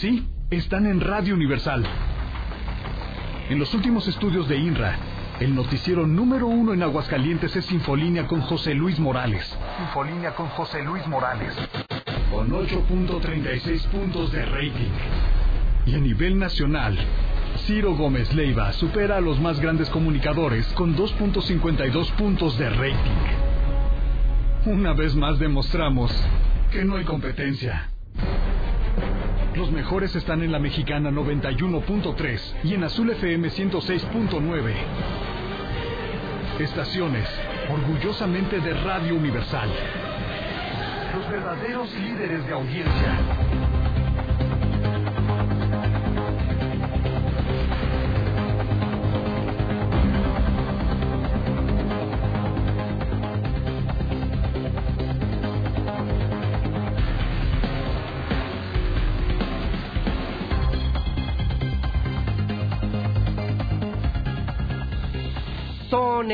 Sí, están en Radio Universal. En los últimos estudios de INRA, el noticiero número uno en Aguascalientes es Infolínea con José Luis Morales. Infolínea con José Luis Morales. Con 8.36 puntos de rating. Y a nivel nacional, Ciro Gómez Leiva supera a los más grandes comunicadores con 2.52 puntos de rating. Una vez más demostramos que no hay competencia. Los mejores están en la mexicana 91.3 y en Azul FM 106.9. Estaciones orgullosamente de Radio Universal. Los verdaderos líderes de audiencia.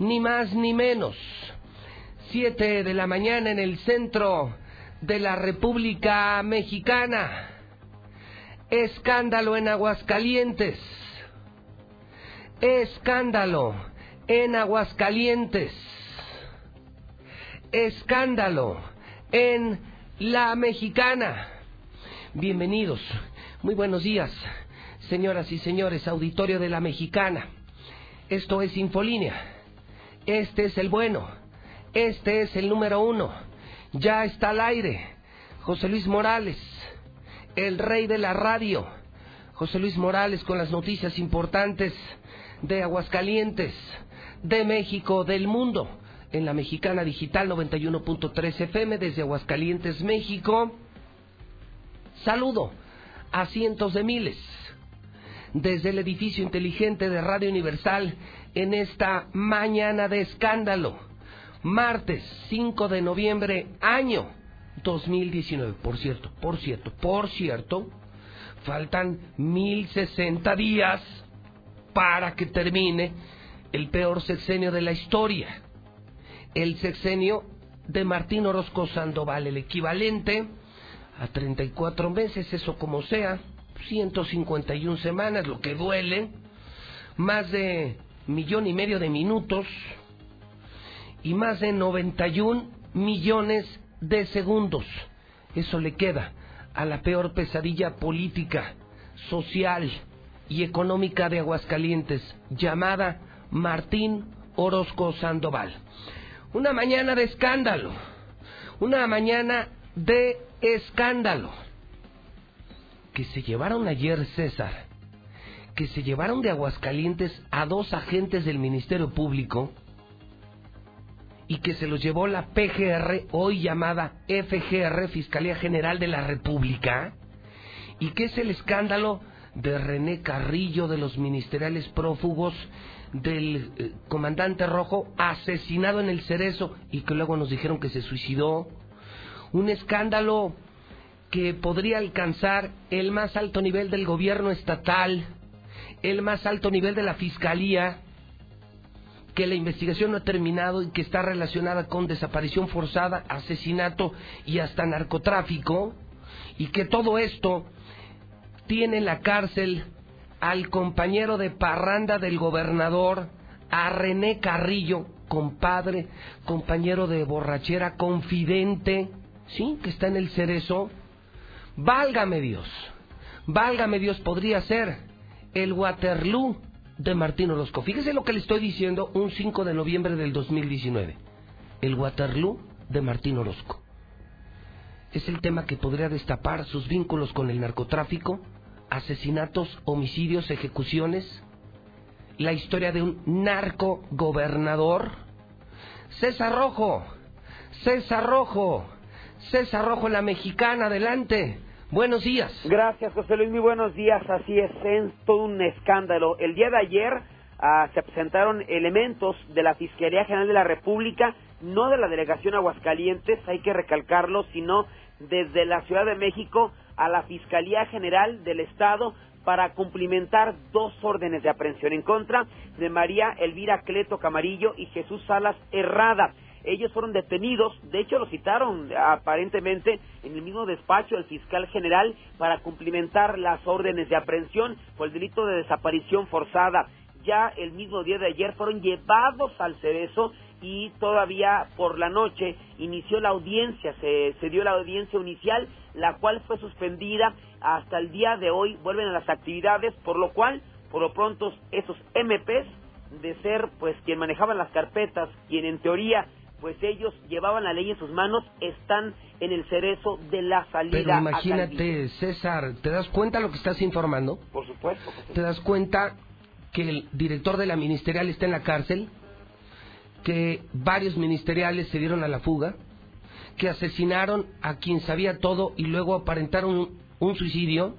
Ni más ni menos. Siete de la mañana en el centro de la República Mexicana. Escándalo en Aguascalientes. Escándalo en Aguascalientes. Escándalo en la Mexicana. Bienvenidos. Muy buenos días, señoras y señores, auditorio de la Mexicana. Esto es Infolínea. Este es el bueno. Este es el número uno. Ya está al aire. José Luis Morales, el rey de la radio. José Luis Morales con las noticias importantes de Aguascalientes, de México, del mundo. En la Mexicana Digital 91.3 FM desde Aguascalientes, México. Saludo a cientos de miles desde el edificio inteligente de Radio Universal en esta mañana de escándalo. Martes 5 de noviembre, año 2019. Por cierto, por cierto, por cierto, faltan 1060 días para que termine el peor sexenio de la historia. El sexenio de Martín Orozco Sandoval, el equivalente a 34 meses, eso como sea, 151 semanas, lo que duele, más de millón y medio de minutos y más de 91 millones de segundos. Eso le queda a la peor pesadilla política, social y económica de Aguascalientes, llamada Martín Orozco Sandoval. Una mañana de escándalo, una mañana de escándalo que se llevaron ayer César, que se llevaron de Aguascalientes a dos agentes del Ministerio Público y que se los llevó la PGR, hoy llamada FGR, Fiscalía General de la República, y que es el escándalo de René Carrillo, de los ministeriales prófugos, del eh, comandante rojo asesinado en el Cerezo y que luego nos dijeron que se suicidó. Un escándalo que podría alcanzar el más alto nivel del gobierno estatal, el más alto nivel de la fiscalía, que la investigación no ha terminado y que está relacionada con desaparición forzada, asesinato y hasta narcotráfico, y que todo esto tiene en la cárcel al compañero de parranda del gobernador, a René Carrillo, compadre, compañero de borrachera, confidente, ¿sí? Que está en el cerezo. Válgame Dios, válgame Dios, podría ser el Waterloo de Martín Orozco. Fíjese lo que le estoy diciendo un 5 de noviembre del 2019. El Waterloo de Martín Orozco. Es el tema que podría destapar sus vínculos con el narcotráfico, asesinatos, homicidios, ejecuciones, la historia de un narco gobernador. César Rojo, César Rojo, César Rojo, la mexicana, adelante. Buenos días. Gracias, José Luis. Muy buenos días. Así es, es todo un escándalo. El día de ayer ah, se presentaron elementos de la Fiscalía General de la República, no de la Delegación Aguascalientes, hay que recalcarlo, sino desde la Ciudad de México a la Fiscalía General del Estado para cumplimentar dos órdenes de aprehensión en contra de María Elvira Cleto Camarillo y Jesús Salas Herrada. Ellos fueron detenidos, de hecho lo citaron aparentemente en el mismo despacho del fiscal general para cumplimentar las órdenes de aprehensión por el delito de desaparición forzada. Ya el mismo día de ayer fueron llevados al cerezo y todavía por la noche inició la audiencia, se, se dio la audiencia inicial, la cual fue suspendida hasta el día de hoy, vuelven a las actividades, por lo cual, por lo pronto, esos MPs, de ser pues quien manejaban las carpetas, quien en teoría pues ellos llevaban la ley en sus manos, están en el cerezo de la salida. Pero imagínate, César, ¿te das cuenta lo que estás informando? Por supuesto. ¿Te das cuenta que el director de la ministerial está en la cárcel? ¿Que varios ministeriales se dieron a la fuga? ¿Que asesinaron a quien sabía todo y luego aparentaron un suicidio?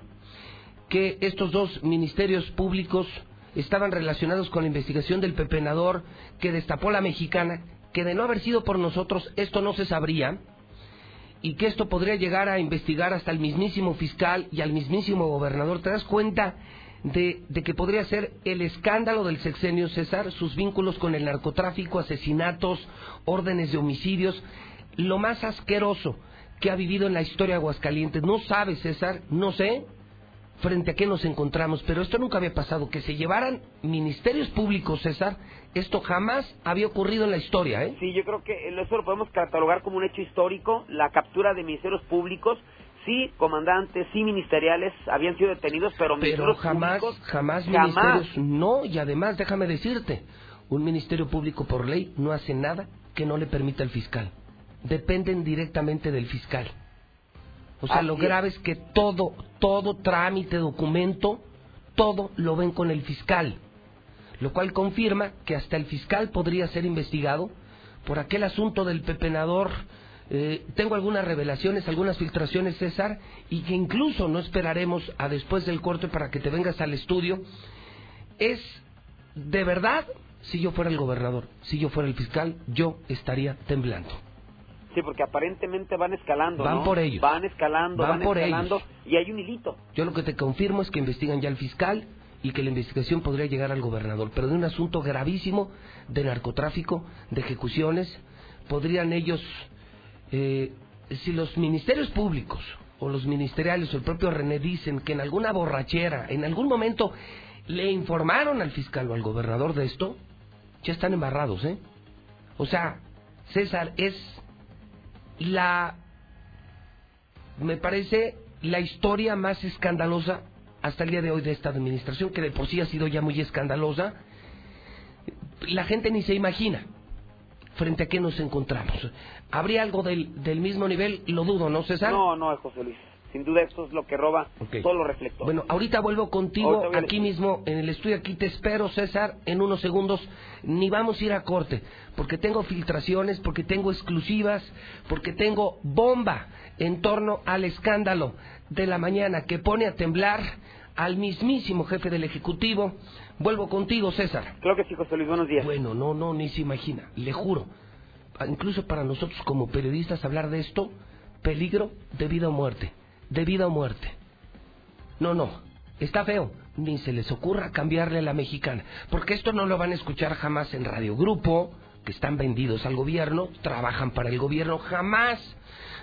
¿Que estos dos ministerios públicos estaban relacionados con la investigación del pepenador que destapó la mexicana que de no haber sido por nosotros esto no se sabría y que esto podría llegar a investigar hasta el mismísimo fiscal y al mismísimo gobernador. ¿Te das cuenta de, de, que podría ser el escándalo del sexenio César, sus vínculos con el narcotráfico, asesinatos, órdenes de homicidios, lo más asqueroso que ha vivido en la historia de Aguascalientes? No sabe César, no sé, frente a qué nos encontramos, pero esto nunca había pasado, que se llevaran ministerios públicos, César, esto jamás había ocurrido en la historia, ¿eh? Sí, yo creo que eso lo podemos catalogar como un hecho histórico, la captura de ministerios públicos, sí, comandantes, sí, ministeriales habían sido detenidos, pero, pero jamás, jamás, ministerios, no, y además déjame decirte, un ministerio público por ley no hace nada que no le permita al fiscal, dependen directamente del fiscal. O sea, lo grave es que todo, todo trámite, documento, todo lo ven con el fiscal, lo cual confirma que hasta el fiscal podría ser investigado por aquel asunto del pepenador. Eh, tengo algunas revelaciones, algunas filtraciones, César, y que incluso no esperaremos a después del corte para que te vengas al estudio. Es de verdad, si yo fuera el gobernador, si yo fuera el fiscal, yo estaría temblando. Sí, porque aparentemente van escalando. Van por ellos. Van escalando, van, por escalando y hay un hilito. Yo lo que te confirmo es que investigan ya al fiscal y que la investigación podría llegar al gobernador, pero de un asunto gravísimo de narcotráfico, de ejecuciones, podrían ellos, eh, si los ministerios públicos o los ministeriales o el propio René dicen que en alguna borrachera, en algún momento le informaron al fiscal o al gobernador de esto, ya están embarrados, ¿eh? O sea, César es la, me parece, la historia más escandalosa hasta el día de hoy de esta administración, que de por sí ha sido ya muy escandalosa. La gente ni se imagina frente a qué nos encontramos. ¿Habría algo del, del mismo nivel? Lo dudo, ¿no, César? No, no, José Luis. Sin duda esto es lo que roba todos los reflectores. Bueno, ahorita vuelvo contigo aquí mismo en el estudio. Aquí te espero, César, en unos segundos. Ni vamos a ir a corte, porque tengo filtraciones, porque tengo exclusivas, porque tengo bomba en torno al escándalo de la mañana que pone a temblar al mismísimo jefe del Ejecutivo. Vuelvo contigo, César. Creo que sí, José Luis. Buenos días. Bueno, no, no, ni se imagina. Le juro. Incluso para nosotros como periodistas hablar de esto, peligro de vida o muerte de vida o muerte. No, no, está feo. Ni se les ocurra cambiarle a la mexicana, porque esto no lo van a escuchar jamás en Radio Grupo, que están vendidos al gobierno, trabajan para el gobierno, jamás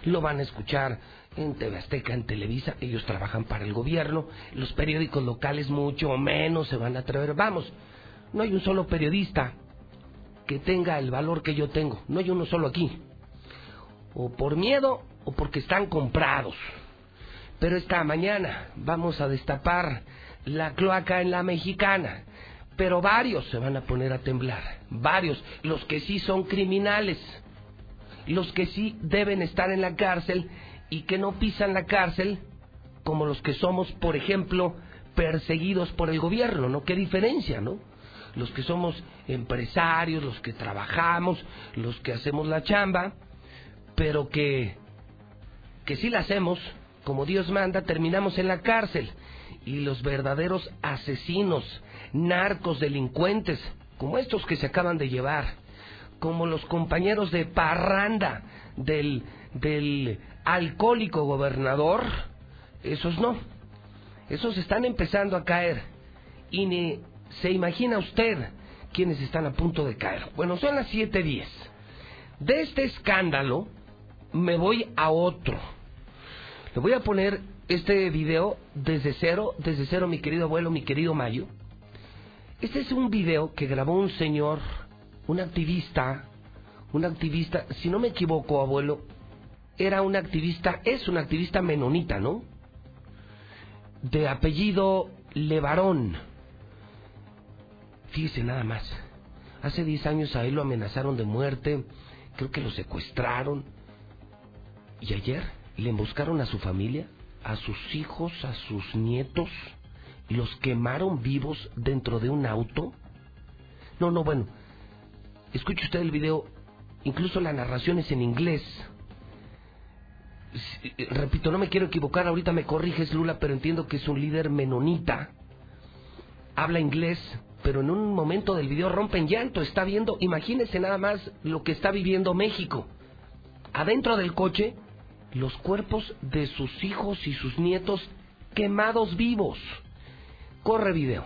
lo van a escuchar en TV Azteca, en Televisa, ellos trabajan para el gobierno, los periódicos locales mucho menos se van a atrever. Vamos, no hay un solo periodista que tenga el valor que yo tengo, no hay uno solo aquí. O por miedo o porque están comprados. Pero esta mañana vamos a destapar la cloaca en la mexicana. Pero varios se van a poner a temblar. Varios. Los que sí son criminales. Los que sí deben estar en la cárcel y que no pisan la cárcel como los que somos, por ejemplo, perseguidos por el gobierno, ¿no? ¿Qué diferencia, no? Los que somos empresarios, los que trabajamos, los que hacemos la chamba, pero que, que sí la hacemos, como Dios manda, terminamos en la cárcel. Y los verdaderos asesinos, narcos, delincuentes, como estos que se acaban de llevar, como los compañeros de parranda del, del alcohólico gobernador, esos no. Esos están empezando a caer. Y ni se imagina usted quiénes están a punto de caer. Bueno, son las 7.10. De este escándalo me voy a otro. Le voy a poner este video desde cero, desde cero, mi querido abuelo, mi querido Mayo. Este es un video que grabó un señor, un activista, un activista, si no me equivoco, abuelo, era un activista, es un activista menonita, ¿no? De apellido Levarón. Fíjese nada más. Hace 10 años a él lo amenazaron de muerte, creo que lo secuestraron. Y ayer le emboscaron a su familia, a sus hijos, a sus nietos, y los quemaron vivos dentro de un auto. No, no, bueno. Escuche usted el video, incluso la narración es en inglés. Repito, no me quiero equivocar, ahorita me corriges Lula, pero entiendo que es un líder menonita. Habla inglés, pero en un momento del video rompe en llanto. Está viendo, imagínese nada más lo que está viviendo México. Adentro del coche, los cuerpos de sus hijos y sus nietos quemados vivos. Corre video.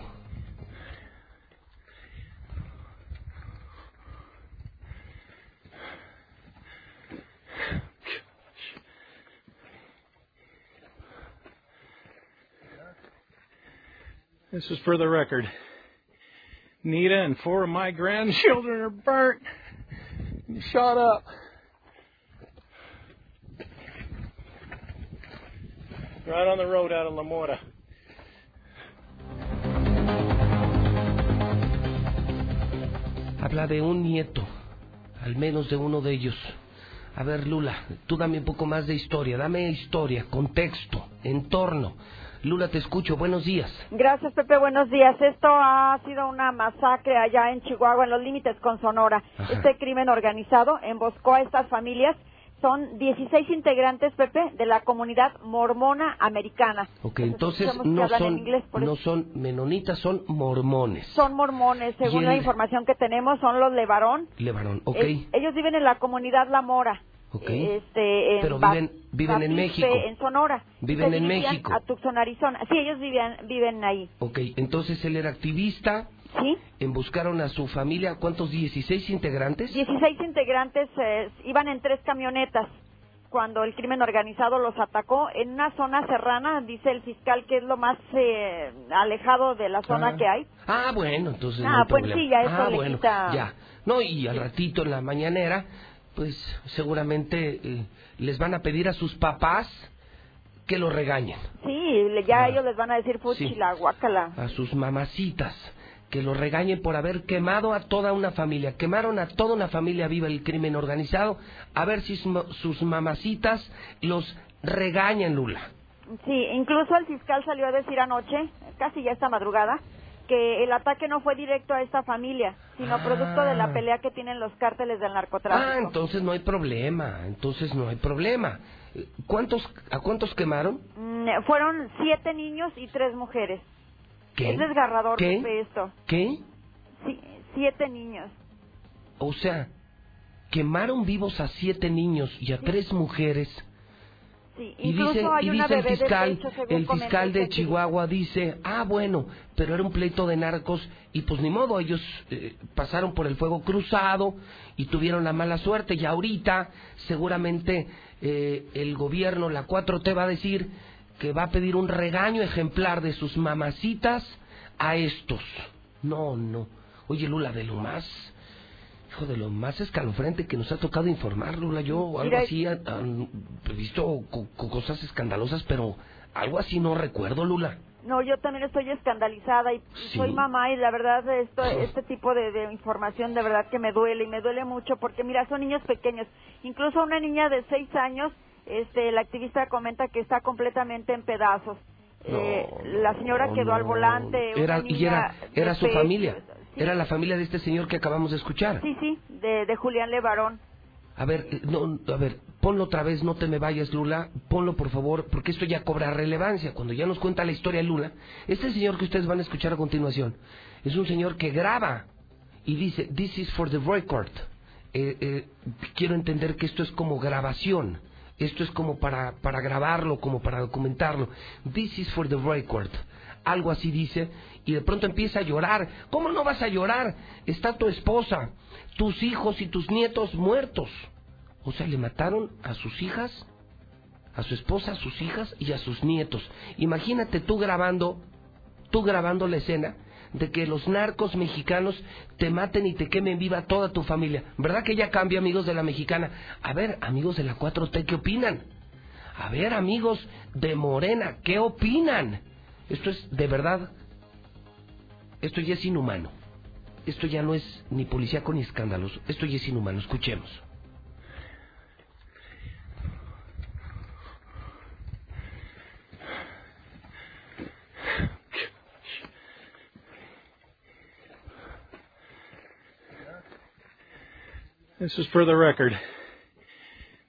This is for the record. Nita and four of my grandchildren are burnt and shot up. Right on the road out of La Mora. Habla de un nieto, al menos de uno de ellos. A ver, Lula, tú dame un poco más de historia, dame historia, contexto, entorno. Lula, te escucho, buenos días. Gracias, Pepe, buenos días. Esto ha sido una masacre allá en Chihuahua, en los límites con Sonora. Ajá. Este crimen organizado emboscó a estas familias. Son 16 integrantes, Pepe, de la comunidad mormona americana. Ok, entonces que no son, inglés, no son menonitas, son mormones. Son mormones, según el- la información que tenemos, son los Levarón. Levarón, ok. Eh, ellos viven en la comunidad La Mora. Ok. Este, en Pero viven- viven en México. En Sonora. Viven Se en México. A Tucson, Arizona. Sí, ellos vivían, viven ahí. Ok, entonces él era activista, ¿Sí? emboscaron a su familia, ¿cuántos? ¿16 integrantes? 16 integrantes eh, iban en tres camionetas cuando el crimen organizado los atacó en una zona serrana, dice el fiscal que es lo más eh, alejado de la zona Ah. que hay. Ah, bueno, entonces Ah, no pues problema. sí, ya eso ah, le bueno, quita- ya. No, y al ratito en la mañanera, pues seguramente eh, les van a pedir a sus papás que lo regañen. Sí, ya Ah. ellos les van a decir fuchi Sí. la guácala. a sus mamacitas que lo regañen por haber quemado a toda una familia. Quemaron a toda una familia viva el crimen organizado. A ver si sus mamacitas los regañan, Lula. Sí, incluso el fiscal salió a decir anoche, casi ya esta madrugada, que el ataque no fue directo a esta familia, sino Ah. producto de la pelea que tienen los cárteles del narcotráfico. Ah, entonces no hay problema. Entonces no hay problema. ¿Cuántos, ¿A cuántos quemaron? Mm, fueron siete niños y tres mujeres. ¿Qué? Es desgarrador ¿Qué? Pepe, esto. ¿Qué? Sí, siete niños. O sea, quemaron vivos a siete niños y a tres mujeres. Sí, Y dice, hay y una dice el fiscal, el fiscal de Chihuahua dice, ah bueno, pero era un pleito de narcos y pues ni modo, ellos eh, pasaron por el fuego cruzado y tuvieron la mala suerte y ahorita seguramente eh, el gobierno, la 4T va a decir que va a pedir un regaño ejemplar de sus mamacitas a estos. No, no. Oye Lula, de lo más, hijo, de lo más escalofriante que nos ha tocado informar, Lula, yo algo así he visto co- co- cosas escandalosas, pero algo así no recuerdo, Lula. No, yo también estoy escandalizada y y Sí. soy mamá y la verdad esto, este tipo de, de información de verdad que me duele y me duele mucho porque mira, son niños pequeños. Incluso una niña de seis años, este, la activista comenta que está completamente en pedazos. Eh, la señora no, quedó al volante. Era, y era, su familia. sí. Era la familia de este señor que acabamos de escuchar. Sí, sí, de, de Julián Levarón. A ver, eh, no, a ver, ponlo otra vez, no te me vayas, Lula, ponlo por favor, porque esto ya cobra relevancia. Cuando ya nos cuenta la historia de Lula, este señor que ustedes van a escuchar a continuación, es un señor que graba y dice, this is for the record. Eh, eh, quiero entender que esto es como grabación, esto es como para, para grabarlo, como para documentarlo. This is for the record. Algo así dice, y de pronto empieza a llorar. ¿Cómo no vas a llorar? Está tu esposa, tus hijos y tus nietos muertos. O sea, le mataron a sus hijas, a su esposa, a sus hijas y a sus nietos. Imagínate tú grabando, tú grabando la escena de que los narcos mexicanos te maten y te quemen viva toda tu familia. ¿Verdad que ya cambia, amigos de la mexicana? A ver, amigos de la 4T, ¿qué opinan? A ver, amigos de Morena, ¿qué opinan? Esto es, de verdad, esto ya es inhumano. Esto ya no es ni policíaco ni escándalos. Esto ya es inhumano. Escuchemos. This is for the record.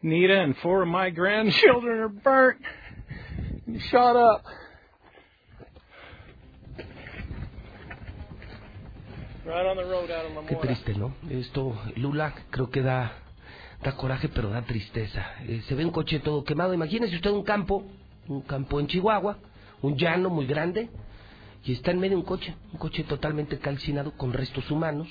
Nita and four of my grandchildren are burnt and shot up. Right on the road out of Qué triste, ¿no? Esto, Lula, creo que da, da coraje, pero da tristeza. Eh, se ve un coche todo quemado. Imagínese usted un campo, un campo en Chihuahua, un llano muy grande, y está en medio un coche, un coche totalmente calcinado con restos humanos.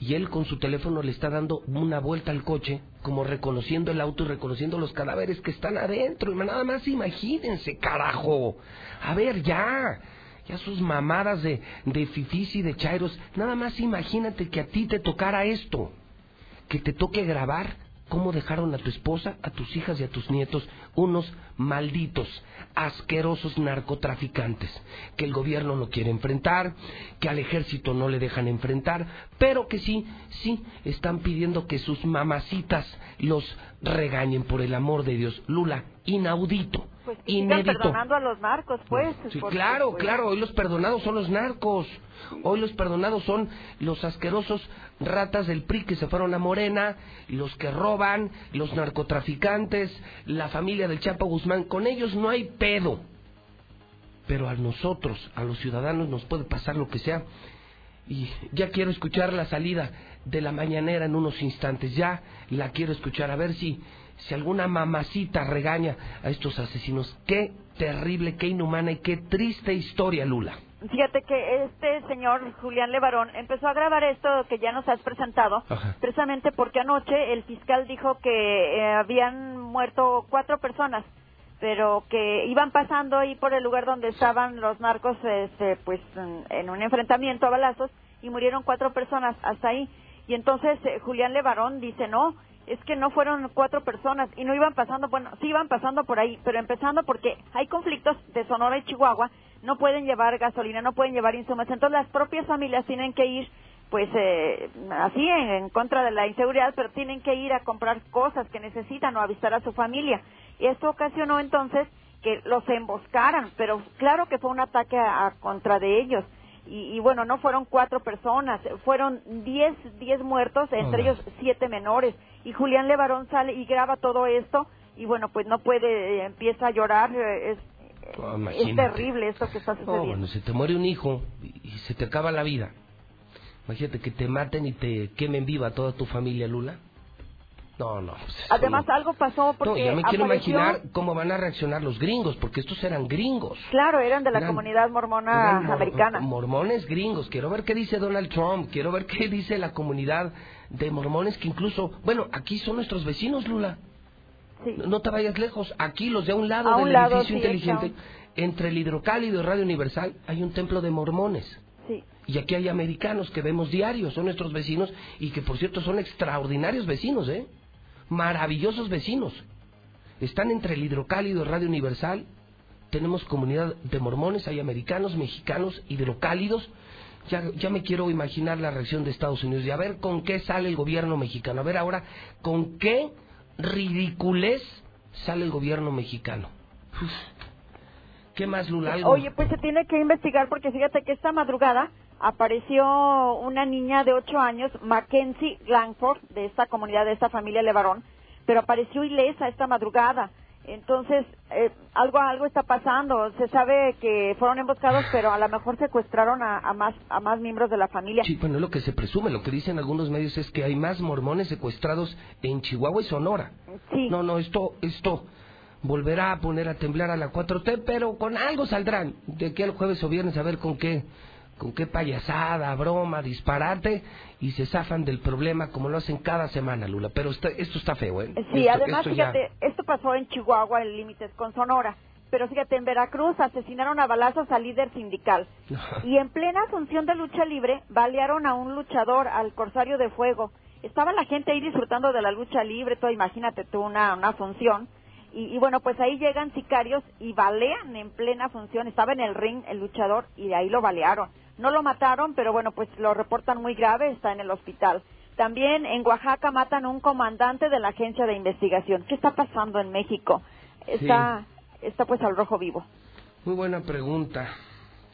Y él con su teléfono le está dando una vuelta al coche, como reconociendo el auto y reconociendo los cadáveres que están adentro. Nada más imagínense, carajo. A ver, ya. Ya sus mamadas de, de y de chairos. Nada más imagínate que a ti te tocara esto. Que te toque grabar cómo dejaron a tu esposa, a tus hijas y a tus nietos unos malditos, asquerosos narcotraficantes, que el gobierno no quiere enfrentar, que al ejército no le dejan enfrentar, pero que sí, sí, están pidiendo que sus mamacitas los regañen por el amor de Dios. Lula, inaudito. Pues que sigan perdonando a los narcos, pues. Sí, porque, claro, pues, claro, hoy los perdonados son los narcos. Hoy los perdonados son los asquerosos ratas del PRI que se fueron a Morena, los que roban, los narcotraficantes, la familia del Chapo Guzmán. Con ellos no hay pedo. Pero a nosotros, a los ciudadanos, nos puede pasar lo que sea. Y ya quiero escuchar la salida de la mañanera en unos instantes. Ya la quiero escuchar. A ver si, si alguna mamacita regaña a estos asesinos. Qué terrible, qué inhumana y qué triste historia, Lula. Fíjate que este señor Julián Levarón empezó a grabar esto que ya nos has presentado, Ajá. precisamente porque anoche el fiscal dijo que eh, habían muerto cuatro personas, pero que iban pasando ahí por el lugar donde estaban los narcos, este, pues en, un enfrentamiento a balazos y murieron cuatro personas hasta ahí. Y entonces eh, Julián Levarón dice no. Es que no fueron cuatro personas y no iban pasando, bueno, sí iban pasando por ahí, pero empezando porque hay conflictos de Sonora y Chihuahua no pueden llevar gasolina, no pueden llevar insumos. Entonces las propias familias tienen que ir, pues eh, así en, contra de la inseguridad, pero tienen que ir a comprar cosas que necesitan o a a su familia. Y esto ocasionó entonces que los emboscaran, pero claro que fue un ataque a, a contra de ellos. Y, y bueno, no fueron cuatro personas, fueron diez, diez muertos, entre ellos siete menores. Y Julián Levarón sale y graba todo esto y bueno, pues no puede, eh, empieza a llorar, eh, es, Oh, es terrible esto que está No, sucediendo. bueno, se te muere un hijo y y se te acaba la vida. Imagínate que te maten y te quemen viva toda tu familia, Lula. No, no. pues Además, no. algo pasó porque No, ya me quiero imaginar cómo van a reaccionar los gringos, porque estos eran gringos. Claro, eran de la Eran- comunidad mormona mor- americana. Mormones gringos. Quiero ver qué dice Donald Trump. Quiero ver qué dice la comunidad de mormones que incluso, bueno, aquí son nuestros vecinos, Lula. Sí. No te vayas lejos. Aquí, los de a un lado A del un lado, edificio sí, inteligente, entre el hidrocálido y Radio Universal, hay un templo de mormones. Sí. Y aquí hay americanos que vemos diarios, son nuestros vecinos y que por cierto son extraordinarios vecinos, ¿eh? Maravillosos vecinos. Están entre el hidrocálido y Radio Universal. Tenemos comunidad de mormones, hay americanos, mexicanos, hidrocálidos. Ya, ya me quiero imaginar la reacción de Estados Unidos y a ver con qué sale el gobierno mexicano. A ver ahora con qué ridiculez sale el gobierno mexicano. ¿Qué más, Lula? ¿Algo? Oye, pues se tiene que investigar porque fíjate que esta madrugada apareció una niña de ocho años, Mackenzie Langford, de esta comunidad, de esta familia Levarón, pero apareció ilesa esta madrugada. Entonces, eh, algo algo está pasando. Se sabe que fueron emboscados, pero a lo mejor secuestraron a, a más a más miembros de la familia. Sí, bueno, lo que se presume, lo que dicen algunos medios es que hay más mormones secuestrados en Chihuahua y Sonora. Sí. No, no, esto, esto volverá a poner a temblar a la 4T, pero con algo saldrán de aquí al jueves o viernes a ver con qué, con qué payasada, broma, disparate y se zafan del problema como lo hacen cada semana, Lula. Pero esto, esto está feo, ¿eh? Sí, Esto- además, esto ya- fíjate, esto pasó en Chihuahua, en límites con Sonora. Pero fíjate, en Veracruz asesinaron a balazos al líder sindical. Y en plena función de lucha libre, balearon a un luchador, al Corsario de Fuego. Estaba la gente ahí disfrutando de la lucha libre, todo, imagínate tú, una, una función. Y, y bueno, pues ahí llegan sicarios y balean en plena función. Estaba en el ring el luchador y de ahí lo balearon. No lo mataron, pero bueno, pues lo reportan muy grave, está en el hospital. También en Oaxaca matan a un comandante de la agencia de investigación. ¿Qué está pasando en México? Está, está pues al rojo vivo. Muy buena pregunta.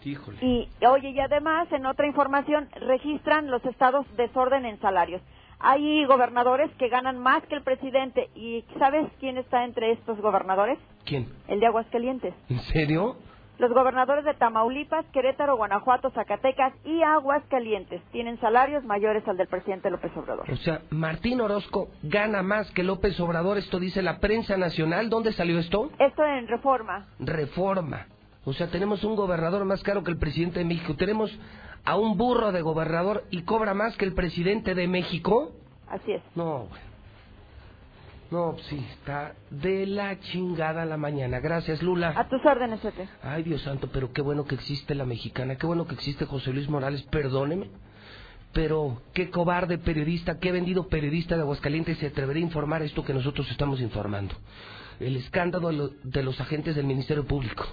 Híjole. Y oye, y además, en otra información, registran los estados desorden en salarios. Hay gobernadores que ganan más que el presidente. ¿Y sabes quién está entre estos gobernadores? ¿Quién? El de Aguascalientes. ¿En serio? Los gobernadores de Tamaulipas, Querétaro, Guanajuato, Zacatecas y Aguascalientes tienen salarios mayores al del presidente López Obrador. O sea, Martín Orozco gana más que López Obrador, esto dice la prensa nacional. ¿Dónde salió esto? Esto en reforma. Reforma. O sea, tenemos un gobernador más caro que el presidente de México. Tenemos a un burro de gobernador y cobra más que el presidente de México. Así es. No, bueno. No, sí, está de la chingada la mañana. Gracias, Lula. A tus órdenes, Pepe. Ay, Dios santo, pero qué bueno que existe la mexicana, qué bueno que existe José Luis Morales, perdóneme. Pero qué cobarde periodista, qué vendido periodista de Aguascalientes se atrevería a informar esto que nosotros estamos informando. El escándalo de, lo- de los agentes del Ministerio Público,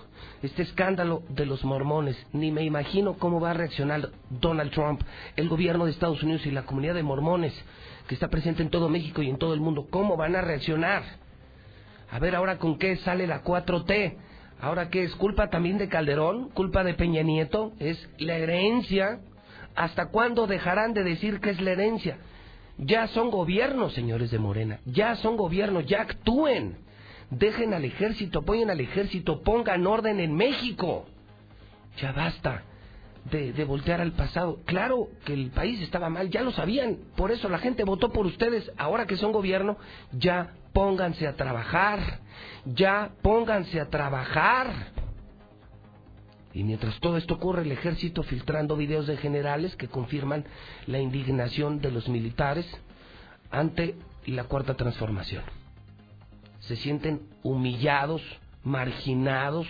este escándalo de los mormones, ni me imagino cómo va a reaccionar Donald Trump, el gobierno de Estados Unidos y la comunidad de mormones que está presente en todo México y en todo el mundo, cómo van a reaccionar. A ver ahora con qué sale la 4T. Ahora qué es culpa también de Calderón, culpa de Peña Nieto, es la herencia. ¿Hasta cuándo dejarán de decir que es la herencia? Ya son gobiernos, señores de Morena, ya son gobiernos, ya actúen. Dejen al ejército, apoyen al ejército, pongan orden en México. Ya basta de, voltear al pasado. Claro que el país estaba mal, ya lo sabían, por eso la gente votó por ustedes. Ahora que son gobierno, ya pónganse a trabajar, ya pónganse a trabajar. Y mientras todo esto ocurre, el ejército filtrando videos de generales que confirman la indignación de los militares ante la cuarta transformación. Se sienten humillados, marginados,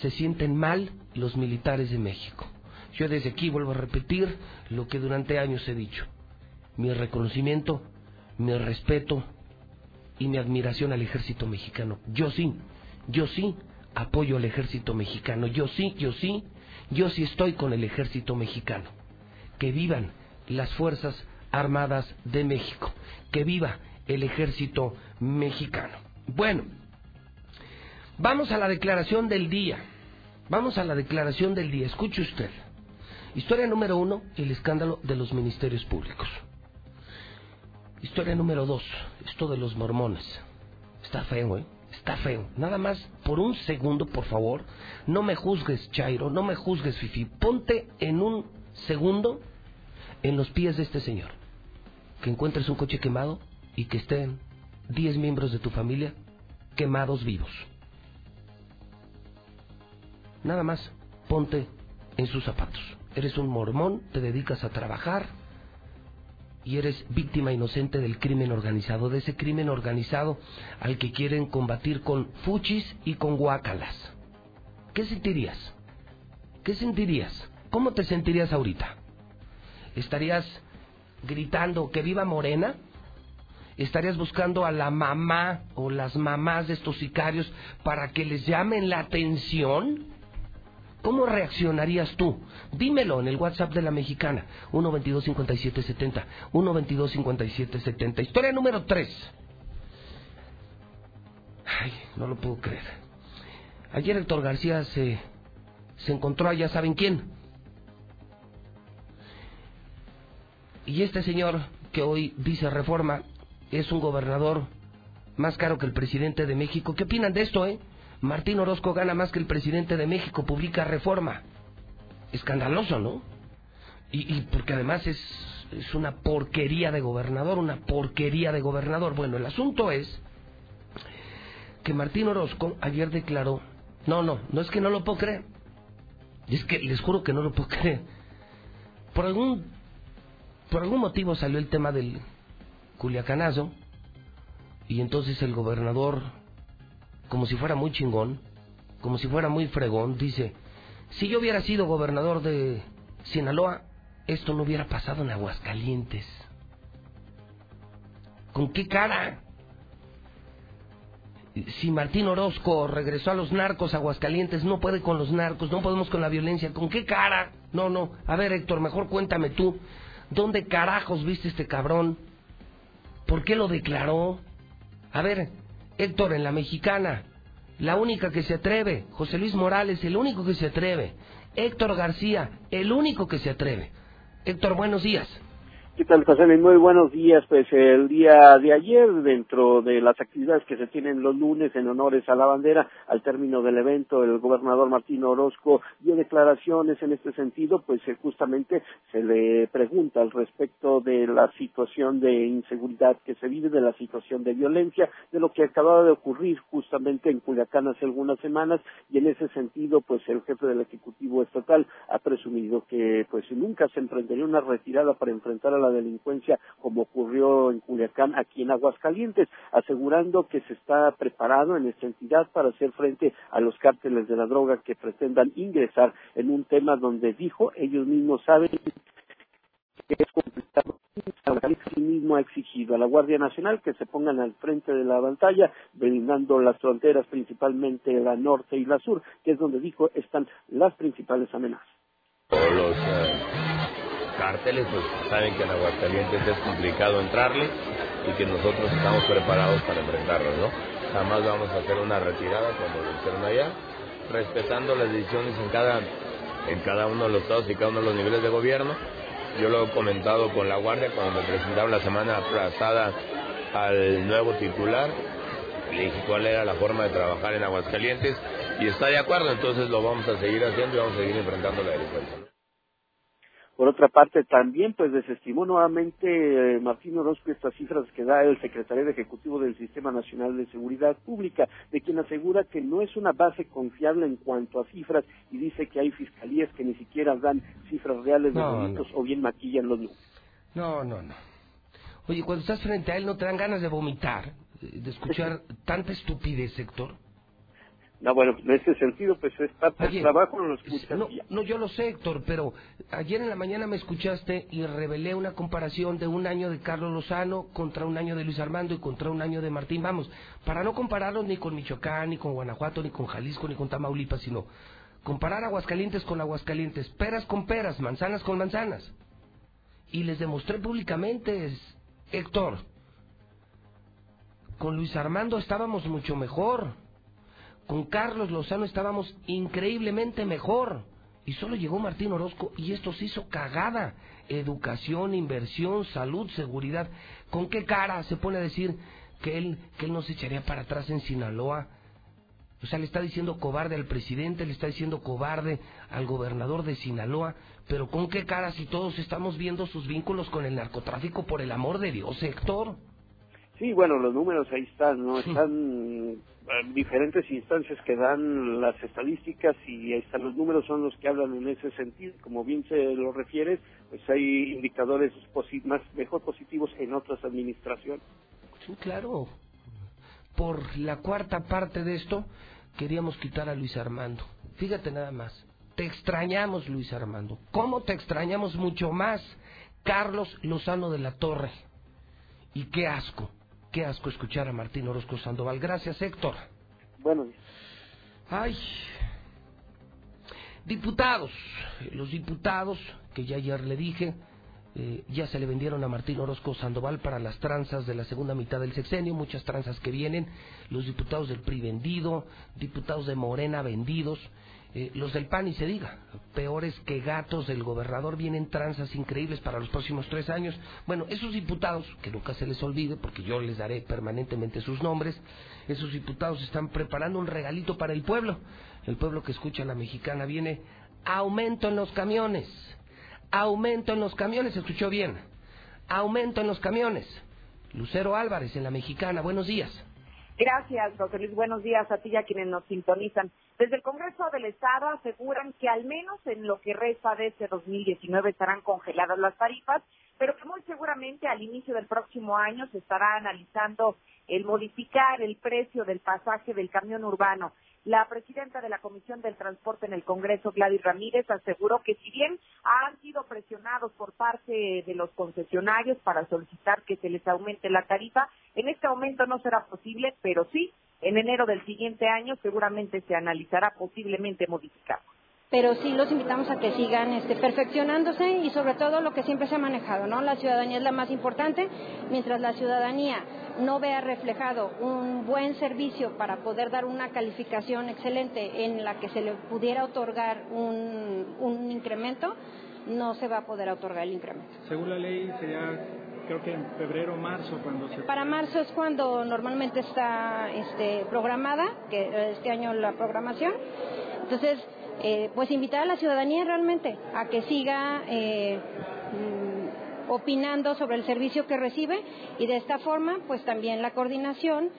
se sienten mal los militares de México. Yo desde aquí vuelvo a repetir lo que durante años he dicho. Mi reconocimiento, mi respeto y mi admiración al ejército mexicano. Yo sí, yo sí apoyo al ejército mexicano. Yo sí, yo sí, yo sí estoy con el ejército mexicano. Que vivan las Fuerzas Armadas de México. Que viva el ejército mexicano. Bueno, vamos a la declaración del día. Vamos a la declaración del día. Escuche usted. Historia número uno, el escándalo de los ministerios públicos. Historia número dos, esto de los mormones. Está feo, ¿eh? Está feo. Nada más por un segundo, por favor. No me juzgues, Chairo, no me juzgues, Fifi. Ponte en un segundo en los pies de este señor. Que encuentres un coche quemado y que estén 10 miembros de tu familia quemados vivos. Nada más ponte en sus zapatos. Eres un mormón, te dedicas a trabajar y eres víctima inocente del crimen organizado, de ese crimen organizado al que quieren combatir con fuchis y con guácalas. ¿Qué sentirías? ¿Qué sentirías? ¿Cómo te sentirías ahorita? ¿Estarías gritando que viva Morena? ¿Estarías buscando a la mamá o las mamás de estos sicarios para que les llamen la atención? ¿Cómo reaccionarías tú? Dímelo en el WhatsApp de la mexicana, 122-5770, 122-5770. Historia número 3. Ay, no lo puedo creer. Ayer Héctor García se, se encontró a ya saben quién. Y este señor que hoy dice reforma, es un gobernador más caro que el presidente de México. ¿Qué opinan de esto, eh? Martín Orozco gana más que el presidente de México, publica reforma. Escandaloso, ¿no? Y, y porque además es, es una porquería de gobernador, una porquería de gobernador. Bueno, el asunto es que Martín Orozco ayer declaró, no, no, no es que no lo puedo creer, es que les juro que no lo puedo creer. Por algún, por algún motivo salió el tema del Culiacanazo y entonces el gobernador, como si fuera muy chingón, como si fuera muy fregón, dice, si yo hubiera sido gobernador de Sinaloa, esto no hubiera pasado en Aguascalientes. ¿Con qué cara? Si Martín Orozco regresó a los narcos Aguascalientes, no puede con los narcos, no podemos con la violencia. ¿Con qué cara? No, no. A ver, Héctor, mejor cuéntame tú. ¿Dónde carajos viste este cabrón? ¿Por qué lo declaró? A ver, Héctor, en la mexicana, la única que se atreve. José Luis Morales, el único que se atreve. Héctor García, el único que se atreve. Héctor, buenos días. ¿Qué tal, José? Muy buenos días. Pues el día de ayer, dentro de las actividades que se tienen los lunes en honores a la bandera, al término del evento, el gobernador Martín Orozco dio declaraciones en este sentido, pues eh, justamente se le pregunta al respecto de la situación de inseguridad que se vive, de la situación de violencia, de lo que acababa de ocurrir justamente en Culiacán hace algunas semanas, y en ese sentido, pues el jefe del Ejecutivo Estatal ha presumido que pues nunca se emprendería una retirada para enfrentar a la delincuencia como ocurrió en Culiacán, aquí en Aguascalientes, asegurando que se está preparado en esta entidad para hacer frente a los cárteles de la droga que pretendan ingresar en un tema donde dijo ellos mismos saben que es complicado. Sí mismo ha exigido a la Guardia Nacional que se pongan al frente de la pantalla, blindando las fronteras, principalmente la norte y la sur, que es donde dijo están las principales amenazas. Cárteles pues saben que en Aguascalientes es complicado entrarle y que nosotros estamos preparados para enfrentarlos, ¿no? Jamás vamos a hacer una retirada como lo hicieron allá, respetando las decisiones en cada, en cada uno de los estados y cada uno de los niveles de gobierno. Yo lo he comentado con la Guardia cuando me presentaron la semana pasada al nuevo titular, le dije cuál era la forma de trabajar en Aguascalientes y está de acuerdo, entonces lo vamos a seguir haciendo y vamos a seguir enfrentando la delincuencia. Por otra parte, también pues desestimó nuevamente eh, Martín Orozco estas cifras que da el secretario ejecutivo del Sistema Nacional de Seguridad Pública, de quien asegura que no es una base confiable en cuanto a cifras y dice que hay fiscalías que ni siquiera dan cifras reales de No, delitos o bien maquillan los números. No, no, no. Oye, cuando estás frente a él no te dan ganas de vomitar, de escuchar tanta estupidez, Héctor. No, bueno, en ese sentido, pues es parte del trabajo, no lo escuchas no, no, yo lo sé, Héctor, pero ayer en la mañana me escuchaste y revelé una comparación de un año de Carlos Lozano contra un año de Luis Armando y contra un año de Martín. Vamos, para no compararlos ni con Michoacán, ni con Guanajuato, ni con Jalisco, ni con Tamaulipas, sino comparar Aguascalientes con Aguascalientes, peras con peras, manzanas con manzanas. Y les demostré públicamente, es- Héctor, con Luis Armando estábamos mucho mejor. Con Carlos Lozano estábamos increíblemente mejor. Y solo llegó Martín Orozco y esto se hizo cagada. Educación, inversión, salud, seguridad. ¿Con qué cara se pone a decir que él, que él no se echaría para atrás en Sinaloa? O sea, le está diciendo cobarde al presidente, le está diciendo cobarde al gobernador de Sinaloa. Pero ¿con qué cara si todos estamos viendo sus vínculos con el narcotráfico por el amor de Dios, Héctor? Sí, bueno, los números ahí están, ¿no? Están en diferentes instancias que dan las estadísticas y ahí están los números, son los que hablan en ese sentido. Como bien se lo refieres, pues hay indicadores posi- más mejor positivos en otras administraciones. Sí, claro. Por la cuarta parte de esto, queríamos quitar a Luis Armando. Fíjate nada más. Te extrañamos, Luis Armando. ¿Cómo te extrañamos mucho más? Carlos Lozano de la Torre. Y qué asco, qué asco escuchar a Martín Orozco Sandoval. Gracias, Héctor. Bueno, Ay. Diputados. Los diputados, que ya ayer le dije, eh, ya se le vendieron a Martín Orozco Sandoval para las tranzas de la segunda mitad del sexenio, muchas tranzas que vienen, los diputados del PRI vendido, diputados de Morena vendidos, Eh, los del PAN y se diga, peores que gatos del gobernador, vienen tranzas increíbles para los próximos tres años. Bueno, esos diputados, que nunca se les olvide, porque yo les daré permanentemente sus nombres, esos diputados están preparando un regalito para el pueblo. El pueblo que escucha a la mexicana viene aumento en los camiones, aumento en los camiones, escuchó bien, aumento en los camiones. Lucero Álvarez en la mexicana, buenos días. Gracias, José Luis. Buenos días a ti y a quienes nos sintonizan. Desde el Congreso del Estado aseguran que al menos en lo que resta de este 2019 estarán congeladas las tarifas, pero que muy seguramente al inicio del próximo año se estará analizando el modificar el precio del pasaje del camión urbano. La presidenta de la Comisión del Transporte en el Congreso, Gladys Ramírez, aseguró que si bien han sido presionados por parte de los concesionarios para solicitar que se les aumente la tarifa, en este momento no será posible, pero sí, en enero del siguiente año seguramente se analizará posiblemente modificar pero sí los invitamos a que sigan este, perfeccionándose y sobre todo lo que siempre se ha manejado, ¿no? La ciudadanía es la más importante, mientras la ciudadanía no vea reflejado un buen servicio para poder dar una calificación excelente en la que se le pudiera otorgar un, un incremento, no se va a poder otorgar el incremento. Según la ley sería creo que en febrero o marzo cuando se para marzo es cuando normalmente está este programada que este año la programación entonces eh, pues invitar a la ciudadanía realmente a que siga eh, opinando sobre el servicio que recibe y de esta forma pues también la coordinación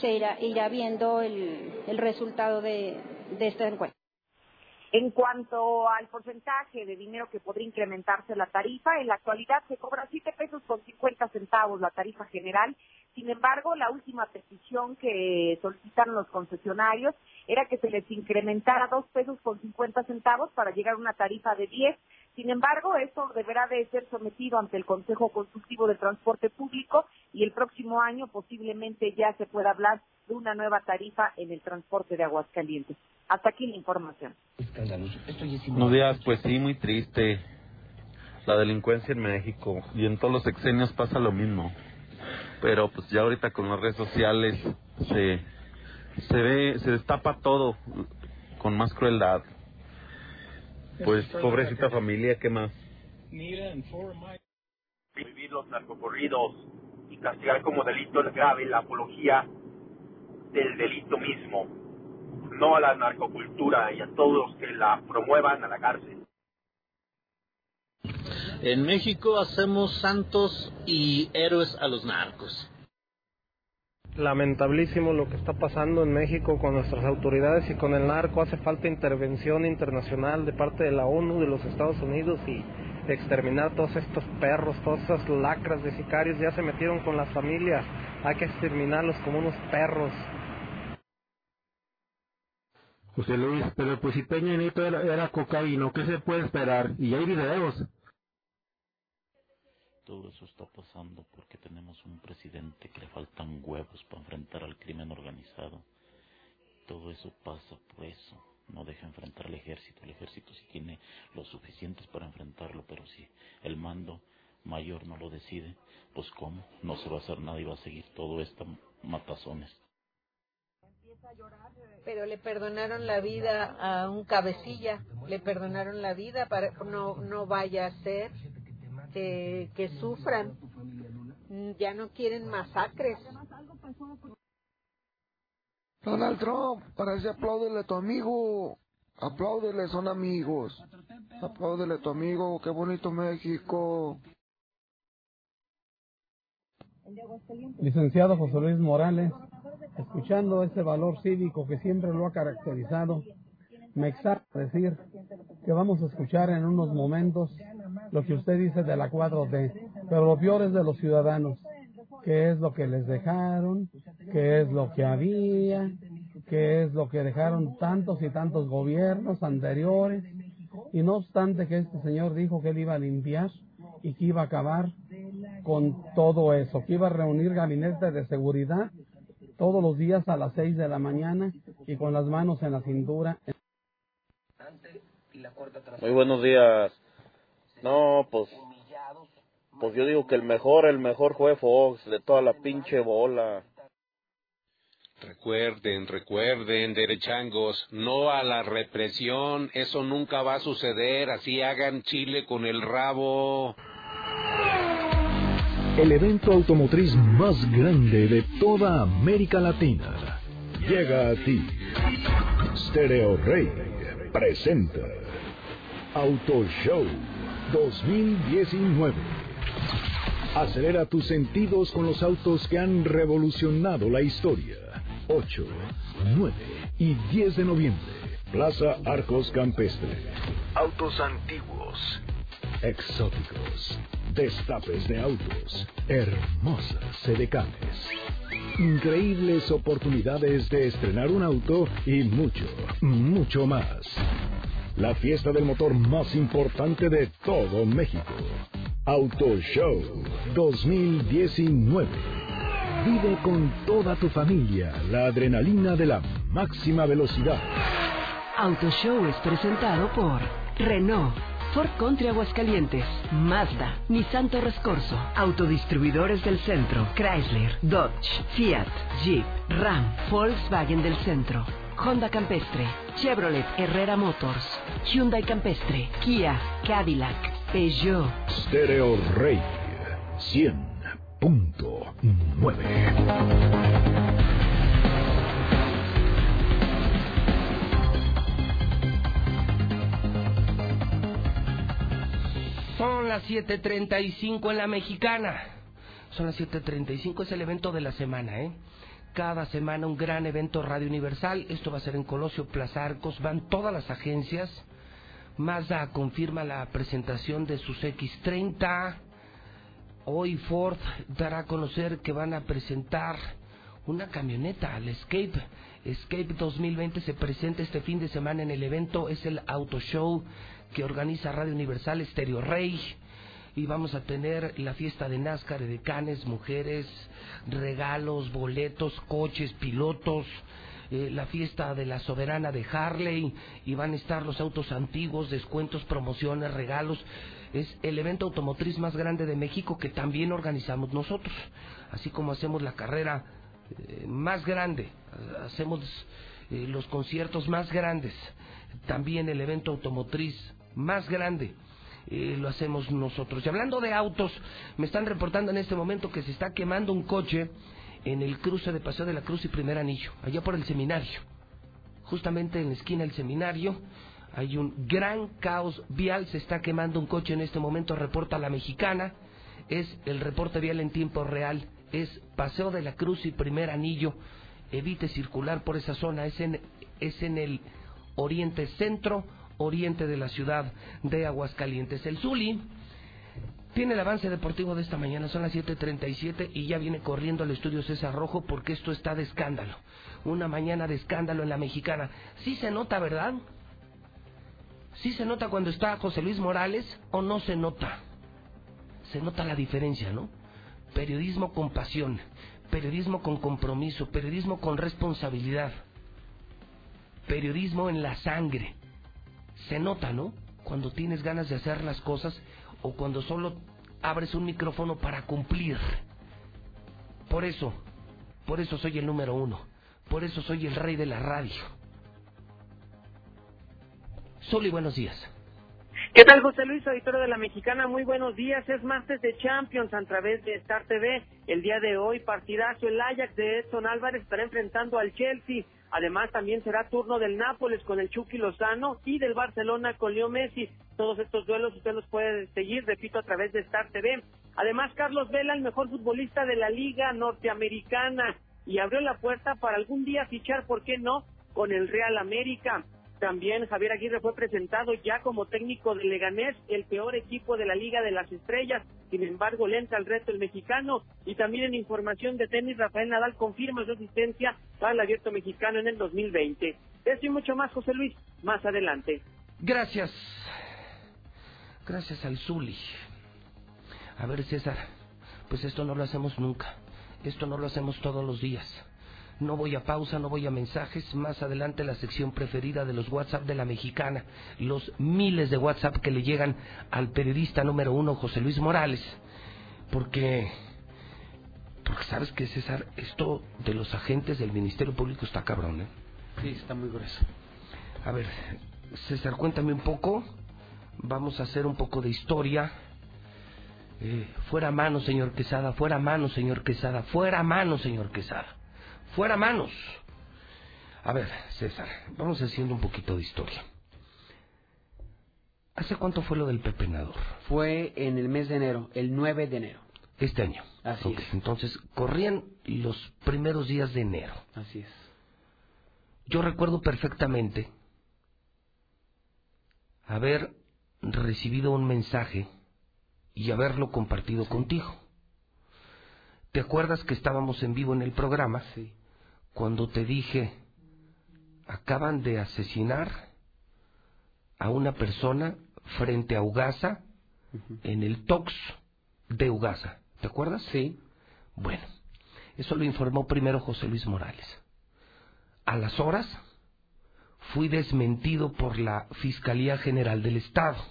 se irá, irá viendo el, el resultado de, de este encuentro. En cuanto al porcentaje de dinero que podría incrementarse la tarifa, en la actualidad se cobra 7 pesos con 50 centavos la tarifa general. Sin embargo, la última petición que solicitaron los concesionarios era que se les incrementara 2 pesos con 50 centavos para llegar a una tarifa de 10 sin embargo, esto deberá de ser sometido ante el Consejo Consultivo de Transporte Público y el próximo año posiblemente ya se pueda hablar de una nueva tarifa en el transporte de Aguascalientes. Hasta aquí la información. Buenos días, pues sí, muy triste. La delincuencia en México y en todos los sexenios pasa lo mismo. Pero pues ya ahorita con las redes sociales se, se ve, se destapa todo con más crueldad. Pues pobrecita familia, ¿qué más? Prohibir los narcocorridos y castigar como delito grave la apología del delito mismo, no a la narcocultura y a todos los que la promuevan a la cárcel. En México hacemos santos y héroes a los narcos lamentablísimo lo que está pasando en México con nuestras autoridades y con el narco. Hace falta intervención internacional de parte de la ONU, de los Estados Unidos y exterminar todos estos perros, todas esas lacras de sicarios. Ya se metieron con las familias. Hay que exterminarlos como unos perros. José Luis, pero pues si Peña Nieto era, era cocaíno, ¿qué se puede esperar? Y hay videos. Todo eso está pasando porque tenemos un presidente que le faltan huevos para enfrentar al crimen organizado. Todo eso pasa por eso. No deja enfrentar al ejército. El ejército sí tiene lo suficientes para enfrentarlo, pero si el mando mayor no lo decide, pues cómo, no se va a hacer nada y va a seguir todo esto matazones. Pero le perdonaron la vida a un cabecilla, le perdonaron la vida para no no vaya a ser que, sufran. Ya no quieren masacres. Donald Trump, para ese apláudele a tu amigo. Apláudele, son amigos. Apláudele a tu amigo, qué bonito México. Licenciado José Luis Morales, escuchando ese valor cívico que siempre lo ha caracterizado, me exalta decir que vamos a escuchar en unos momentos lo que usted dice de la 4T, pero lo peor es de los ciudadanos, qué es lo que les dejaron, qué es lo que había, qué es lo que dejaron tantos y tantos gobiernos anteriores, y no obstante que este señor dijo que él iba a limpiar y que iba a acabar con todo eso, que iba a reunir gabinetes de seguridad todos los días a las 6 de la mañana y con las manos en la cintura. Muy buenos días. No, pues. Pues yo digo que el mejor, el mejor fue Fox de toda la pinche bola. Recuerden, recuerden, derechangos, no a la represión, eso nunca va a suceder, así hagan Chile con el rabo. El evento automotriz más grande de toda América Latina llega a ti. Stereo Rey presenta Auto Show 2019. Acelera tus sentidos con los autos que han revolucionado la historia. 8, 9 y 10 de noviembre. Plaza Arcos Campestre. Autos antiguos, exóticos, destapes de autos, hermosas sedecanes. Increíbles oportunidades de estrenar un auto y mucho, mucho más. La fiesta del motor más importante de todo México. Auto Show 2019. Vive con toda tu familia la adrenalina de la máxima velocidad. Auto Show es presentado por Renault, Ford Country Aguascalientes, Mazda, Nissan Torres Corso, Autodistribuidores del Centro, Chrysler, Dodge, Fiat, Jeep, Ram, Volkswagen del Centro, Honda Campestre, Chevrolet Herrera Motors, Hyundai Campestre, Kia, Cadillac, Peugeot. Stereo Rey 100.9. Son las 7.35 en la mexicana. Son las 7.35, es el evento de la semana, ¿eh? Cada semana un gran evento Radio Universal. Esto va a ser en Colosio Plaza Arcos. Van todas las agencias. Mazda confirma la presentación de sus X30. Hoy Ford dará a conocer que van a presentar una camioneta, el Escape. Escape 2020 se presenta este fin de semana en el evento. Es el Auto Show que organiza Radio Universal Stereo Rey. Y vamos a tener la fiesta de NASCAR, de canes, mujeres, regalos, boletos, coches, pilotos, eh, la fiesta de la soberana de Harley, y van a estar los autos antiguos, descuentos, promociones, regalos. Es el evento automotriz más grande de México que también organizamos nosotros, así como hacemos la carrera eh, más grande, hacemos eh, los conciertos más grandes, también el evento automotriz más grande. eh, lo hacemos nosotros. Y hablando de autos, me están reportando en este momento que se está quemando un coche en el cruce de Paseo de la Cruz y Primer Anillo, allá por el seminario. Justamente en la esquina del seminario hay un gran caos vial, se está quemando un coche en este momento, reporta la mexicana, es el reporte vial en tiempo real, es Paseo de la Cruz y Primer Anillo, evite circular por esa zona, es en, es en el oriente centro, oriente de la ciudad de Aguascalientes. El Zuli tiene el avance deportivo de esta mañana, son las 7.37 y ya viene corriendo al estudio César Rojo porque esto está de escándalo. Una mañana de escándalo en la mexicana. Sí se nota, ¿verdad? ¿Sí se nota cuando está José Luis Morales o no se nota? Se nota la diferencia, ¿no? Periodismo con pasión, periodismo con compromiso, periodismo con responsabilidad, periodismo en la sangre. Se nota, ¿no? Cuando tienes ganas de hacer las cosas o cuando solo abres un micrófono para cumplir. Por eso, por eso soy el número uno, por eso soy el rey de la radio. Soli, buenos días. ¿Qué tal, José Luis, auditorio de la Mexicana? Muy buenos días. Es martes de Champions a través de Star TV. El día de hoy, partidazo. El Ajax de Edson Álvarez estará enfrentando al Chelsea. Además, también será turno del Nápoles con el Chucky Lozano y del Barcelona con Leo Messi. Todos estos duelos usted los puede seguir, repito, a través de Star TV. Además, Carlos Vela, el mejor futbolista de la Liga Norteamericana. Y abrió la puerta para algún día fichar, ¿por qué no?, con el Real América. También Javier Aguirre fue presentado ya como técnico de Leganés, el peor equipo de la Liga de las Estrellas. Sin embargo, lenta al reto el mexicano. Y también en información de tenis, Rafael Nadal confirma su asistencia el abierto mexicano en el 2020. Eso y mucho más, José Luis, más adelante. Gracias. Gracias al Zuli. A ver, César, pues esto no lo hacemos nunca. Esto no lo hacemos todos los días. No voy a pausa, no voy a mensajes. Más adelante la sección preferida de los WhatsApp de la mexicana. Los miles de WhatsApp que le llegan al periodista número uno, José Luis Morales. Porque Porque sabes que César, esto de los agentes del Ministerio Público está cabrón, ¿eh? Sí, está muy grueso. A ver, César, cuéntame un poco. Vamos a hacer un poco de historia. Eh, fuera mano, señor Quesada, fuera mano, señor Quesada, fuera mano, señor Quesada. Fuera manos. A ver, César, vamos haciendo un poquito de historia. ¿Hace cuánto fue lo del pepenador? Fue en el mes de enero, el 9 de enero. Este año. Así es. Entonces, corrían los primeros días de enero. Así es. Yo recuerdo perfectamente haber recibido un mensaje y haberlo compartido contigo. ¿Te acuerdas que estábamos en vivo en el programa? Sí. Cuando te dije, acaban de asesinar a una persona frente a Ugasa en el Tox de Ugasa. ¿Te acuerdas? Sí. Bueno, eso lo informó primero José Luis Morales. A las horas fui desmentido por la Fiscalía General del Estado.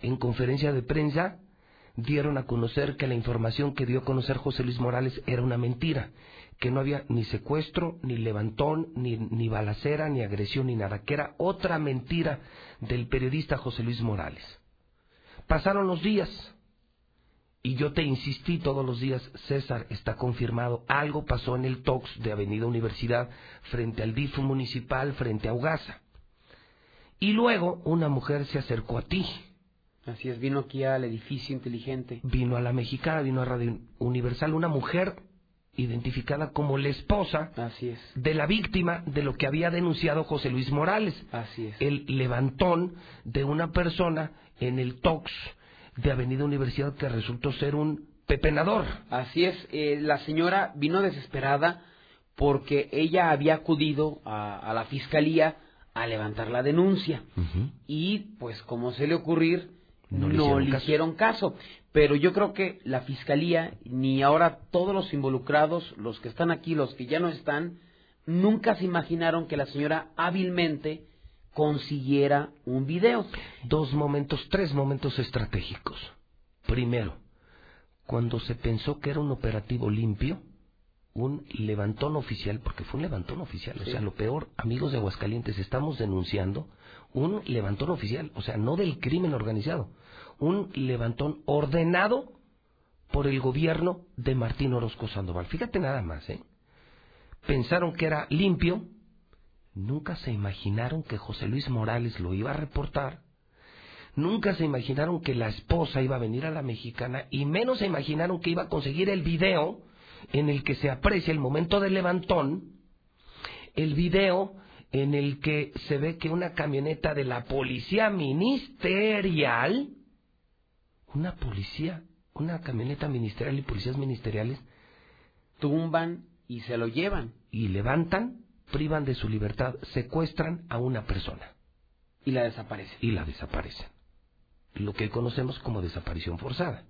En conferencia de prensa dieron a conocer que la información que dio a conocer José Luis Morales era una mentira, que no había ni secuestro, ni levantón, ni, ni balacera, ni agresión, ni nada, que era otra mentira del periodista José Luis Morales. Pasaron los días y yo te insistí todos los días, César, está confirmado, algo pasó en el TOX de Avenida Universidad frente al DIF municipal, frente a Ugasa. Y luego una mujer se acercó a ti. Así es, vino aquí al edificio inteligente. Vino a la mexicana, vino a Radio Universal, una mujer identificada como la esposa Así es. de la víctima de lo que había denunciado José Luis Morales. Así es. El levantón de una persona en el TOX de Avenida Universidad que resultó ser un pepenador. Así es, eh, la señora vino desesperada porque ella había acudido a, a la fiscalía a levantar la denuncia y pues como se le ocurrir No no, le hicieron le caso. hicieron caso. Pero yo creo que la fiscalía ni ahora todos los involucrados, los que están aquí, los que ya no están, nunca se imaginaron que la señora hábilmente consiguiera un video. Dos momentos, tres momentos estratégicos. Primero, cuando se pensó que era un operativo limpio, un levantón oficial, porque fue un levantón oficial, o sea, lo peor, amigos de Aguascalientes, estamos denunciando un levantón oficial, o sea, no del crimen organizado, un levantón ordenado por el gobierno de Martín Orozco Sandoval. Fíjate nada más, ¿eh? Pensaron que era limpio, nunca se imaginaron que José Luis Morales lo iba a reportar, nunca se imaginaron que la esposa iba a venir a la mexicana y menos se imaginaron que iba a conseguir el video en el que se aprecia el momento del levantón, el video en el que se ve que una camioneta de la policía ministerial, una policía, una camioneta ministerial y policías ministeriales, tumban y se lo llevan. Y levantan, privan de su libertad, secuestran a una persona. Y la desaparecen. Y la desaparecen. Lo que conocemos como desaparición forzada.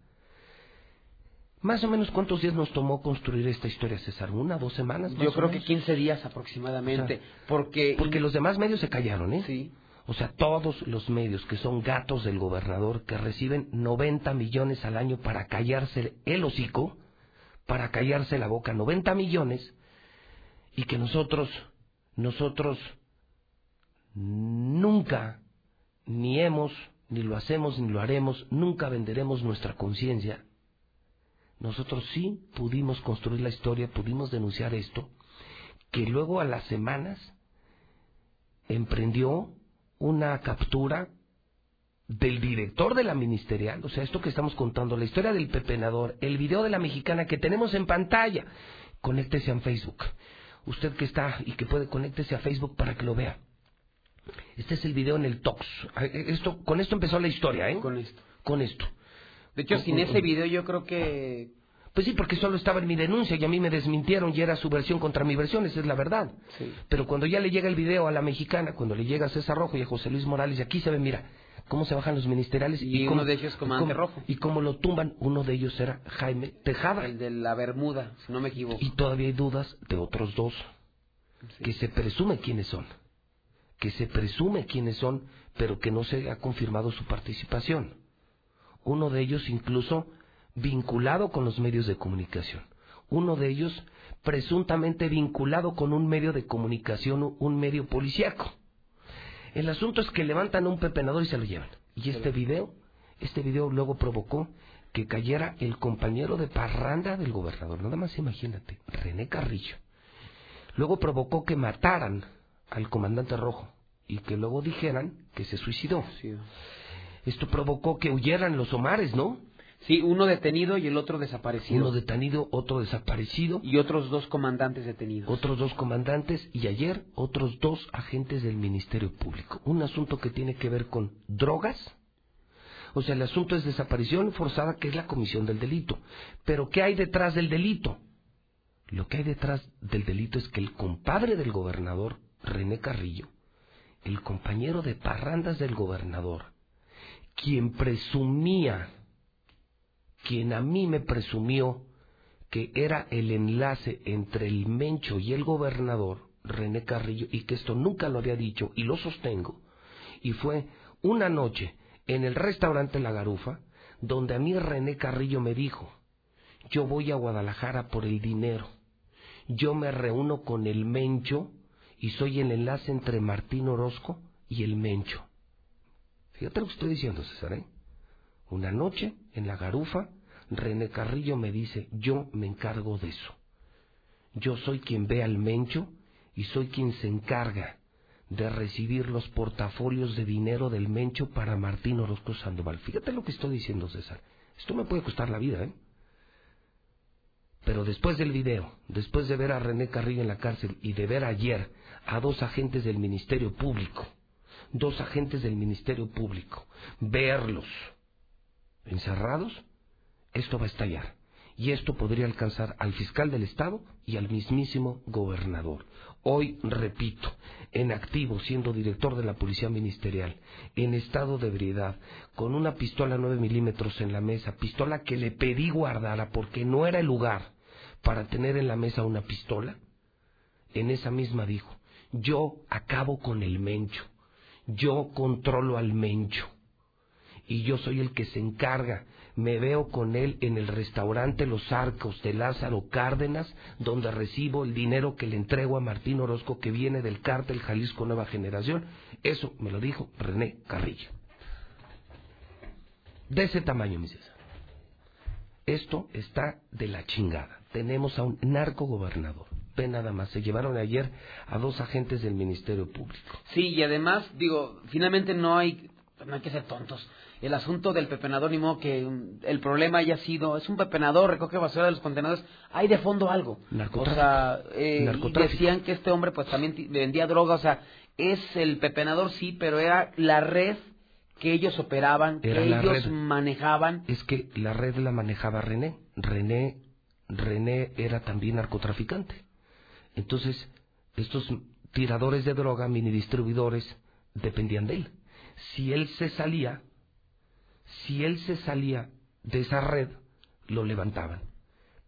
Más o menos cuántos días nos tomó construir esta historia, César, una, dos semanas. más Yo o creo que menos? 15 días aproximadamente. O sea, porque Porque los demás medios se callaron, ¿eh? Sí. O sea, todos los medios que son gatos del gobernador, que reciben 90 millones al año para callarse el hocico, para callarse la boca, 90 millones, y que nosotros, nosotros nunca, ni hemos, ni lo hacemos, ni lo haremos, nunca venderemos nuestra conciencia. Nosotros sí pudimos construir la historia, pudimos denunciar esto, que luego a las semanas emprendió una captura del director de la ministerial, o sea, esto que estamos contando, la historia del pepenador, el video de la mexicana que tenemos en pantalla, conéctese a Facebook. Usted que está y que puede, conéctese a Facebook para que lo vea. Este es el video en el Tox. Ah, eh, Esto, con esto empezó la historia, ¿eh? Con esto. Con esto. De hecho, sin ese video yo creo que... Pues sí, porque solo estaba en mi denuncia y a mí me desmintieron y era su versión contra mi versión, esa es la verdad. Sí. Pero cuando ya le llega el video a la mexicana, cuando le llega a César Rojo y a José Luis Morales, y aquí se ve, mira, cómo se bajan los ministeriales Y cómo, uno de ellos comandante y cómo- Rojo. Y cómo lo tumban, uno de ellos era Jaime Tejada. El de la Bermuda, si no me equivoco. Y todavía hay dudas de otros dos, que se presume quiénes son, que se presume quiénes son, pero que no se ha confirmado su participación. Uno de ellos incluso vinculado con los medios de comunicación. Uno de ellos presuntamente vinculado con un medio de comunicación, un medio policíaco. El asunto es que levantan un pepenador y se lo llevan. Y este video, este video luego provocó que cayera el compañero de parranda del gobernador. Nada más imagínate, René Carrillo. Luego provocó que mataran al comandante rojo y que luego dijeran que se suicidó. Esto provocó que huyeran los Omares, ¿no? Sí, uno detenido y el otro desaparecido. Uno detenido, otro desaparecido. Y otros dos comandantes detenidos. Otros dos comandantes y ayer otros dos agentes del Ministerio Público. Un asunto que tiene que ver con drogas. O sea, el asunto es desaparición forzada, que es la comisión del delito. Pero ¿qué hay detrás del delito? Lo que hay detrás del delito es que el compadre del gobernador, René Carrillo, el compañero de parrandas del gobernador, quien presumía quien a mí me presumió que era el enlace entre el Mencho y el gobernador, René Carrillo, y que esto nunca lo había dicho y lo sostengo, y fue una noche en el restaurante La Garufa, donde a mí René Carrillo me dijo, yo voy a Guadalajara por el dinero, yo me reúno con el Mencho y soy el enlace entre Martín Orozco y el Mencho. Fíjate lo que estoy diciendo, César, ¿eh? Una noche, en la garufa, René Carrillo me dice, yo me encargo de eso. Yo soy quien ve al mencho y soy quien se encarga de recibir los portafolios de dinero del mencho para Martín Orozco Sandoval. Fíjate lo que estoy diciendo, César. Esto me puede costar la vida, ¿eh? Pero después del video, después de ver a René Carrillo en la cárcel y de ver ayer a dos agentes del Ministerio Público, dos agentes del Ministerio Público, verlos encerrados, esto va a estallar. Y esto podría alcanzar al fiscal del Estado y al mismísimo gobernador. Hoy, repito, en activo, siendo director de la Policía Ministerial, en estado de ebriedad, con una pistola 9 milímetros en la mesa, pistola que le pedí guardara porque no era el lugar para tener en la mesa una pistola, en esa misma dijo, yo acabo con el mencho, yo controlo al mencho y yo soy el que se encarga. Me veo con él en el restaurante Los Arcos de Lázaro Cárdenas, donde recibo el dinero que le entrego a Martín Orozco, que viene del cártel Jalisco Nueva Generación. Eso me lo dijo René Carrillo. De ese tamaño, mi César. Esto está de la chingada. Tenemos a un narco gobernador. Nada más, se llevaron ayer a dos agentes del Ministerio Público. Sí, y además, digo, finalmente no hay, no hay que ser tontos el asunto del pepenador, ni modo que el problema haya sido, es un pepenador, recoge basura de los contenedores, hay de fondo algo. O sea, eh, decían que este hombre pues también vendía droga, o sea, es el pepenador sí, pero era la red que ellos operaban, que ellos manejaban. Es que la red la manejaba René. René, René era también narcotraficante. Entonces, estos tiradores de droga, mini distribuidores, dependían de él. Si él se salía, si él se salía de esa red, lo levantaban.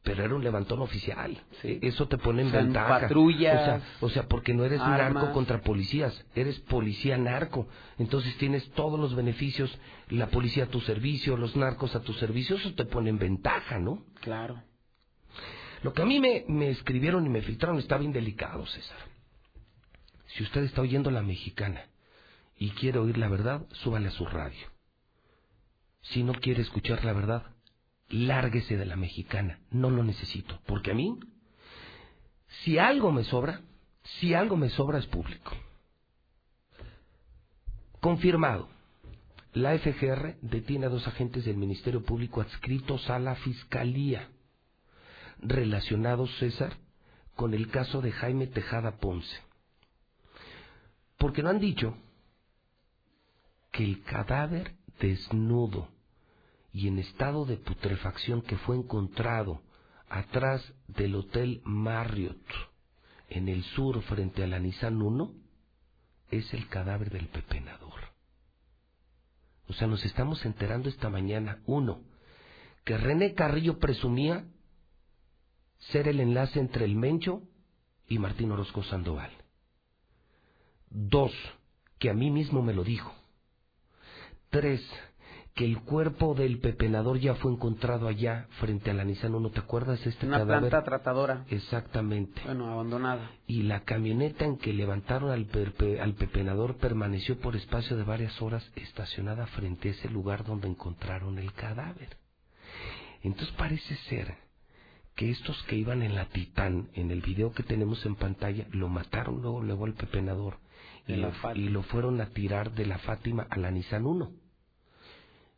Pero era un levantón oficial. Eso te pone en ventaja. Patrullas, o sea, porque no eres narco contra policías, eres policía narco. Entonces tienes todos los beneficios, la policía a tu servicio, los narcos a tu servicio, eso te pone en ventaja, ¿no? Claro. Lo que a mí me, me escribieron y me filtraron está bien delicado, César. Si usted está oyendo la mexicana y quiere oír la verdad, súbale a su radio. Si no quiere escuchar la verdad, lárguese de la mexicana. No lo necesito. Porque a mí, si algo me sobra, si algo me sobra es público. Confirmado. La FGR detiene a dos agentes del Ministerio Público adscritos a la Fiscalía, relacionados, César, con el caso de Jaime Tejada Ponce. Porque no han dicho que el cadáver desnudo y en estado de putrefacción que fue encontrado atrás del Hotel Marriott en el sur frente a la Nissan 1 es el cadáver del pepenador. O sea, nos estamos enterando esta mañana, uno, que René Carrillo presumía ser el enlace entre el Mencho y Martín Orozco Sandoval. Dos, que a mí mismo me lo dijo. Tres, que el cuerpo del pepenador ya fue encontrado allá frente a la Nissan 1, ¿te acuerdas? Este Una cadáver? planta tratadora. Exactamente. Bueno, abandonada. Y la camioneta en que levantaron al, perpe- al pepenador permaneció por espacio de varias horas estacionada frente a ese lugar donde encontraron el cadáver. Entonces parece ser que estos que iban en la Titán, en el video que tenemos en pantalla, lo mataron luego, luego al pepenador y lo, y lo fueron a tirar de la Fátima a la Nissan 1.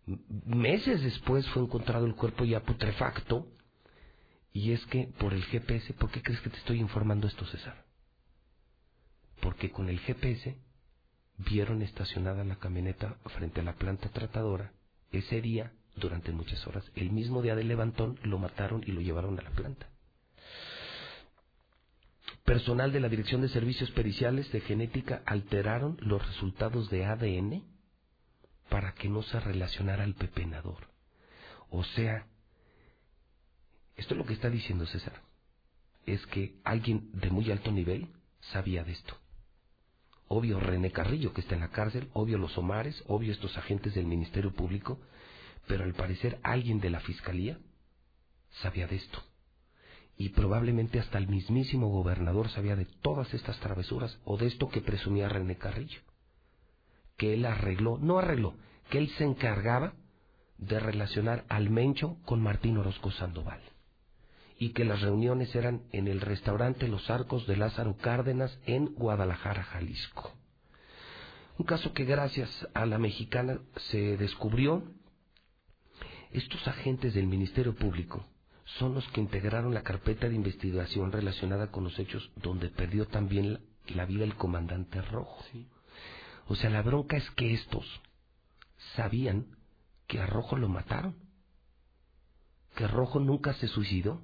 Meses después fue encontrado el cuerpo ya putrefacto y es que por el GPS, ¿por qué crees que te estoy informando esto, César? Porque con el GPS vieron estacionada la camioneta frente a la planta tratadora ese día durante muchas horas. El mismo día del levantón lo mataron y lo llevaron a la planta. Personal de la Dirección de Servicios Periciales de Genética alteraron los resultados de ADN para que no se relacionara al pepenador. O sea, esto es lo que está diciendo César. Es que alguien de muy alto nivel sabía de esto. Obvio René Carrillo, que está en la cárcel, obvio los Omares, obvio estos agentes del Ministerio Público, pero al parecer alguien de la Fiscalía sabía de esto. Y probablemente hasta el mismísimo gobernador sabía de todas estas travesuras o de esto que presumía René Carrillo. Que él arregló, no arregló, que él se encargaba de relacionar al Mencho con Martín Orozco Sandoval. Y que las reuniones eran en el restaurante Los Arcos de Lázaro Cárdenas en Guadalajara, Jalisco. Un caso que gracias a la mexicana se descubrió. Estos agentes del Ministerio Público son los que integraron la carpeta de investigación relacionada con los hechos donde perdió también la, la vida el comandante Rojo. O sea, la bronca es que estos sabían que a Rojo lo mataron, que Rojo nunca se suicidó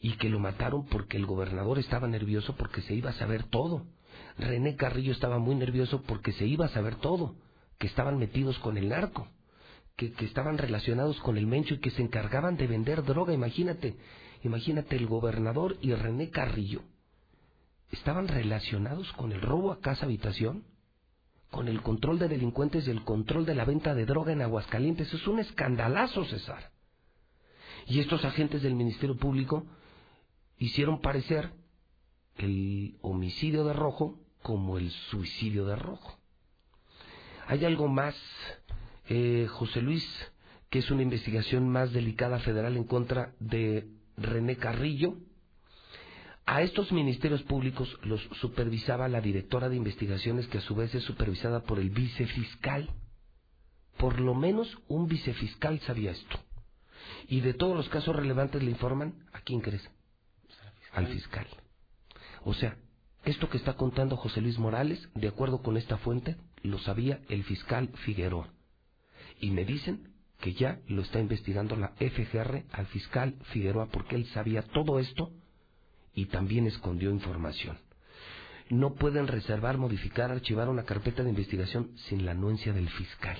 y que lo mataron porque el gobernador estaba nervioso porque se iba a saber todo. René Carrillo estaba muy nervioso porque se iba a saber todo, que estaban metidos con el narco, que, que estaban relacionados con el Mencho y que se encargaban de vender droga. Imagínate, imagínate el gobernador y René Carrillo estaban relacionados con el robo a casa habitación, con el control de delincuentes y el control de la venta de droga en Aguascalientes. Es un escandalazo, César. Y estos agentes del Ministerio Público hicieron parecer el homicidio de Rojo como el suicidio de Rojo. Hay algo más, eh, José Luis, que es una investigación más delicada federal en contra de René Carrillo. A estos ministerios públicos los supervisaba la directora de investigaciones que a su vez es supervisada por el vicefiscal. Por lo menos un vicefiscal sabía esto. Y de todos los casos relevantes le informan, ¿a quién crees? Al fiscal. O sea, esto que está contando José Luis Morales, de acuerdo con esta fuente, lo sabía el fiscal Figueroa. Y me dicen que ya lo está investigando la FGR al fiscal Figueroa porque él sabía todo esto y también escondió información. No pueden reservar, modificar, archivar una carpeta de investigación sin la anuencia del fiscal.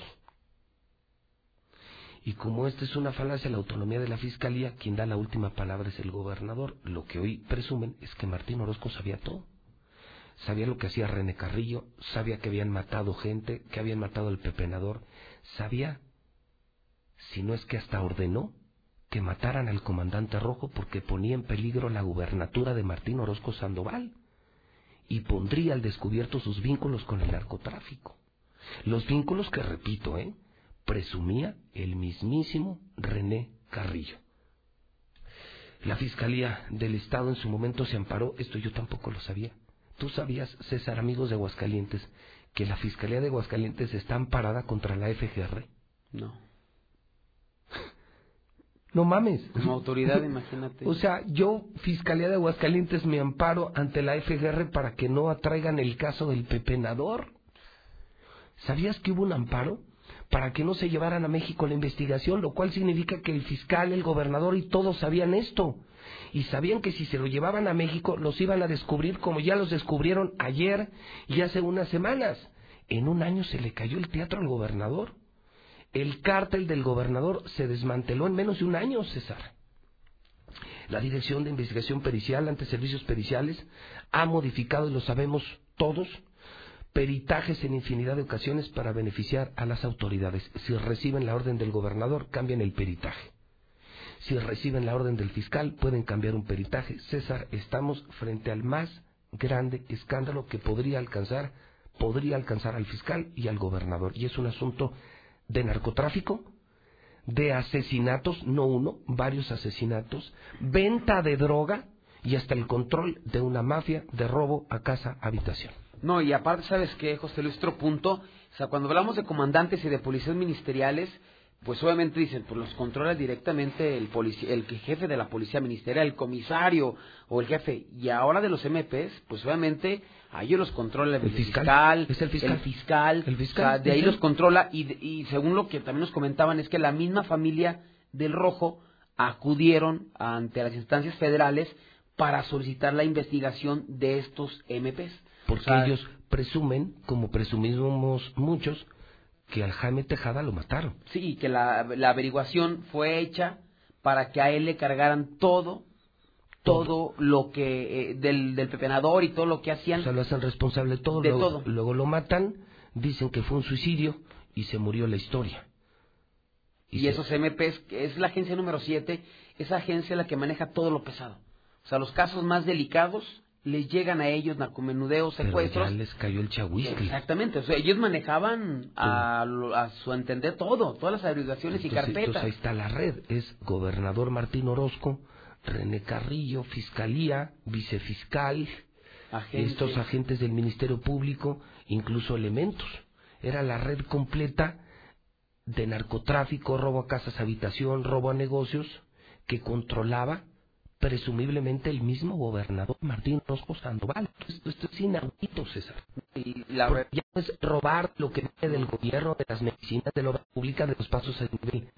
Y como esta es una falacia la autonomía de la fiscalía, quien da la última palabra es el gobernador. Lo que hoy presumen es que Martín Orozco sabía todo. Sabía lo que hacía René Carrillo, sabía que habían matado gente, que habían matado al pepenador, sabía, si no es que hasta ordenó, que mataran al comandante rojo porque ponía en peligro la gubernatura de Martín Orozco Sandoval y pondría al descubierto sus vínculos con el narcotráfico. Los vínculos que, repito, ¿eh? presumía el mismísimo René Carrillo. La Fiscalía del Estado en su momento se amparó, esto yo tampoco lo sabía. ¿Tú sabías, César, amigos de Aguascalientes, que la Fiscalía de Aguascalientes está amparada contra la FGR? No. No mames. Como autoridad, imagínate. O sea, yo, Fiscalía de Aguascalientes, me amparo ante la FGR para que no atraigan el caso del pepenador. ¿Sabías que hubo un amparo? Para que no se llevaran a México la investigación, lo cual significa que el fiscal, el gobernador y todos sabían esto. Y sabían que si se lo llevaban a México, los iban a descubrir como ya los descubrieron ayer y hace unas semanas. En un año se le cayó el teatro al gobernador. El cártel del gobernador se desmanteló en menos de un año, César. La Dirección de Investigación Pericial ante Servicios Periciales ha modificado, y lo sabemos todos, peritajes en infinidad de ocasiones para beneficiar a las autoridades. Si reciben la orden del gobernador, cambian el peritaje. Si reciben la orden del fiscal, pueden cambiar un peritaje. César, estamos frente al más grande escándalo que podría alcanzar, podría alcanzar al fiscal y al gobernador. Y es un asunto de narcotráfico, de asesinatos, no uno, varios asesinatos, venta de droga y hasta el control de una mafia de robo a casa habitación. No, y aparte, ¿sabes qué, José Luis? Otro punto, o sea, cuando hablamos de comandantes y de policías ministeriales, pues obviamente dicen, pues los controla directamente el, el jefe de la policía ministerial, el comisario o el jefe. Y ahora de los MPs, pues obviamente a ellos los controla el, fiscal, ¿Es el fiscal? El fiscal, el fiscal. de ahí los controla y, y según lo que también nos comentaban es que la misma familia del Rojo acudieron ante las instancias federales para solicitar la investigación de estos MPs. Porque ellos presumen, como presumimos muchos, que al Jaime Tejada lo mataron. Sí, que la, la averiguación fue hecha para que a él le cargaran todo, todo, lo que, eh, del, del pepenador y todo lo que hacían. O sea, lo hacen responsable de todo. De luego, todo. Luego lo matan, dicen que fue un suicidio y se murió la historia. Y, esos MPs, que es la agencia número 7, esa agencia es la que maneja todo lo pesado. O sea, los casos más delicados les llegan a ellos narcomenudeos, secuestros. Pero ya les cayó el chahuiscle. Exactamente, o sea, ellos manejaban a, a su entender todo, todas las averiguaciones y carpetas. Entonces ahí está la red, es gobernador Martín Orozco, René Carrillo, Fiscalía, Vicefiscal, Agentes. estos agentes del Ministerio Público, incluso elementos. Era la red completa de narcotráfico, robo a casas, habitación, robo a negocios, que controlaba presumiblemente el mismo gobernador Martín Orozco Sandoval. Esto, esto es inaudito, César. Y la Porque ya no es robar lo que viene del gobierno, de las medicinas, de la obra pública, de los pasos a nivel.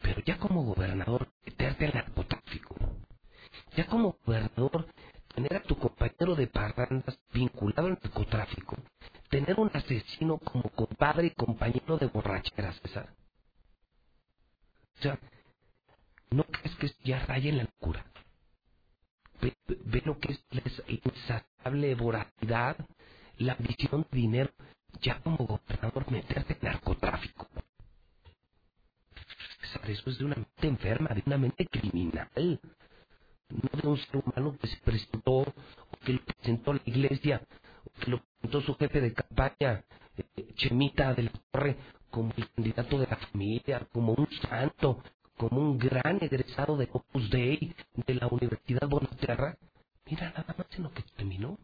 Pero ya como gobernador, meterte al narcotráfico. Ya como gobernador, tener a tu compañero de parrandas vinculado al narcotráfico. Tener un asesino como compadre y compañero de borrachera, César. O sea, ¿no crees que ya raya en la locura? Ve, lo que es la insaciable voracidad, la ambición de dinero, ya como gobernador meterte en narcotráfico. Eso es de una mente enferma, de una mente criminal, no de un ser humano que se presentó, o que lo presentó la iglesia, o que lo presentó su jefe de campaña, eh, Chemita de la Torre, como el candidato de la familia, como un santo, como un gran egresado de Opus Dei de la Universidad Bonaterra. Mira nada más en lo que terminó.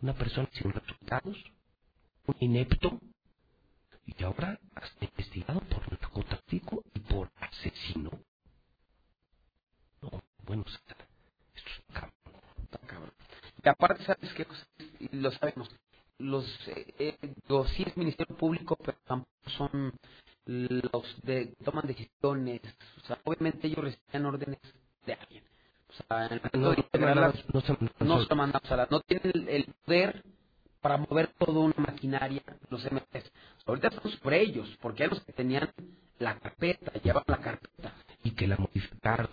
Una persona sin resultados, un inepto, y ahora hasta investigado por narcotráfico y por asesino. No, bueno, esto es. Está cabrón. Y aparte, ¿sabes qué? Y lo sabemos. Los, eh, eh, los sí es Ministerio Público, pero tampoco son los de toman decisiones. O sea, obviamente ellos recibían órdenes de alguien. O sea, en el momento No, de integrarlas, no se- no se lo mandan, o sea, no tienen el, el poder para mover toda una maquinaria, los MPs. Ahorita están sobre ellos, porque eran los que tenían la carpeta, llevaban la carpeta. Y que la modificaron.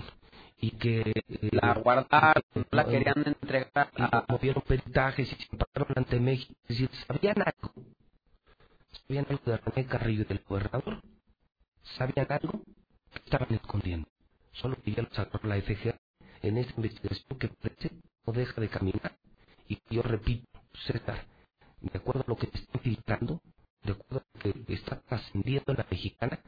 Y que eh, La guardaron, no la querían entregar y a... movieron peritajes y se ante México. Es decir, ¿sabían algo? ¿Sabían algo de René Carrillo y del gobernador? ¿Sabían algo? estaban escondiendo? Solo que ya lo sacó la FG en esta investigación que parece no deja de caminar. Y yo repito, César, de acuerdo a lo que te están filtrando, de acuerdo a lo que está trascendiendo en la mexicana,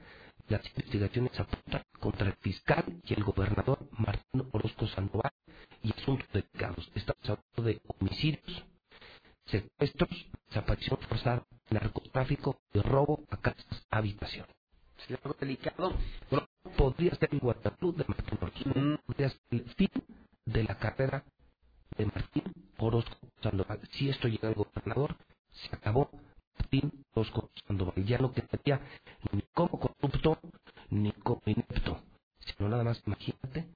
las investigaciones apuntan contra el fiscal y el gobernador Martín Orozco Sandoval y asuntos delicados. Estamos hablando de homicidios, secuestros, desaparición forzada, narcotráfico y robo a casas habitación. Sí, algo delicado. Podría ser el Guadalupe de Martín Orozco, podría ser el fin de la carrera de Martín Orozco Sandoval. Si esto llega al gobernador, se acabó Martín Orozco Sandoval. Ya no quedaría ni como corrupto ni como inepto, sino nada más imagínate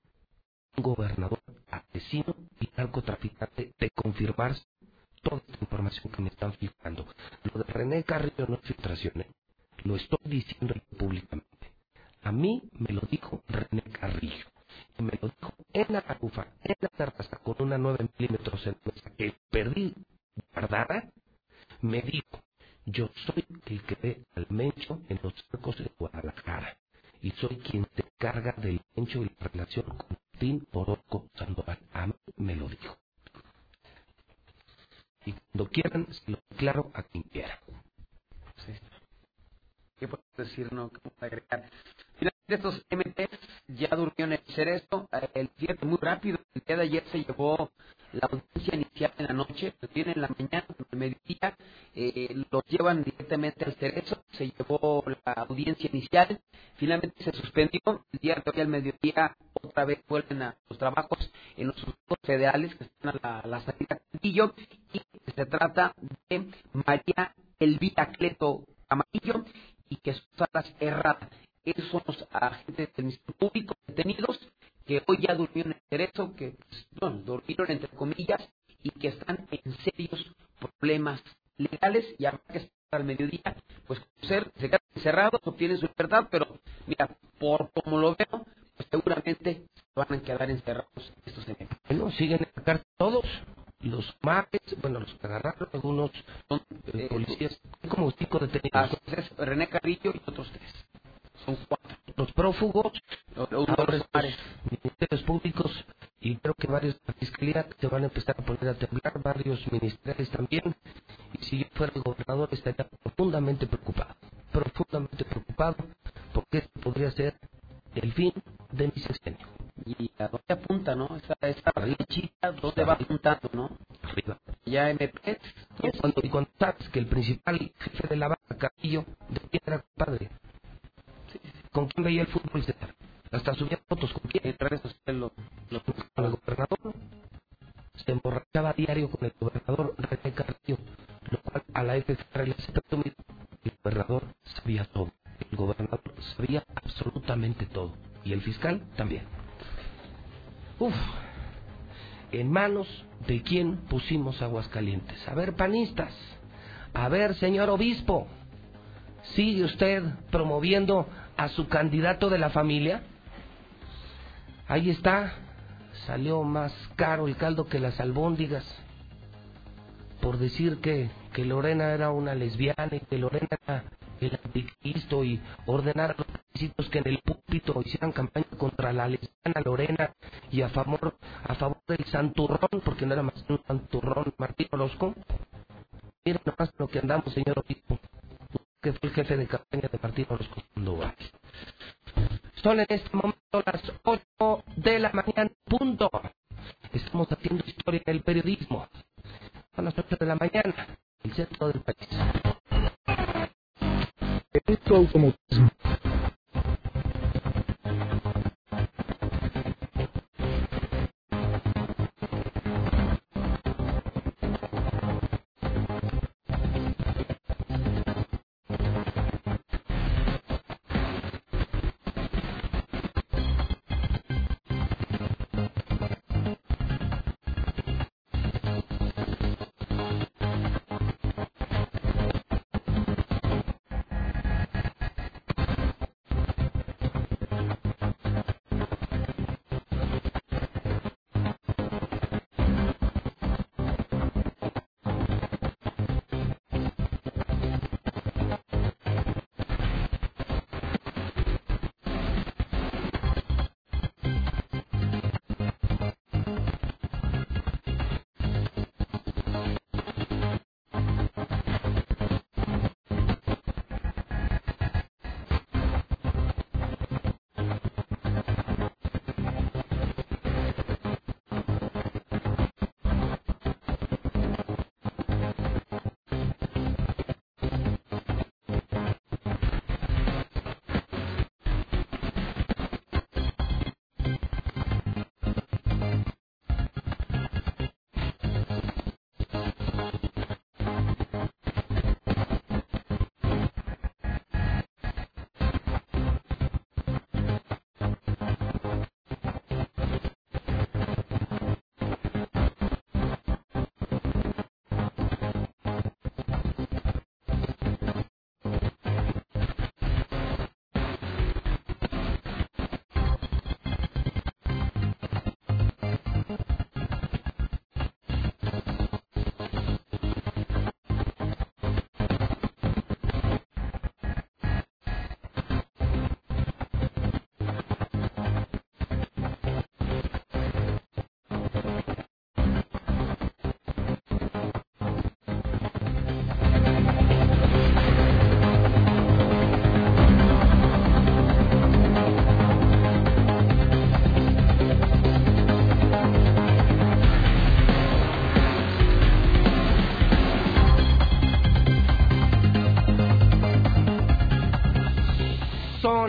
un gobernador asesino y narcotraficante de confirmarse toda esta información que me están filtrando. Lo de René Carrillo no es filtración, ¿eh? lo estoy diciendo públicamente. A mí me lo dijo René Carrillo. Y me lo dijo en la tacufa, en la terraza, con una 9 milímetros en mesa que perdí guardada. Me Yo soy el que ve al Mencho en los cercos de Guadalajara. Y soy quien se encarga del Mencho y la relación con Martín Orozco Sandoval. A mí me lo dijo. Y cuando quieran, se lo declaro a quien quiera. ¿Qué puedo decir? No, ¿Qué puedo agregar? Finalmente estos MPs ya durmieron en el cerezo. Eh, El fíjate muy rápido. El día de ayer se llevó la audiencia inicial en la noche, lo tienen en la mañana, en mediodía, eh, los llevan directamente al cerezo, se llevó la audiencia inicial, finalmente se suspendió, el día de hoy al mediodía otra vez vuelven a los trabajos en los juzgados federales que están a la, la salida de Cantillo, y se trata de María Elvira Cleto Amarillo y que sus salas erradas. Esos son los agentes del Ministerio Público detenidos que hoy ya durmieron en cerezo, que pues, bueno, durmieron entre comillas y que están en serios problemas legales y ahora que están al mediodía, pues ser, se quedan encerrados, obtienen su libertad, pero mira, por como lo veo, pues seguramente van a quedar encerrados estos eventos. Bueno, siguen en la cárcel todos. Los mares, bueno, los que agarraron, algunos son eh, policías, hay como cinco detenidos. Entonces, René Carrillo y otros tres. Son cuatro. Los prófugos, Los ministerios públicos y creo que varios de la fiscalía se van a empezar a poner a temblar, varios ministeriales también. Y si yo fuera el gobernador estaría profundamente preocupado, profundamente preocupado, porque esto podría ser el fin de mi sexenio. ¿Y a dónde apunta, no? Esa, esa flechita, ¿dónde va apuntando, no? Arriba. Ya MP. Y cuando, y cuando sabes que el principal jefe de la banca, Carrillo, ¿de quién era compadre? ¿Con quién veía el fútbol? Hasta subía fotos con quién. En redes sociales lo, lo con el gobernador. Se emborrachaba a diario con el gobernador René Carrillo, lo cual a la FFR le hace presumir que el gobernador sabía todo. El gobernador sabía absolutamente todo. Y el fiscal también. Uf, en manos de quién pusimos Aguascalientes. A ver, panistas. A ver, señor obispo. ¿Sigue usted promoviendo a su candidato de la familia? Ahí está. Salió más caro el caldo que las albóndigas. Por decir que, que Lorena era una lesbiana y que Lorena era el anticristo y ordenar a los requisitos que en el púlpito hicieran campaña contra la lesbiana Lorena y a favor, a favor del santurrón, porque no era más que un santurrón, Martín Orozco. Miren nomás lo que andamos, señor obispo, que fue el jefe de campaña de Martín Orozco Sandoval. Son en este momento las 8 de la mañana, punto. Estamos haciendo historia en el periodismo. Son las 8 de la mañana, el centro del país. Esto automotismo.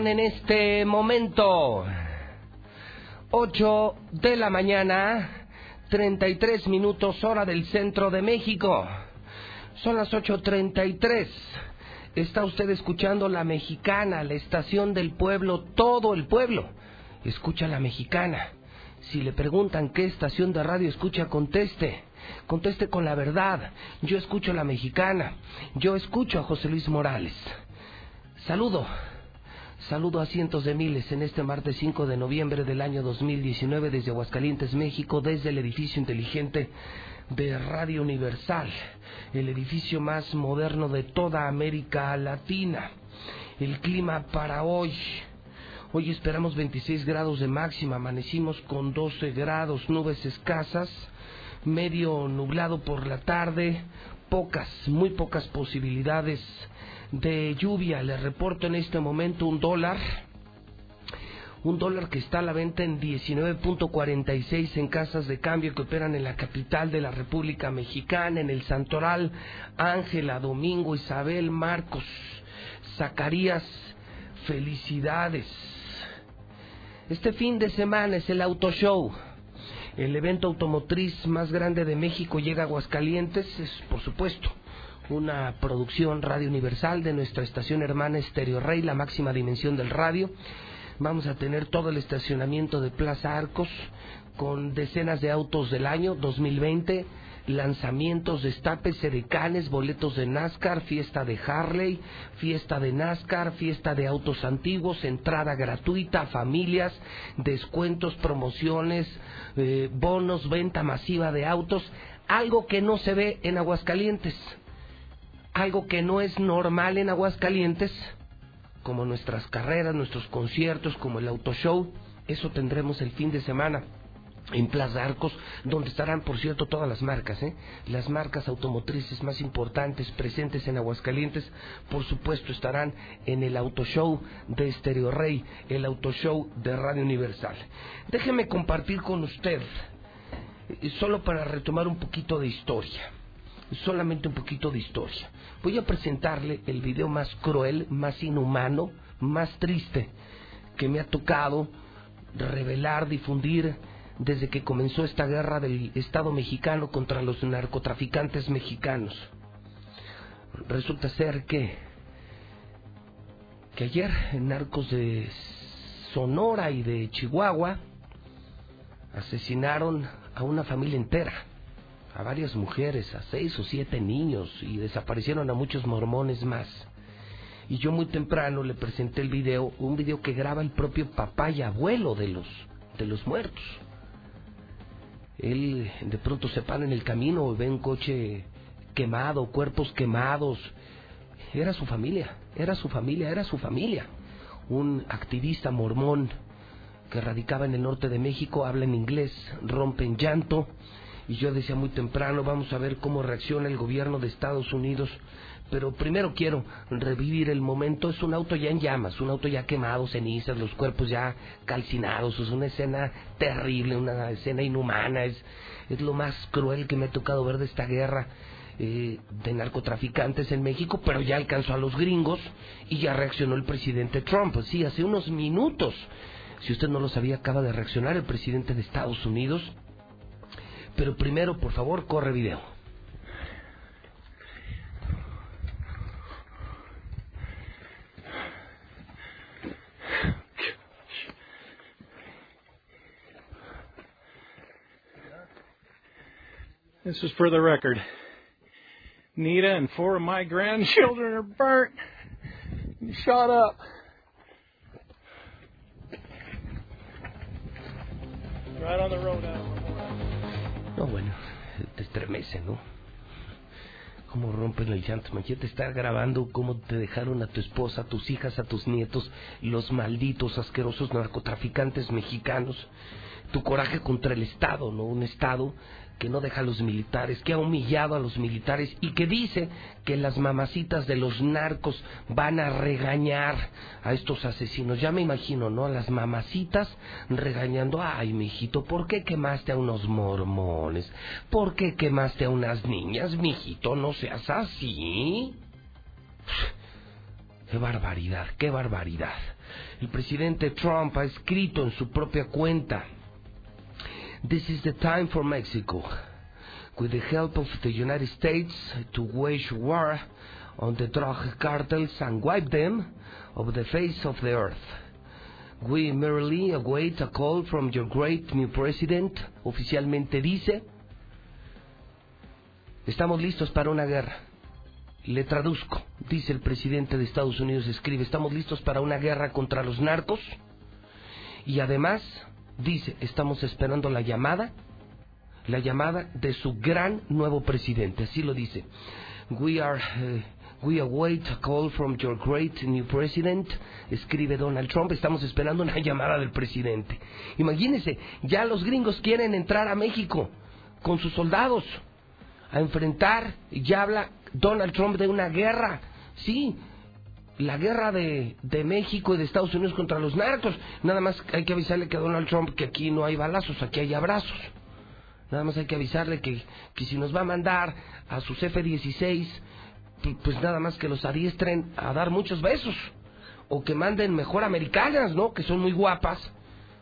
En este momento 8 de la mañana, 33 minutos hora del centro de México. Son las 8.33. Está usted escuchando la mexicana, la estación del pueblo, todo el pueblo. Escucha la mexicana. Si le preguntan qué estación de radio escucha, conteste. Conteste con la verdad. Yo escucho la mexicana. Yo escucho a José Luis Morales. Saludo. Saludo a cientos de miles en este martes 5 de noviembre del año 2019 desde Aguascalientes, México, desde el edificio inteligente de Radio Universal, el edificio más moderno de toda América Latina. El clima para hoy. Hoy esperamos 26 grados de máxima, amanecimos con 12 grados, nubes escasas, medio nublado por la tarde, pocas, muy pocas posibilidades de lluvia. Le reporto en este momento un dólar. Un dólar que está a la venta en 19.46 en casas de cambio que operan en la capital de la República Mexicana, en el Santoral, Ángela, Domingo, Isabel, Marcos, Zacarías, felicidades. Este fin de semana es el Auto Show. El evento automotriz más grande de México llega a Aguascalientes, es por supuesto una producción Radio Universal de nuestra estación hermana Estéreo Rey, la máxima dimensión del radio. Vamos a tener todo el estacionamiento de Plaza Arcos con decenas de autos del año 2020, lanzamientos, destapes, sedecanes, boletos de NASCAR, fiesta de Harley, fiesta de NASCAR, fiesta de autos antiguos, entrada gratuita, familias, descuentos, promociones, eh, bonos, venta masiva de autos, algo que no se ve en Aguascalientes algo que no es normal en Aguascalientes, como nuestras carreras, nuestros conciertos, como el auto show, eso tendremos el fin de semana en Plaza Arcos, donde estarán, por cierto, todas las marcas, ¿eh? las marcas automotrices más importantes presentes en Aguascalientes, por supuesto, estarán en el Auto Show de Estereo Rey, el Auto Show de Radio Universal. Déjeme compartir con usted, eh, solo para retomar un poquito de historia solamente un poquito de historia. Voy a presentarle el video más cruel, más inhumano, más triste que me ha tocado revelar, difundir desde que comenzó esta guerra del Estado mexicano contra los narcotraficantes mexicanos. Resulta ser que que ayer narcos de Sonora y de Chihuahua asesinaron a una familia entera a varias mujeres, a seis o siete niños y desaparecieron a muchos mormones más. Y yo muy temprano le presenté el video, un video que graba el propio papá y abuelo de los, de los muertos. Él de pronto se para en el camino y ve un coche quemado, cuerpos quemados. Era su familia, era su familia, era su familia. Un activista mormón que radicaba en el norte de México, habla en inglés, rompe en llanto y yo decía muy temprano, vamos a ver cómo reacciona el gobierno de Estados Unidos. Pero primero quiero revivir el momento. Es un auto ya en llamas, un auto ya quemado, cenizas, los cuerpos ya calcinados. Es una escena terrible, una escena inhumana. Es, es lo más cruel que me ha tocado ver de esta guerra. Eh, de narcotraficantes en México, pero ya alcanzó a los gringos y ya reaccionó el presidente Trump. Sí, hace unos minutos, si usted no lo sabía, acaba de reaccionar el presidente de Estados Unidos pero primero, por favor, corre video. This is for the record. Nita and four of my grandchildren are burnt and shot up. Right on the road out. No, bueno, te estremece, ¿no? Cómo rompen el llanto. Imagínate estar grabando cómo te dejaron a tu esposa, a tus hijas, a tus nietos, los malditos, asquerosos narcotraficantes mexicanos. Tu coraje contra el Estado, ¿no? Un Estado que no deja a los militares, que ha humillado a los militares y que dice que las mamacitas de los narcos van a regañar a estos asesinos. Ya me imagino, ¿no? A las mamacitas regañando, ay, mijito, ¿por qué quemaste a unos mormones? ¿Por qué quemaste a unas niñas, mijito? No seas así. Qué barbaridad, qué barbaridad. El presidente Trump ha escrito en su propia cuenta, This is the time for Mexico, with the help of the United States, to wage war on the drug cartels and wipe them off the face of the earth. We merely await a call from your great new president, oficialmente dice, estamos listos para una guerra. Le traduzco, dice el presidente de Estados Unidos, escribe, estamos listos para una guerra contra los narcos y además dice, estamos esperando la llamada, la llamada de su gran nuevo presidente, así lo dice. We are eh, We await a call from your great new president, escribe Donald Trump. Estamos esperando una llamada del presidente. Imagínense, ya los gringos quieren entrar a México con sus soldados a enfrentar, ya habla Donald Trump de una guerra. Sí, la guerra de, de, México y de Estados Unidos contra los narcos. Nada más hay que avisarle que a Donald Trump que aquí no hay balazos, aquí hay abrazos. Nada más hay que avisarle que, que si nos va a mandar a sus F-16 pues nada más que los adiestren a dar muchos besos o que manden mejor americanas, ¿no? Que son muy guapas,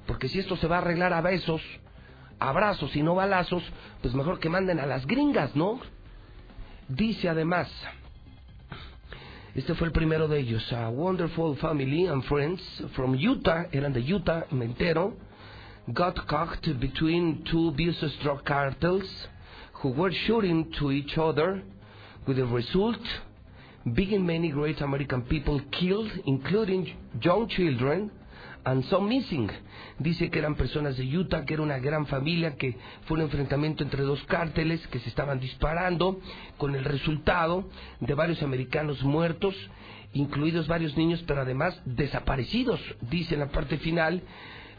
porque si esto se va a arreglar a besos, abrazos y no balazos, pues mejor que manden a las gringas, ¿no? Dice además, este fue el primero de ellos, a wonderful family and friends from Utah, eran de Utah, me entero, got caught between two vicious drug cartels who were shooting to each other with the result big and many great American people killed, including young children, and some missing. Dice que eran personas de Utah, que era una gran familia, que fue un enfrentamiento entre dos cárteles que se estaban disparando, con el resultado de varios americanos muertos, incluidos varios niños, pero además desaparecidos. Dice en la parte final,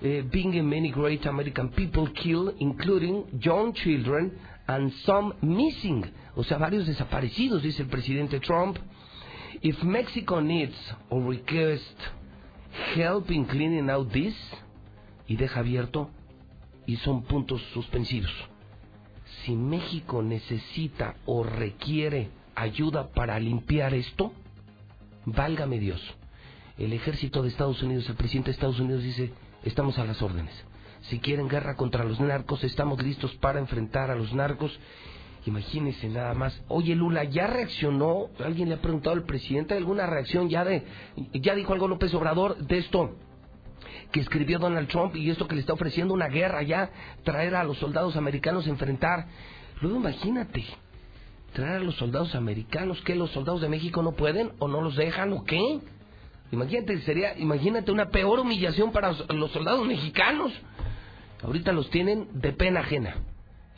eh, being and many great American people killed, including young children, and some missing, o sea, varios desaparecidos, dice el presidente Trump. If Mexico needs or requests help in cleaning out this, y deja abierto, y son puntos suspensivos. Si México necesita o requiere ayuda para limpiar esto, válgame Dios. El ejército de Estados Unidos, el presidente de Estados Unidos dice, estamos a las órdenes. Si quieren guerra contra los narcos, estamos listos para enfrentar a los narcos. Imagínense nada más. Oye, Lula, ¿ya reaccionó? ¿Alguien le ha preguntado al presidente alguna reacción ya de... Ya dijo algo López Obrador de esto que escribió Donald Trump y esto que le está ofreciendo una guerra ya, traer a los soldados americanos a enfrentar. Luego imagínate, traer a los soldados americanos, que los soldados de México no pueden o no los dejan o qué. Imagínate, sería, imagínate una peor humillación para los soldados mexicanos. Ahorita los tienen de pena ajena.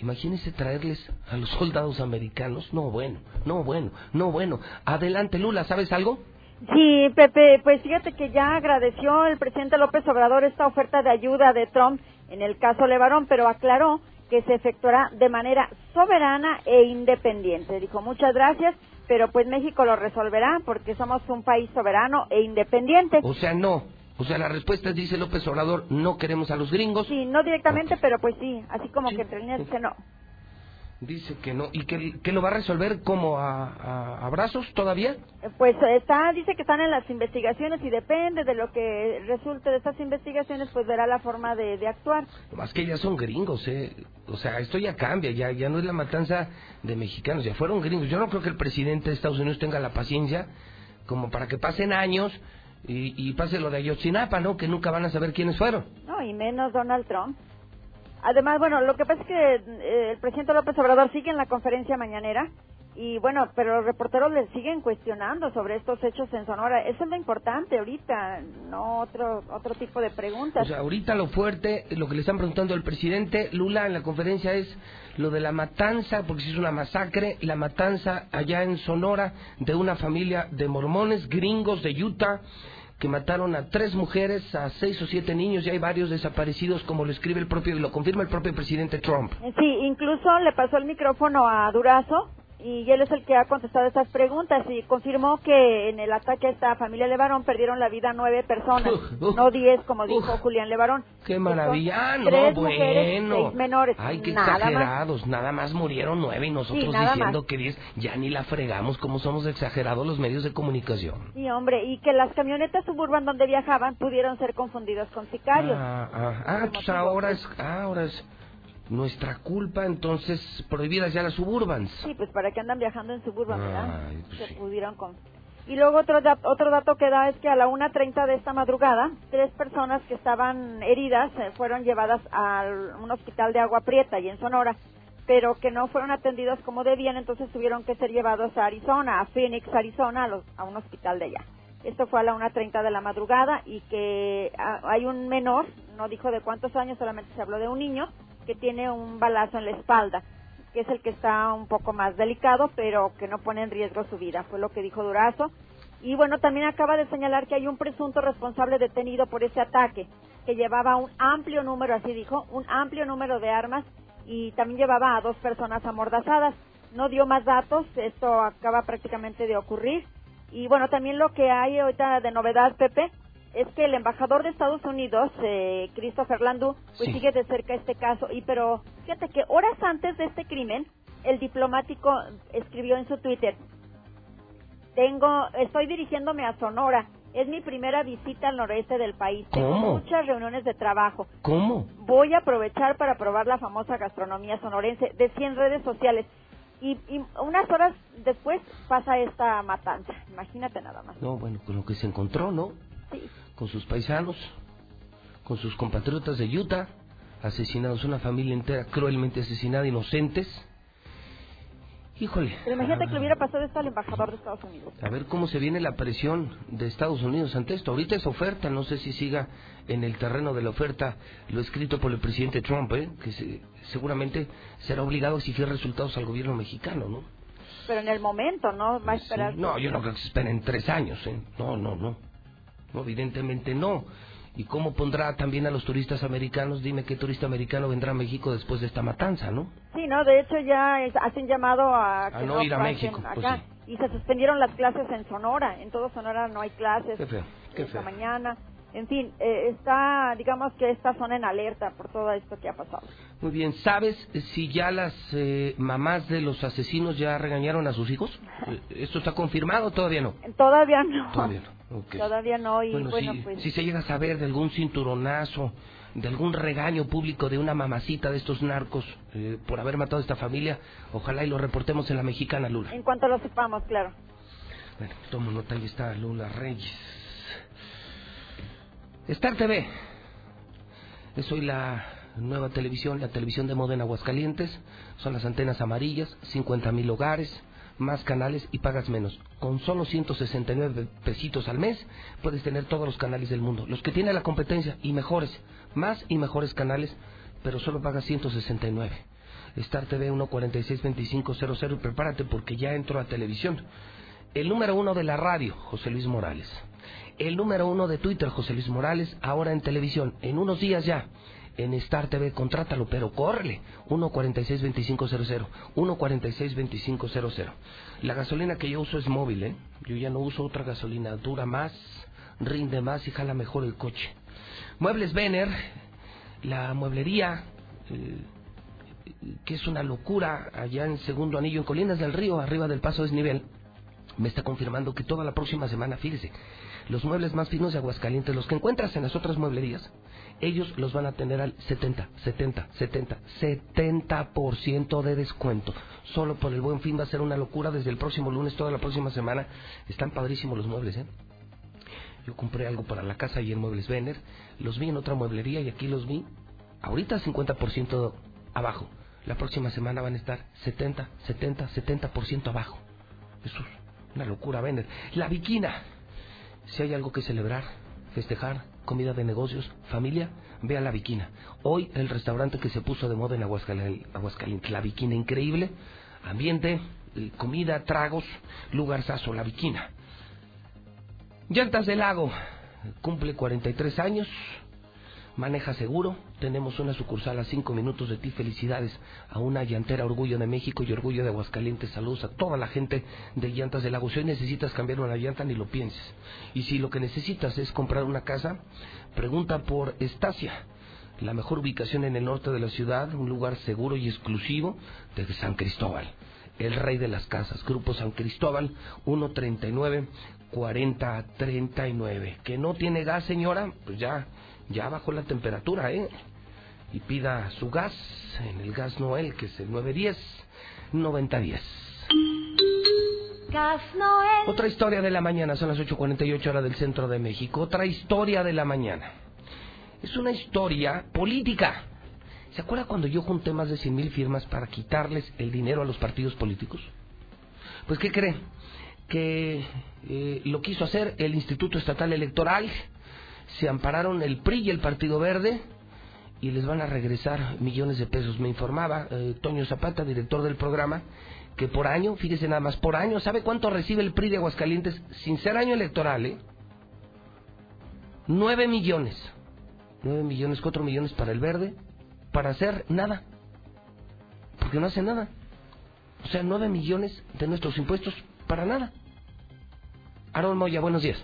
Imagínese traerles a los soldados americanos. No, bueno, no, bueno, no, bueno. Adelante, Lula, ¿sabes algo? Sí, Pepe, pues fíjate que ya agradeció el presidente López Obrador esta oferta de ayuda de Trump en el caso Levarón, pero aclaró que se efectuará de manera soberana e independiente. Dijo, muchas gracias, pero pues México lo resolverá porque somos un país soberano e independiente. O sea, no. O sea, la respuesta es, dice López Obrador, no queremos a los gringos. Sí, no directamente, pero pues sí, así como que entre líneas dice no. Dice que no. ¿Y que, que lo va a resolver como a, abrazos todavía? Pues está, dice que están en las investigaciones y depende de lo que resulte de estas investigaciones, pues verá la forma de, de actuar. Más que ya son gringos, ¿eh? O sea, esto ya cambia, ya, ya no es la matanza de mexicanos, ya fueron gringos. Yo no creo que el presidente de Estados Unidos tenga la paciencia como para que pasen años y, y pase lo de Ayotzinapa, ¿no? Que nunca van a saber quiénes fueron. No, y menos Donald Trump. Además, bueno, lo que pasa es que eh, el presidente López Obrador sigue en la conferencia mañanera y bueno, pero los reporteros le siguen cuestionando sobre estos hechos en Sonora. Eso es lo importante ahorita, no otro otro tipo de preguntas. O sea, ahorita lo fuerte, lo que le están preguntando al presidente Lula en la conferencia es lo de la matanza, porque si es una masacre, la matanza allá en Sonora de una familia de mormones gringos de Utah que mataron a tres mujeres, a seis o siete niños y hay varios desaparecidos, como lo escribe el propio y lo confirma el propio presidente Trump. Sí, incluso le pasó el micrófono a Durazo y él es el que ha contestado estas preguntas y confirmó que en el ataque a esta familia Levarón perdieron la vida nueve personas, no diez como dijo Julián Levarón. Qué maravilla, ah, no, tres bueno. mujeres, seis menores. Ay, qué nada exagerados, nada más murieron nueve y nosotros Sí, diciendo más. que diez, ya ni la fregamos, como somos exagerados los medios de comunicación. Sí, hombre, y que las camionetas suburban donde viajaban pudieron ser confundidas con sicarios. Ah, ah, ah, pues ahora es, ah, ahora es nuestra culpa, entonces prohibidas ya las suburbans. Sí, pues para que andan viajando en suburban, ¿verdad? Ay, pues Se sí. pudieron con... Y luego otro, da- otro dato que da es que a la 1.30 de esta madrugada, tres personas que estaban heridas eh, fueron llevadas a un hospital de Agua Prieta y en Sonora, pero que no fueron atendidas como debían, entonces tuvieron que ser llevados a Arizona, a Phoenix, Arizona, a, los- a un hospital de allá. Esto fue a la 1.30 de la madrugada y que ah, hay un menor, no dijo de cuántos años, solamente se habló de un niño, que tiene un balazo en la espalda, que es el que está un poco más delicado, pero que no pone en riesgo su vida, fue lo que dijo Durazo. Y bueno, también acaba de señalar que hay un presunto responsable detenido por ese ataque, que llevaba un amplio número, así dijo, un amplio número de armas y también llevaba a dos personas amordazadas. No dio más datos, esto acaba prácticamente de ocurrir. Y bueno, también lo que hay ahorita de novedad, Pepe, es que el embajador de Estados Unidos, eh, Christopher Landú, pues Sí. sigue de cerca este caso. Y pero fíjate que horas antes de este crimen, el diplomático escribió en su Twitter, tengo, estoy dirigiéndome a Sonora. Es mi primera visita al noreste del país. Tengo ¿Cómo? muchas reuniones de trabajo. ¿Cómo? Voy a aprovechar para probar la famosa gastronomía sonorense de 100 redes sociales. Y, y unas horas después pasa esta matanza. Imagínate nada más. No, bueno, con lo que se encontró, ¿no? Sí. Con sus paisanos, con sus compatriotas de Utah, asesinados, una familia entera cruelmente asesinada, inocentes. Híjole. Pero imagínate que le hubiera pasado esto al embajador de Estados Unidos. A ver cómo se viene la presión de Estados Unidos ante esto. Ahorita es oferta, no sé si siga en el terreno de la oferta lo escrito por el presidente Trump, ¿eh? que se- seguramente será obligado a exigir resultados al gobierno mexicano, ¿no? Pero en el momento, ¿no? Va a esperar. No, yo no creo que se esperen tres años, ¿eh? No, no, no. No, evidentemente no. ¿Y cómo pondrá también a los turistas americanos? Dime qué turista americano vendrá a México después de esta matanza, ¿no? Sí, ¿no? De hecho ya es- hacen llamado a... A que no ir a México, pues acá. Y se suspendieron las clases en Sonora. En todo Sonora no hay clases. Qué feo, qué esta feo. mañana. En fin, eh, está, digamos que esta zona en alerta por todo esto que ha pasado. Muy bien, ¿sabes si ya las eh, mamás de los asesinos ya regañaron a sus hijos? Eh, ¿Esto está confirmado o todavía no? Todavía no. Todavía no. Todavía no. Y Bueno, bueno, si, pues... si se llega a saber de algún cinturonazo, de algún regaño público de una mamacita de estos narcos eh, por haber matado a esta familia, ojalá y lo reportemos en la mexicana, Lula. En cuanto lo sepamos, claro. Bueno, tomo nota, ahí está Lula Reyes. Star TV. Es hoy la nueva televisión, la televisión de moda en Aguascalientes. Son las antenas amarillas, 50 mil hogares, más canales y pagas menos. Con solo 169 pesitos al mes puedes tener todos los canales del mundo. Los que tiene la competencia y mejores, más y mejores canales, pero solo pagas 169. Star TV 1462500 y prepárate porque ya entro a televisión. El número uno de la radio, José Luis Morales. El número uno de Twitter, José Luis Morales, ahora en televisión. En unos días ya. En Star TV, contrátalo, pero córrele. 1462500. 1462500. La gasolina que yo uso es móvil, ¿eh? Yo ya no uso otra gasolina. Dura más, rinde más y jala mejor el coche. Muebles Vener, la mueblería, eh, que es una locura allá en Segundo Anillo, en Colinas del Río, arriba del Paso Desnivel, me está confirmando que toda la próxima semana, fíjese, los muebles más finos de Aguascalientes, los que encuentras en las otras mueblerías, ellos los van a tener al 70, 70, 70, 70% de descuento. Solo por el buen fin va a ser una locura desde el próximo lunes, toda la próxima semana. Están padrísimos los muebles, ¿eh? Yo compré algo para la casa y en Muebles Vener, los vi en otra mueblería y aquí los vi ahorita 50% abajo. La próxima semana van a estar 70, 70, 70% abajo. Eso es una locura, Vener. La Viquina. Si hay algo que celebrar, festejar, comida de negocios, familia, ve a La Viquina. Hoy el restaurante que se puso de moda en Aguascal- Aguascalientes, La Viquina, increíble. Ambiente, eh, comida, tragos, lugarzazo, La Viquina. Llantas del Lago, cumple 43 años. Maneja seguro. Tenemos una sucursal a cinco minutos de ti. Felicidades a una llantera Orgullo de México y Orgullo de Aguascalientes. Saludos a toda la gente de Llantas del Lago. Si hoy necesitas cambiar una llanta, ni lo pienses. Y si lo que necesitas es comprar una casa, pregunta por Estacia. La mejor ubicación en el norte de la ciudad, un lugar seguro y exclusivo de San Cristóbal. El rey de las casas, Grupo San Cristóbal, 139 4039. Que no tiene gas, señora, pues ya ya bajó la temperatura, ¿eh? Y pida su gas en el gas Noel, que es el 910 9010. Gas Noel. Otra historia de la mañana, son las 8.48 horas del centro de México. Otra historia de la mañana. Es una historia política. ¿Se acuerda cuando yo junté más de 100 mil firmas para quitarles el dinero a los partidos políticos? Pues, ¿qué cree? Que eh, lo quiso hacer el Instituto Estatal Electoral se ampararon el PRI y el Partido Verde y les van a regresar millones de pesos. Me informaba eh, Toño Zapata, director del programa, que por año, fíjese nada más, por año, ¿sabe cuánto recibe el PRI de Aguascalientes sin ser año electoral? Eh? Nueve millones. Nueve millones, cuatro millones para el verde, para hacer nada. Porque no hace nada. O sea, nueve millones de nuestros impuestos para nada. Aaron Moya, buenos días.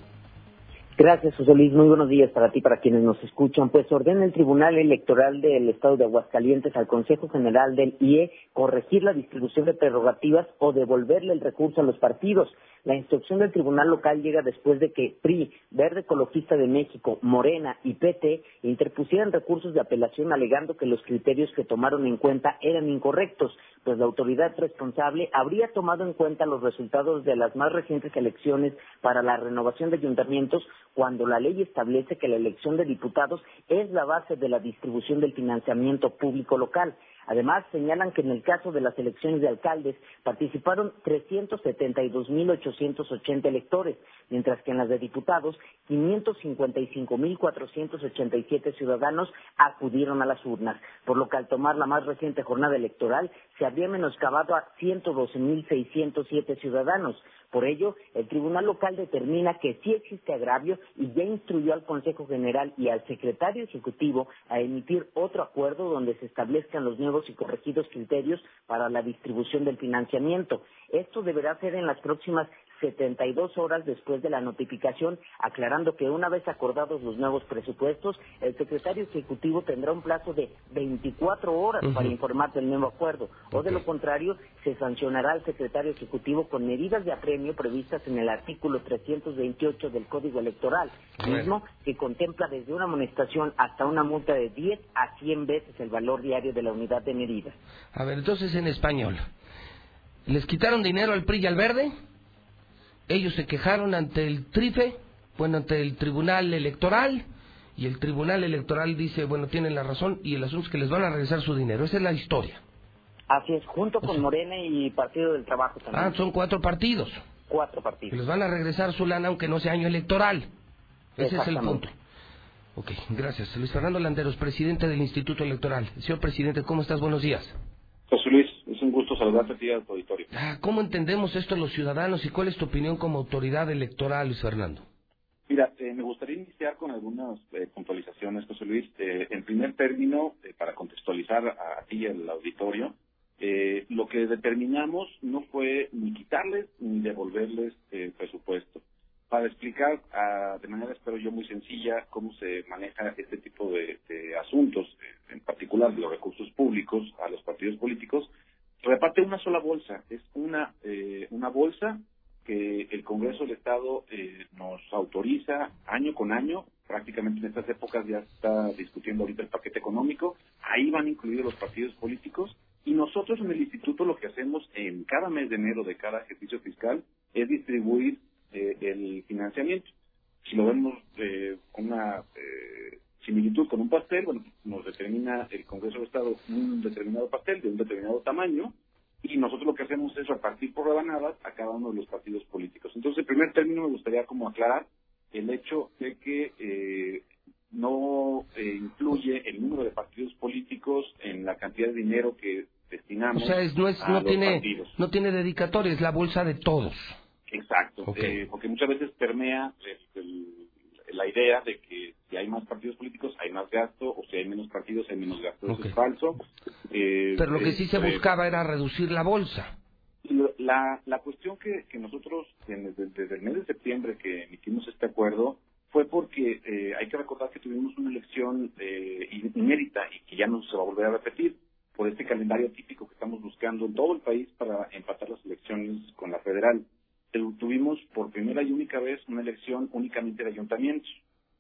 Gracias, José Luis. Muy buenos días para ti, para quienes nos escuchan. Pues ordena el Tribunal Electoral del Estado de Aguascalientes al Consejo General del IE corregir la distribución de prerrogativas o devolverle el recurso a los partidos. La instrucción del Tribunal Local llega después de que PRI, Verde Ecologista de México, Morena y PT interpusieran recursos de apelación alegando que los criterios que tomaron en cuenta eran incorrectos, pues la autoridad responsable habría tomado en cuenta los resultados de las más recientes elecciones para la renovación de ayuntamientos cuando la ley establece que la elección de diputados es la base de la distribución del financiamiento público local. Además, señalan que en el caso de las elecciones de alcaldes participaron 372.880 electores, mientras que en las de diputados 555.487 ciudadanos acudieron a las urnas, por lo que al tomar la más reciente jornada electoral se había menoscabado a 112.607 ciudadanos. Por ello, el Tribunal Local determina que sí existe agravio y ya instruyó al Consejo General y al Secretario Ejecutivo a emitir otro acuerdo donde se establezcan los nuevos y corregidos criterios para la distribución del financiamiento. Esto deberá ser en las próximas 72 horas después de la notificación, aclarando que una vez acordados los nuevos presupuestos, el secretario ejecutivo tendrá un plazo de 24 horas para informar del nuevo acuerdo, o de lo contrario, se sancionará al secretario ejecutivo con medidas de apremio previstas en el artículo 328 del Código Electoral, mismo que contempla desde una amonestación hasta una multa de 10 a 100 veces el valor diario de la unidad de medida. A ver, entonces en español, ¿les quitaron dinero al PRI y al Verde? Ellos se quejaron ante el TRIFE, bueno, ante el Tribunal Electoral, y el Tribunal Electoral dice, bueno, tienen la razón, y el asunto es que les van a regresar su dinero. Esa es la historia. Así es, junto con Morena y Partido del Trabajo también. Ah, son cuatro partidos. Cuatro partidos. Y les van a regresar su lana aunque no sea año electoral. Ese es el punto. Ok, gracias. Luis Fernando Landeros, presidente del Instituto Electoral. Señor presidente, ¿cómo estás? Buenos días. José Luis, gusto saludarte a ti y a tu auditorio. Ah, ¿Cómo entendemos esto los ciudadanos y cuál es tu opinión como autoridad electoral, Luis Fernando? Mira, eh, me gustaría iniciar con algunas eh, puntualizaciones, José Luis. Eh, en primer término, para contextualizar a, ti y al auditorio, lo que determinamos no fue ni quitarles ni devolverles presupuesto. Para explicar ah, de manera, espero yo, muy sencilla cómo se maneja este tipo de, de asuntos, en particular de los recursos públicos a los partidos políticos, reparte una sola bolsa. Es una, eh, una bolsa que el Congreso del Estado eh, nos autoriza año con año. Prácticamente en estas épocas ya está discutiendo ahorita el paquete económico. Ahí van incluidos los partidos políticos. Y nosotros en el instituto lo que hacemos en cada mes de enero de cada ejercicio fiscal es distribuir eh, el financiamiento. Si lo vemos con una similitud con un pastel, bueno, nos determina el Congreso del Estado un determinado pastel de un determinado tamaño y nosotros lo que hacemos es repartir por rebanadas a cada uno de los partidos políticos. Entonces, en primer término, me gustaría como aclarar el hecho de que eh, no eh, incluye el número de partidos políticos en la cantidad de dinero que destinamos. O sea, no, es, no tiene no tiene dedicatoria, es la bolsa de todos. Exacto, eh, porque muchas veces permea la idea de que si hay más partidos políticos hay más gasto, o si hay menos partidos, hay menos gasto. Eso es falso. Eh, Pero lo que sí se eh, buscaba era reducir la bolsa. La, la cuestión que, que nosotros, desde, desde el mes de septiembre que emitimos este acuerdo, fue porque eh, hay que recordar que tuvimos una elección eh, in- inédita y que ya no se va a volver a repetir por este calendario típico que estamos buscando en todo el país para empatar las elecciones con la federal. Tuvimos por primera y única vez una elección únicamente de ayuntamientos.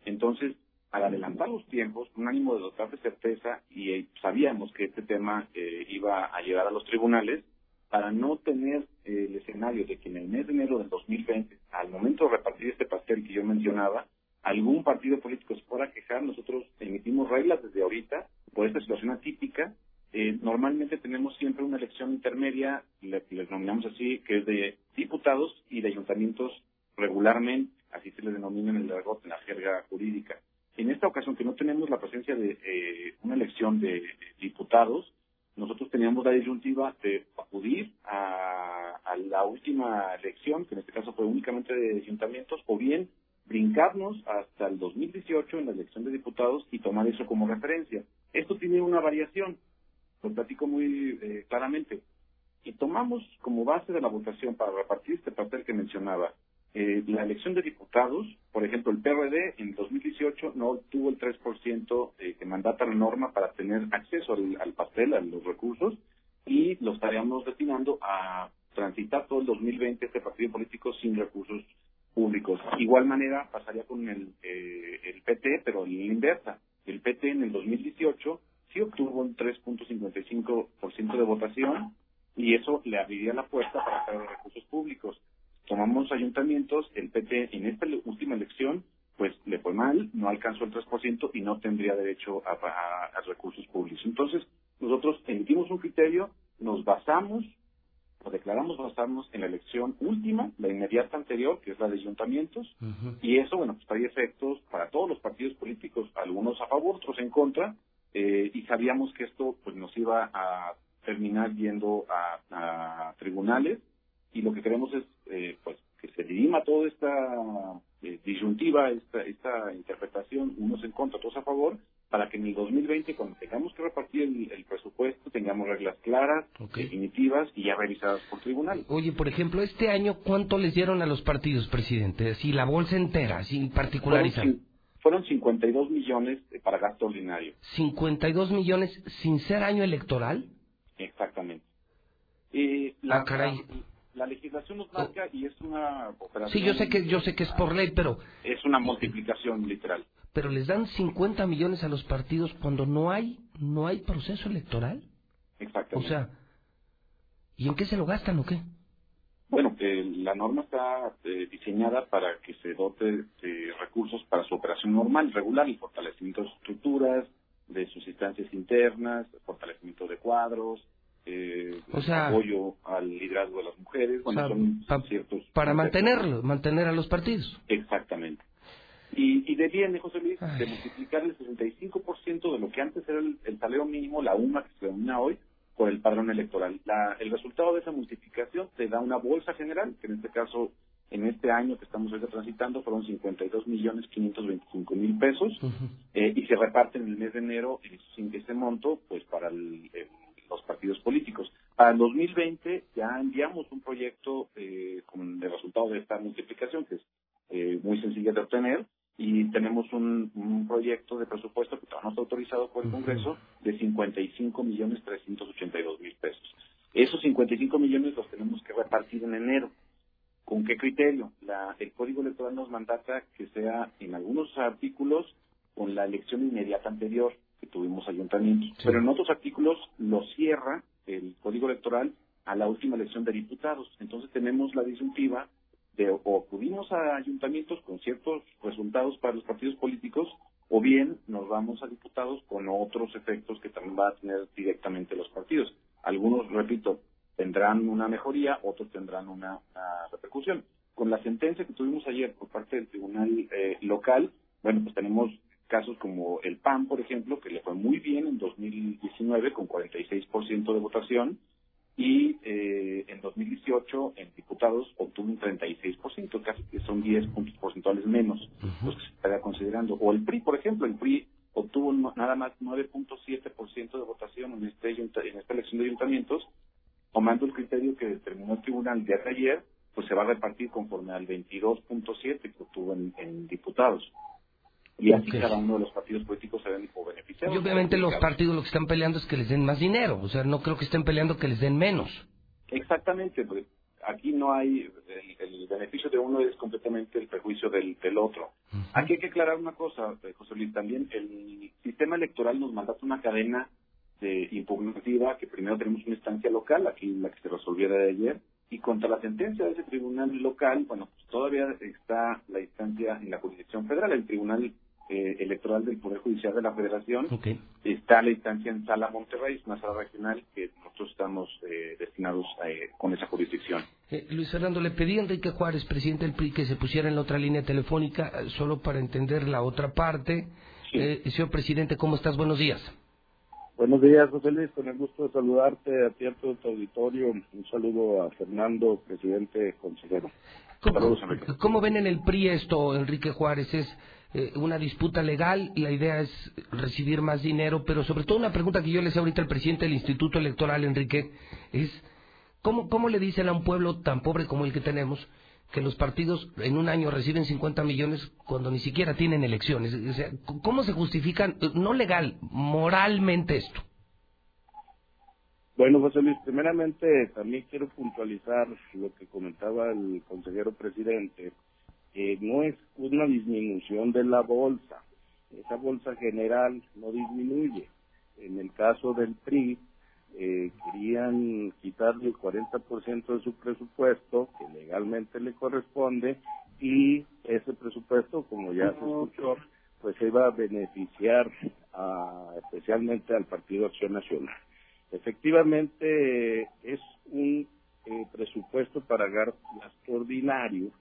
Entonces, al adelantar los tiempos, un ánimo de dotar de certeza, y eh, sabíamos que este tema eh, iba a llegar a los tribunales, para no tener eh, el escenario de que en el mes de enero del 2020, al momento de repartir este pastel que yo mencionaba, algún partido político se fuera a quejar, nosotros emitimos reglas desde ahorita por esta situación atípica. Eh, normalmente tenemos siempre una elección intermedia, le, denominamos así, que es de diputados y de ayuntamientos regularmente, así se le denomina en el argot, en la jerga jurídica. En esta ocasión, que no tenemos la presencia de eh, una elección de diputados, nosotros teníamos la disyuntiva de acudir a, a la última elección, que en este caso fue únicamente de ayuntamientos, o bien brincarnos hasta el 2018 en la elección de diputados y tomar eso como referencia. Esto tiene una variación, lo platico muy eh, claramente. Y tomamos como base de la votación para repartir este papel que mencionaba, eh, la elección de diputados, por ejemplo, el PRD en 2018 no obtuvo el 3% eh, que mandata la norma para tener acceso al, al pastel, a los recursos, y lo estaríamos destinando a transitar todo el 2020 este partido político sin recursos públicos. Igual manera pasaría con el, eh, el PT, pero en inversa. El PT en el 2018 sí obtuvo un 3.55% de votación y eso le abriría la puerta para hacer recursos públicos. Tomamos ayuntamientos, el PT en esta última elección pues le fue mal, no alcanzó el 3% y no tendría derecho a, a- a recursos públicos. Entonces, nosotros emitimos un criterio, nos basamos o declaramos basarnos en la elección última, la inmediata anterior, que es la de ayuntamientos, y eso, bueno, pues trae efectos para todos los partidos políticos, algunos a favor, otros en contra, eh, y sabíamos que esto pues nos iba a terminar yendo a, a tribunales, y lo que queremos es eh, pues que se dirima toda esta eh, disyuntiva, esta, esta interpretación, unos en contra, otros a favor, para que en el 2020, cuando tengamos que repartir el, el presupuesto, tengamos reglas claras, definitivas y ya revisadas por tribunal. Oye, por ejemplo, este año, ¿cuánto les dieron a los partidos, presidente? Si la bolsa entera, sin particularizar. Fueron, fueron 52 millones para gasto ordinario. 52 millones sin ser año electoral. Exactamente. Eh, la, Ah, caray. la- la legislación nos marca y es una operación. Sí, yo sé que yo sé que es por ley, pero Es una multiplicación literal. pero les dan 50 millones a los partidos cuando no hay no hay proceso electoral. O Exactamente. sea, ¿y en qué se lo gastan o qué? Bueno, eh, la norma está eh, diseñada para que se dote de recursos para su operación normal, regular, el fortalecimiento de sus estructuras, de sus instancias internas, fortalecimiento de cuadros, eh, O sea- apoyo al liderazgo de las mujeres, bueno, O sea, son pa- ciertos... Para mantenerlo, mantener a los partidos. Exactamente. Y, y deviene, José Luis, de multiplicar el 65% de lo que antes era el, el salario mínimo, la UMA que se denomina hoy, por el padrón electoral. La- el resultado de esa multiplicación te da una bolsa general, que en este caso, en este año que estamos ahorita transitando, fueron 52 millones 525 mil pesos, eh, y se reparten en el mes de enero ese, ese monto, pues para el- el- los partidos políticos. Para el 2020 ya enviamos un proyecto eh, con el resultado de esta multiplicación, que es eh, muy sencilla de obtener, y tenemos un, un proyecto de presupuesto que todavía no está autorizado por el Congreso de 55 millones 382 mil pesos. Esos 55 millones los tenemos que repartir en enero. ¿Con qué criterio? La- el Código Electoral nos mandata que sea en algunos artículos con la elección inmediata anterior que tuvimos ayuntamientos, pero en otros artículos lo cierra el Código Electoral a la última elección de diputados. Entonces tenemos la disyuntiva de o acudimos a ayuntamientos con ciertos resultados para los partidos políticos o bien nos vamos a diputados con otros efectos que también van a tener directamente los partidos. Algunos, repito, tendrán una mejoría, otros tendrán una, una repercusión. Con la sentencia que tuvimos ayer por parte del Tribunal eh, Local, bueno, pues tenemos casos como el PAN, por ejemplo, que le fue muy bien en 2019 con 46% de votación y eh, en 2018 en diputados obtuvo un 36%, casi que son 10 puntos porcentuales menos los que se estaría considerando. O el PRI, por ejemplo, el PRI obtuvo nada más 9.7% de votación en, este, en esta elección de ayuntamientos, tomando el criterio que determinó el tribunal de ayer, pues se va a repartir conforme al 22.7 que obtuvo en, en diputados. Y así cada uno de los partidos políticos se ven o beneficiados. Y obviamente los partidos lo que están peleando es que les den más dinero. O sea, no creo que estén peleando que les den menos. Exactamente, porque aquí no hay, el, el beneficio de uno es completamente el perjuicio del, del otro. Aquí hay que aclarar una cosa, eh, José Luis, también el sistema electoral nos mandata una cadena de impugnativa que primero tenemos una instancia local, aquí la que se resolvió de ayer, y contra la sentencia de ese tribunal local, bueno, pues todavía está la instancia en la jurisdicción federal, el tribunal eh, electoral del Poder Judicial de la Federación, está la instancia en Sala Monterrey, una sala regional que nosotros estamos eh, destinados eh, con esa jurisdicción. Eh, Luis Fernando, le pedí a Enrique Juárez, presidente del PRI, que se pusiera en la otra línea telefónica, eh, solo para entender la otra parte. Eh, señor presidente, ¿cómo estás? Buenos días. Buenos días, José Luis. Con el gusto de saludarte a ti a todo tu auditorio. Un saludo a Fernando, presidente consejero. Saludos, Enrique. ¿Cómo ven en el PRI esto, Enrique Juárez? ¿Es eh, una disputa legal? La idea es recibir más dinero, pero sobre todo una pregunta que yo le hacía ahorita al presidente del Instituto Electoral, Enrique, es ¿cómo, ¿cómo le dicen a un pueblo tan pobre como el que tenemos que los partidos en un año reciben 50 millones cuando ni siquiera tienen elecciones? O sea, ¿cómo se justifican, no legal, moralmente esto? Bueno, José Luis, primeramente también quiero puntualizar lo que comentaba el consejero presidente. Que no es una disminución de la bolsa. Esa bolsa general no disminuye. En el caso del PRI, eh, querían quitarle el 40% de su presupuesto, que legalmente le corresponde, y ese presupuesto, como ya se escuchó, pues iba a beneficiar a- especialmente al Partido Acción Nacional. Efectivamente, es un eh, presupuesto para gasto ordinario,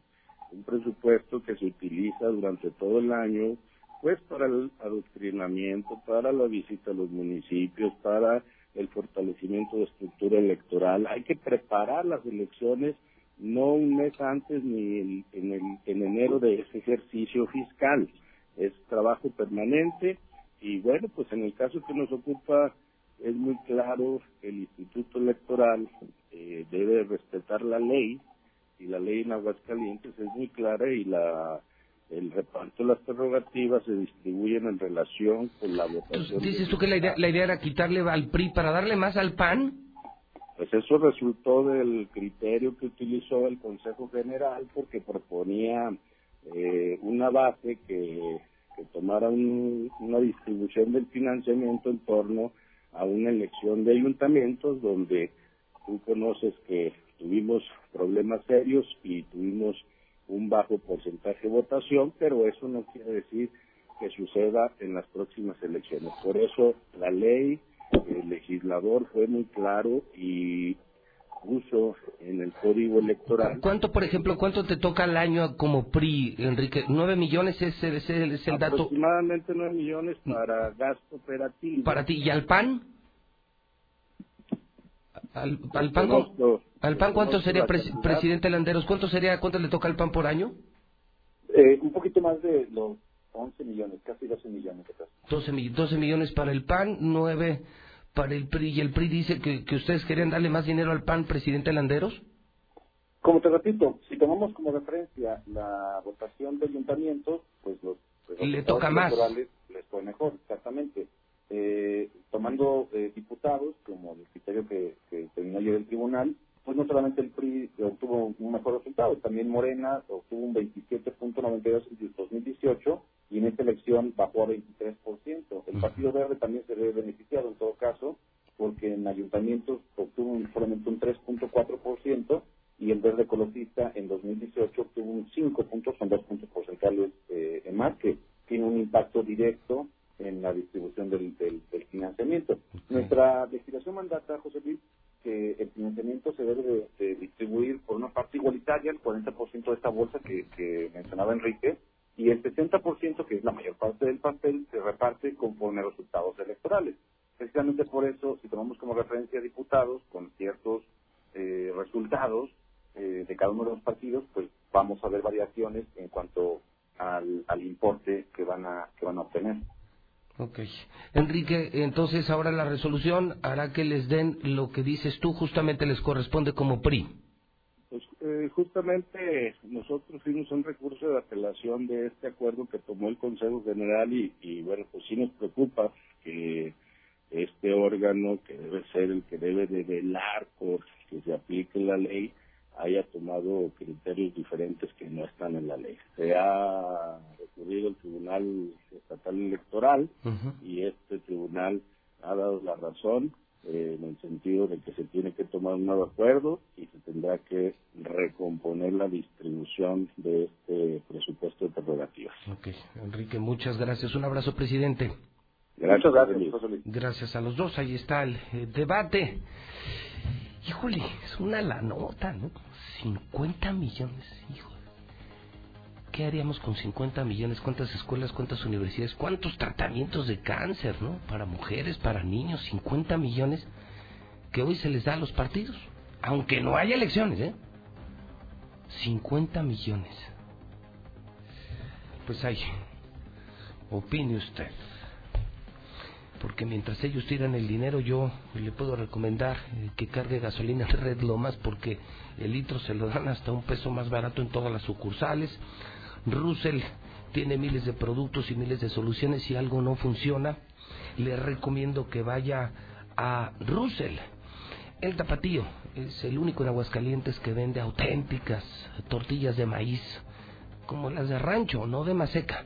un presupuesto que se utiliza durante todo el año, pues para el adoctrinamiento, para la visita a los municipios, para el fortalecimiento de estructura electoral. Hay que preparar las elecciones no un mes antes ni en, en el, en enero de ese ejercicio fiscal. Es trabajo permanente y bueno, pues en el caso que nos ocupa es muy claro el Instituto Electoral eh, debe respetar la ley y la ley en Aguascalientes es muy clara y la el reparto de las prerrogativas se distribuyen en relación con la votación. Dices tú que la idea, la idea era quitarle al PRI para darle más al PAN. Pues eso resultó del criterio que utilizó el Consejo General porque proponía eh, una base que, que tomara un- una distribución del financiamiento en torno a una elección de ayuntamientos donde tú conoces que tuvimos problemas serios y tuvimos un bajo porcentaje de votación, pero eso no quiere decir que suceda en las próximas elecciones. Por eso la ley, el legislador fue muy claro y puso en el código electoral ¿Cuánto, por ejemplo, cuánto te toca al año como PRI, Enrique? ¿Nueve millones es, el- es el, es el dato aproximadamente 9 millones para gasto operativo. para ti? ¿Y al PAN? ¿Al, al PAN, ¿Al PAN cuánto sería, pres- presidente Landeros? ¿Cuánto sería, cuánto le toca al PAN por año? Eh, un poquito más de los 11 millones, casi 12 millones. casi. 12, mi- 12 millones para el PAN, 9 para el PRI. ¿Y el PRI dice que, que ustedes querían darle más dinero al PAN, presidente Landeros? Como te repito, si tomamos como referencia la votación de ayuntamientos, pues los los Le toca más. les fue mejor, exactamente. Eh, tomando eh, diputados, como el criterio que, que terminó ayer el tribunal, pues no solamente el PRI obtuvo un mejor resultado, también Morena obtuvo un 27.92 en 2018 y en esta elección bajó a 23%. El Partido Verde también se ve beneficiado en todo caso, porque en ayuntamientos obtuvo un- solamente un 3.4% y el Verde Ecologista en 2018 obtuvo un 5 puntos, son dos puntos porcentuales eh, en más, que tiene un impacto directo en la distribución del, del- del financiamiento. Nuestra legislación mandata, José Luis, que el financiamiento se debe de, distribuir por una parte igualitaria, el 40% de esta bolsa que, mencionaba Enrique, y el 60%, que es la mayor parte del pastel, se reparte conforme a resultados electorales. Precisamente por eso, si tomamos como referencia diputados con ciertos eh, resultados eh, de cada uno de los partidos, pues vamos a ver variaciones en cuanto al, al importe que van a que van a obtener. Ok. Enrique, entonces ahora la resolución hará que les den lo que dices tú, justamente les corresponde como PRI. Pues eh, justamente nosotros fuimos un recurso de apelación de este acuerdo que tomó el Consejo General y, y bueno, pues sí nos preocupa que este órgano que debe ser el que debe de velar por que se aplique la ley haya tomado criterios diferentes que no están en la ley. Se ha recurrido al Tribunal Estatal Electoral y este tribunal ha dado la razón eh, en el sentido de que se tiene que tomar un nuevo acuerdo y se tendrá que recomponer la distribución de este presupuesto de prerrogativas. Ok, Enrique, muchas gracias. Un abrazo, presidente. Gracias, gracias, Gracias a los dos. Ahí está el eh, debate. Híjole, es una la nota, ¿no? 50 millones, híjole. ¿Qué haríamos con 50 millones? ¿Cuántas escuelas, cuántas universidades, cuántos tratamientos de cáncer, ¿no? Para mujeres, para niños, 50 millones que hoy se les da a los partidos, aunque no haya elecciones, ¿eh? 50 millones. Pues ahí, opine usted porque mientras ellos tiran el dinero yo le puedo recomendar eh, que cargue gasolina en Red Lomas porque el litro se lo dan hasta un peso más barato en todas las sucursales. Russell tiene miles de productos y miles de soluciones si algo no funciona. Le recomiendo que vaya a Russell. El tapatío es el único en Aguascalientes que vende auténticas tortillas de maíz, como las de rancho, no de maseca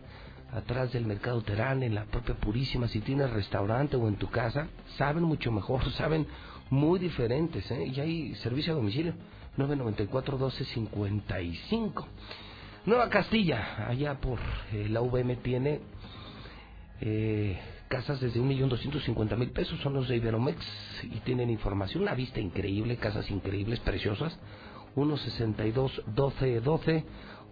atrás del mercado Terán, en la propia Purísima, si tienes restaurante o en tu casa, saben mucho mejor, saben muy diferentes, ¿eh? Y hay servicio a domicilio, 994-1255. Nueva Castilla, allá por eh, la VM tiene eh, casas desde 1.250.000 pesos, son los de Iberomex y tienen información, una vista increíble, casas increíbles, preciosas, 162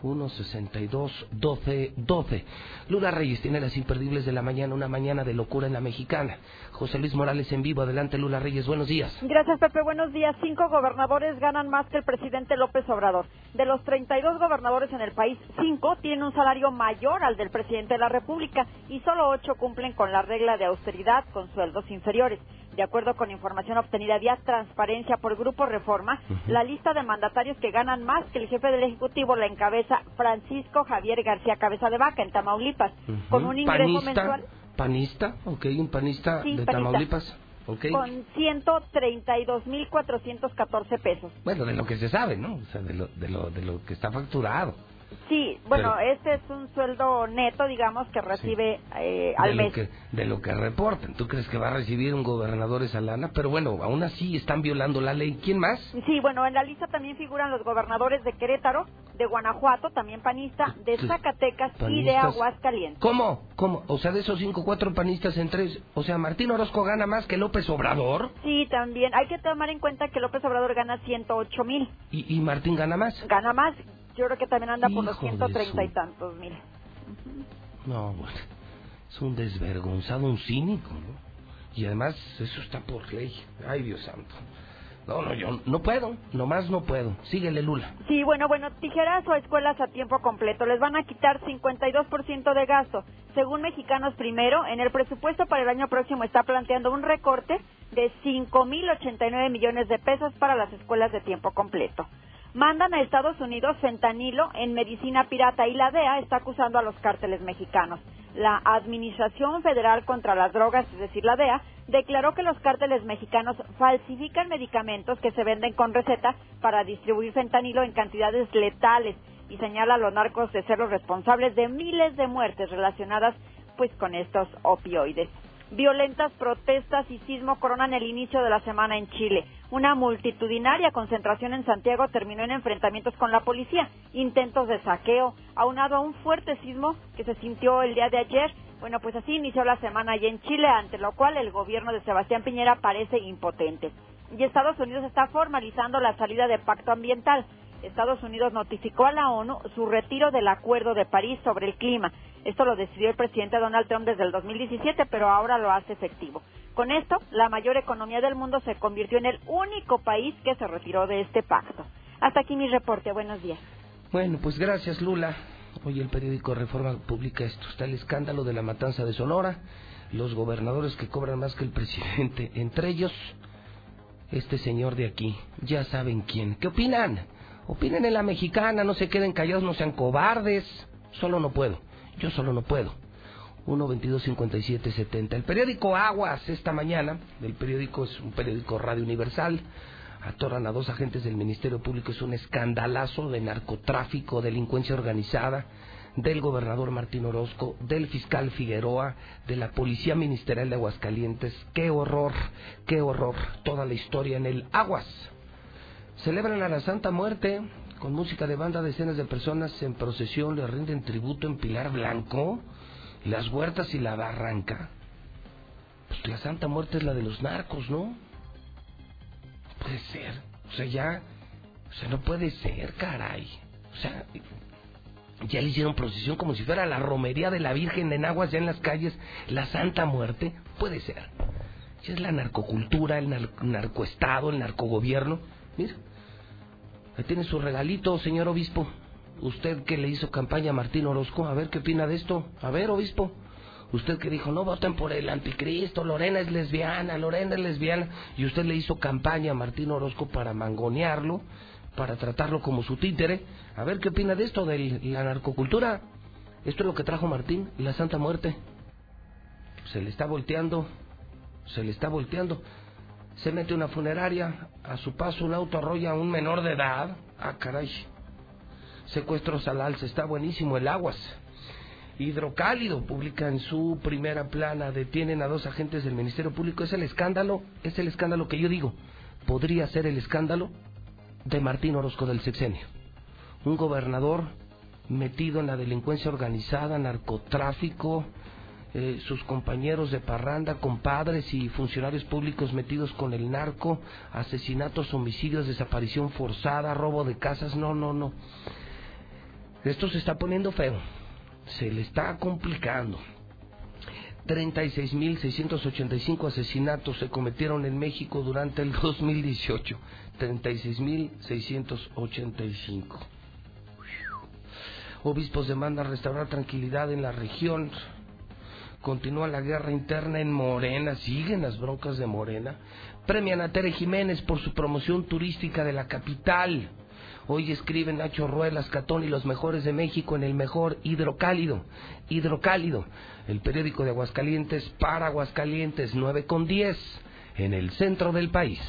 12 12 162 12 12. Luna Reyes tiene las imperdibles de la mañana, una mañana de locura en la mexicana. José Luis Morales en vivo. Adelante, Lula Reyes. Buenos días. Gracias, Pepe. Buenos días. Cinco gobernadores ganan más que el presidente López Obrador. De los 32 gobernadores en el país, cinco tienen un salario mayor al del presidente de la República y solo ocho cumplen con la regla de austeridad con sueldos inferiores. De acuerdo con información obtenida vía transparencia por Grupo Reforma, la lista de mandatarios que ganan más que el jefe del Ejecutivo la encabeza Francisco Javier García Cabeza de Vaca en Tamaulipas, con un ingreso panista, mensual Panista, ok, un panista Sí, de panista. Tamaulipas. ok. con 132.414 pesos. Bueno, de lo que se sabe, ¿no? O sea, de lo, de lo, de lo que está facturado. Sí, bueno, Pero- este es un sueldo neto, digamos, que recibe eh, de al lo mes. que de lo que reportan. ¿Tú crees que va a recibir un gobernador esa lana? Pero bueno, aún así están violando la ley. ¿Quién más? Sí, bueno, en la lista también figuran los gobernadores de Querétaro, de Guanajuato, también panista, de Zacatecas y de. Aguascalientes. ¿Cómo? ¿Cómo? O sea, de esos cinco, cuatro panistas en tres. O sea, Martín Orozco gana más que López Obrador Sí, también. Hay que tomar en cuenta que López Obrador gana 108 mil. y, y Martín gana más. Gana más. Yo creo que también anda por los Hijo de 130 y tantos mil. No, bueno. Es un desvergonzado, un cínico, ¿no? Y además, eso está por ley. Ay, Dios santo. No, no, yo no puedo. Nomás no puedo. Síguele, Lula. Sí, bueno, bueno, tijeras o escuelas a tiempo completo. Les van a quitar 52% de gasto. Según Mexicanos Primero, en el presupuesto para el año próximo está planteando un recorte de 5.089 millones de pesos para las escuelas de tiempo completo. Mandan a Estados Unidos fentanilo en medicina pirata y la DEA está acusando a los cárteles mexicanos. La Administración Federal contra las Drogas, es decir, la DEA, declaró que los cárteles mexicanos falsifican medicamentos que se venden con receta para distribuir fentanilo en cantidades letales y señala a los narcos de ser los responsables de miles de muertes relacionadas pues con estos opioides. Violentas protestas y sismo coronan el inicio de la semana en Chile. Una multitudinaria concentración en Santiago terminó en enfrentamientos con la policía, intentos de saqueo, aunado a un fuerte sismo que se sintió el día de ayer. Bueno, pues así inició la semana allá en Chile, ante lo cual el gobierno de Sebastián Piñera parece impotente. Y Estados Unidos está formalizando la salida de pacto ambiental. Estados Unidos notificó a la ONU su retiro del Acuerdo de París sobre el clima. Esto lo decidió el presidente Donald Trump desde el 2017, pero ahora lo hace efectivo. Con esto, la mayor economía del mundo se convirtió en el único país que se retiró de este pacto. Hasta aquí mi reporte. Buenos días. Bueno, pues gracias, Lula. Hoy el periódico Reforma publica esto. Está el escándalo de la matanza de Sonora, los gobernadores que cobran más que el presidente, entre ellos este señor de aquí. Ya saben quién. ¿Qué opinan? Opinen en la mexicana, no se queden callados, no sean cobardes. Solo no puedo. Yo solo no puedo. 1 22 57 70. El periódico Aguas esta mañana, el periódico es un periódico Radio Universal, atoran a dos agentes del Ministerio Público, es un escandalazo de narcotráfico, delincuencia organizada, del gobernador Martín Orozco, del fiscal Figueroa, de la Policía Ministerial de Aguascalientes. ¡Qué horror! ¡Qué horror! Toda la historia en el Aguas. Celebran a la Santa Muerte con música de banda, decenas de personas en procesión le rinden tributo en Pilar Blanco, las huertas y la barranca. Pues la Santa Muerte es la de los narcos, ¿no? Puede ser. O sea, ya. O sea, no puede ser, caray. O sea, ya le hicieron procesión como si fuera la romería de la Virgen en aguas ya en las calles, la Santa Muerte. Puede ser. Ya es la narcocultura, el narcoestado, el narcogobierno. Mira, tiene su regalito, señor obispo. Usted que le hizo campaña a Martín Orozco, a ver qué opina de esto. A ver, obispo. Usted que dijo, no voten por el anticristo, Lorena es lesbiana, Lorena es lesbiana. Y usted le hizo campaña a Martín Orozco para mangonearlo para tratarlo como su títere. A ver qué opina de esto, de la narcocultura. Esto es lo que trajo Martín, la Santa Muerte. Se le está volteando, se le está volteando. Se mete una funeraria, a su paso un auto arrolla a un menor de edad. Ah, caray. Secuestros al alza, está buenísimo el aguas. Hidrocálido publica en su primera plana, detienen a dos agentes del Ministerio Público. Es el escándalo, es el escándalo que yo digo. Podría ser el escándalo de Martín Orozco del sexenio. Un gobernador metido en la delincuencia organizada, narcotráfico, eh, sus compañeros de parranda, compadres y funcionarios públicos metidos con el narco, asesinatos, homicidios, desaparición forzada, robo de casas, no, no, no. Esto se está poniendo feo, se le está complicando. 36.685 asesinatos se cometieron en México durante el 2018. 36.685. Obispos demandan restaurar tranquilidad en la región. Continúa la guerra interna en Morena. Siguen las broncas de Morena. Premian a Tere Jiménez por su promoción turística de la capital. Hoy escriben Nacho Ruelas, Catón y los mejores de México en el mejor hidrocálido. Hidrocálido, el periódico de Aguascalientes para Aguascalientes, 9 con 10, en el centro del país.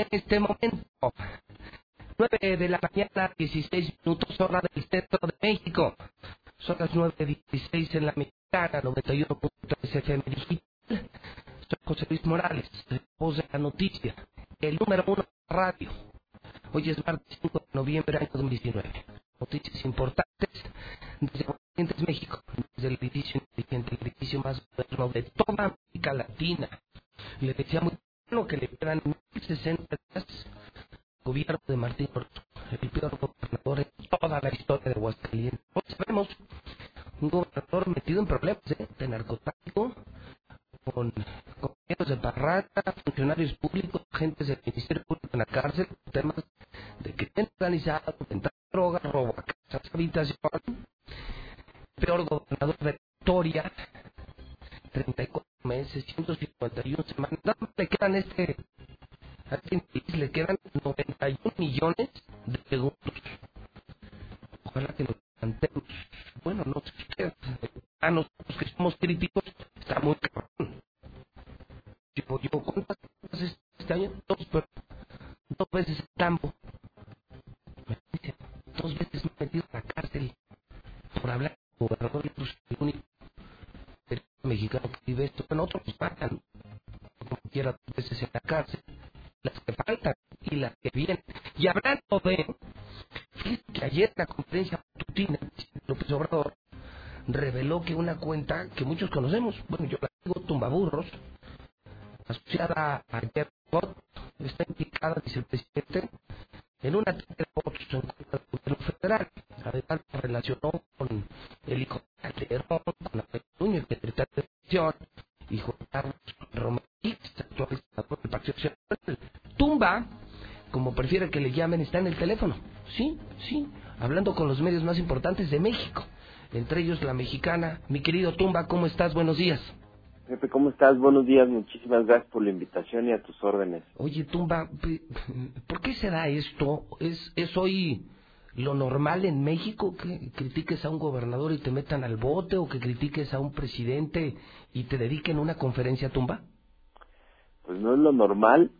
En este momento. 9 de la mañana, 16 minutos, hora del centro de México. Son las 9.16 en la mexicana, 91.3 FM digital. Soy José Luis Morales, voz de la noticia, el número uno de radio. Hoy es martes 5 de noviembre año 2019. Noticias importantes desde Aguascalientes, México, desde el edificio el edificio más moderno de toda América Latina. Le decía muy bueno que le quedan 1060 días gobierno de Martín Orozco, el peor gobernador en toda la historia de Aguascalientes. Hoy sabemos un gobernador metido en problemas ¿eh? de narcotráfico, con compañeros de barraca, funcionarios públicos, agentes del Ministerio Público en la cárcel, temas de crimen organizado, venta de drogas, robo a casas, habitación. Peor gobernador de la historia, 34 meses, 151 semanas. Le quedan este, a este infeliz le quedan 91 millones de segundos. Ojalá que lo levantemos. Bueno, no sé ustedes, a nosotros que somos críticos, está muy cabrón. Yo, yo ¿cuántas veces este año? Dos, pero dos veces el tambo. Me dice, dos veces me he metido a la cárcel por hablar con el gobernador y pues, el único mexicano que vive esto. Bueno, otros los matan, como quiera, dos veces en la cárcel. Las que faltan y las que vienen. Y hablando de, fíjate que ayer en la conferencia matutina, López Obrador reveló que una cuenta que muchos conocemos, bueno, yo la digo Tumbaburros, asociada a Jeff está implicada, dice el presidente, en una de votos en contra del gobierno federal. Además, se relacionó con el hijo de Calderón, con la Nuño, el secretario de Educación, y Juan Carlos Romero, actual senador del Partido Nacional. Tumba, como prefiere que le llamen, está en el teléfono. Sí, sí, hablando con los medios más importantes de México, entre ellos la mexicana. Mi querido Tumba, ¿cómo estás? Buenos días. Pepe, ¿cómo estás? Buenos días, muchísimas gracias por la invitación y a tus órdenes. Oye, Tumba, ¿por qué se da esto? ¿Es, ¿Es hoy lo normal en México que critiques a un gobernador y te metan al bote o que critiques a un presidente y te dediquen una conferencia Tumba? Pues no es lo normal,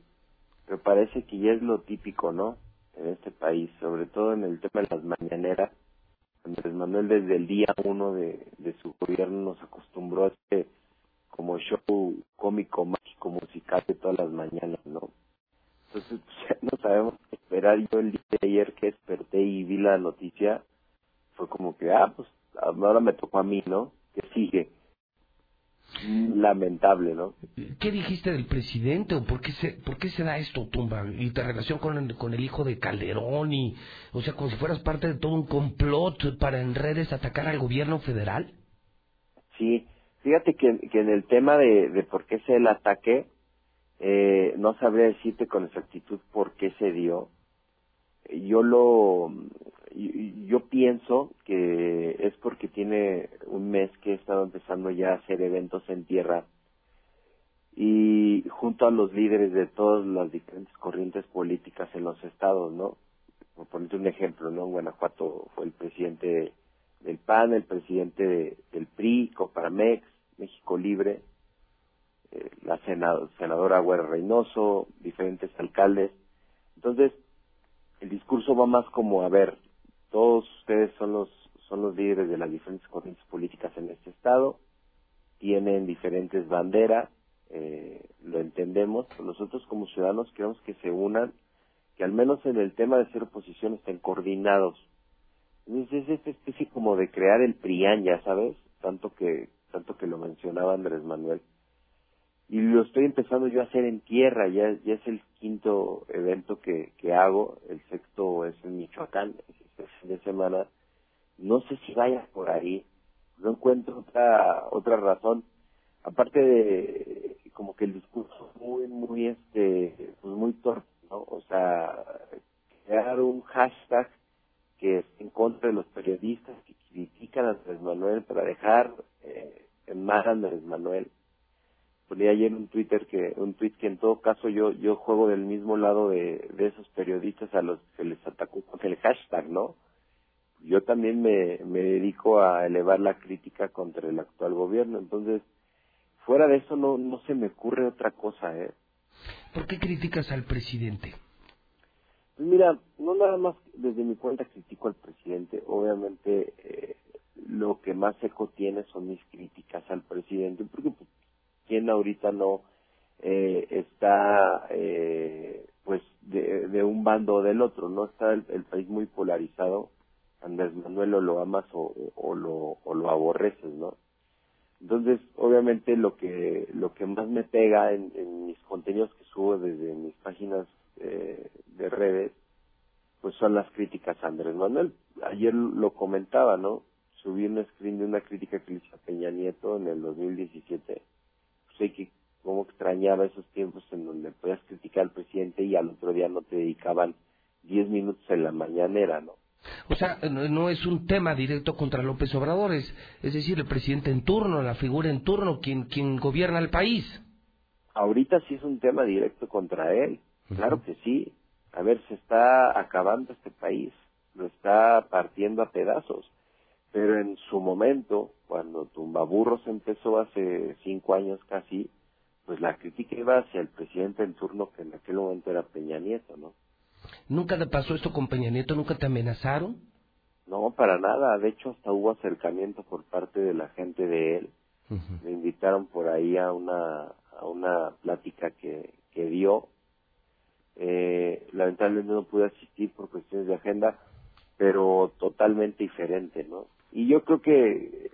pero parece que ya es lo típico, ¿no? En este país, sobre todo en el tema de las mañaneras. Andrés Manuel desde el día uno de, de su gobierno nos acostumbró a este como show cómico, mágico, musical de todas las mañanas, ¿no? Entonces ya no sabemos qué esperar. Yo el día de ayer que desperté y vi la noticia, fue como que, ah, pues ahora me tocó a mí, ¿no? Que sigue. Lamentable, ¿no? ¿Qué dijiste del presidente o por qué se, por qué se da esto, Tumba? Y te relación con el, con el hijo de Calderón y, o sea, como si fueras parte de todo un complot para en redes atacar al gobierno federal. Sí, Fíjate que, que en el tema de, de por qué se el ataque, eh, no sabría decirte con exactitud por qué se dio. Yo lo, yo pienso que es porque tiene un mes que he estado empezando ya a hacer eventos en tierra y junto a los líderes de todas las diferentes corrientes políticas en los estados, ¿no? Por ponerte un ejemplo, ¿no? En Guanajuato fue el presidente del PAN, el presidente de, del PRI, Coparamex, México Libre, eh, la senadora Güera Reynoso, diferentes alcaldes. Entonces, el discurso va más como, a ver, todos ustedes son los, son los líderes de las diferentes corrientes políticas en este estado, tienen diferentes banderas, eh, lo entendemos, nosotros como ciudadanos queremos que se unan, que al menos en el tema de ser oposición estén coordinados. Entonces es esta especie como de crear el PRIAN, ya sabes, tanto que, tanto que lo mencionaba Andrés Manuel. Y lo estoy empezando yo a hacer en tierra, ya, ya es el quinto evento que, que hago, el sexto es en Michoacán, este fin de semana. No sé si vaya por ahí, no encuentro otra, otra razón, aparte de como que el discurso muy, muy, este, pues muy torpe, ¿no? O sea, crear un hashtag que es en contra de los periodistas que critican a Andrés Manuel para dejar eh, en mal a Andrés Manuel. Ponía ayer un Twitter que, un tweet que en todo caso yo, yo juego del mismo lado de, de esos periodistas a los que les atacó con el hashtag, ¿no? Yo también me, me dedico a elevar la crítica contra el actual gobierno, entonces, fuera de eso no, no se me ocurre otra cosa, ¿eh? ¿Por qué criticas al presidente? Pues mira, no nada más desde mi cuenta critico al presidente. Obviamente eh, lo que más eco tiene son mis críticas al presidente, porque pues, ¿quién ahorita no eh, está eh, pues de, un bando o del otro? No está el, país muy polarizado. Andrés Manuel o lo amas o, lo, o lo aborreces, ¿no? Entonces, obviamente lo que lo que más me pega en, mis contenidos que subo desde mis páginas eh, de redes, pues son las críticas a Andrés Manuel. Ayer lo comentaba, ¿no? Subí un screen de una crítica que hizo Peña Nieto en el 2017. Sé que cómo extrañaba esos tiempos en donde podías criticar al presidente y al otro día no te dedicaban 10 minutos en la mañanera, ¿no? O sea, no es un tema directo contra López Obrador, es, es decir, el presidente en turno, la figura en turno, quien, quien gobierna el país. Ahorita sí es un tema directo contra él, claro que sí. A ver, se está acabando este país, lo está partiendo a pedazos. Pero en su momento, cuando Tumbaburros empezó hace cinco años casi, pues la crítica iba hacia el presidente en turno, que en aquel momento era Peña Nieto, ¿no? ¿Nunca te pasó esto con Peña Nieto? ¿Nunca te amenazaron? No, para nada. De hecho, hasta hubo acercamiento por parte de la gente de él. Me invitaron por ahí a una, a una plática que, que dio. Eh, lamentablemente no pude asistir por cuestiones de agenda, pero totalmente diferente, ¿no? Y yo creo que,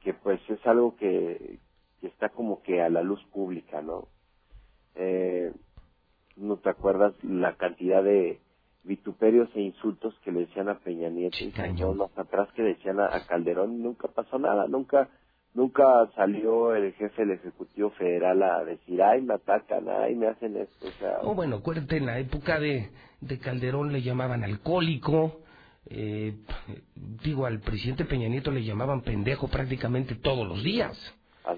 que pues es algo que, que está como que a la luz pública, ¿no? Eh, no te acuerdas la cantidad de vituperios e insultos que le decían a Peña Nieto y más atrás que decían a, Calderón nunca pasó nada nunca nunca salió el jefe del ejecutivo federal a decir ay me atacan ay me hacen esto o sea. Oh, bueno acuérdate en la época de, de Calderón le llamaban alcohólico eh, digo al presidente Peña Nieto le llamaban pendejo prácticamente todos los días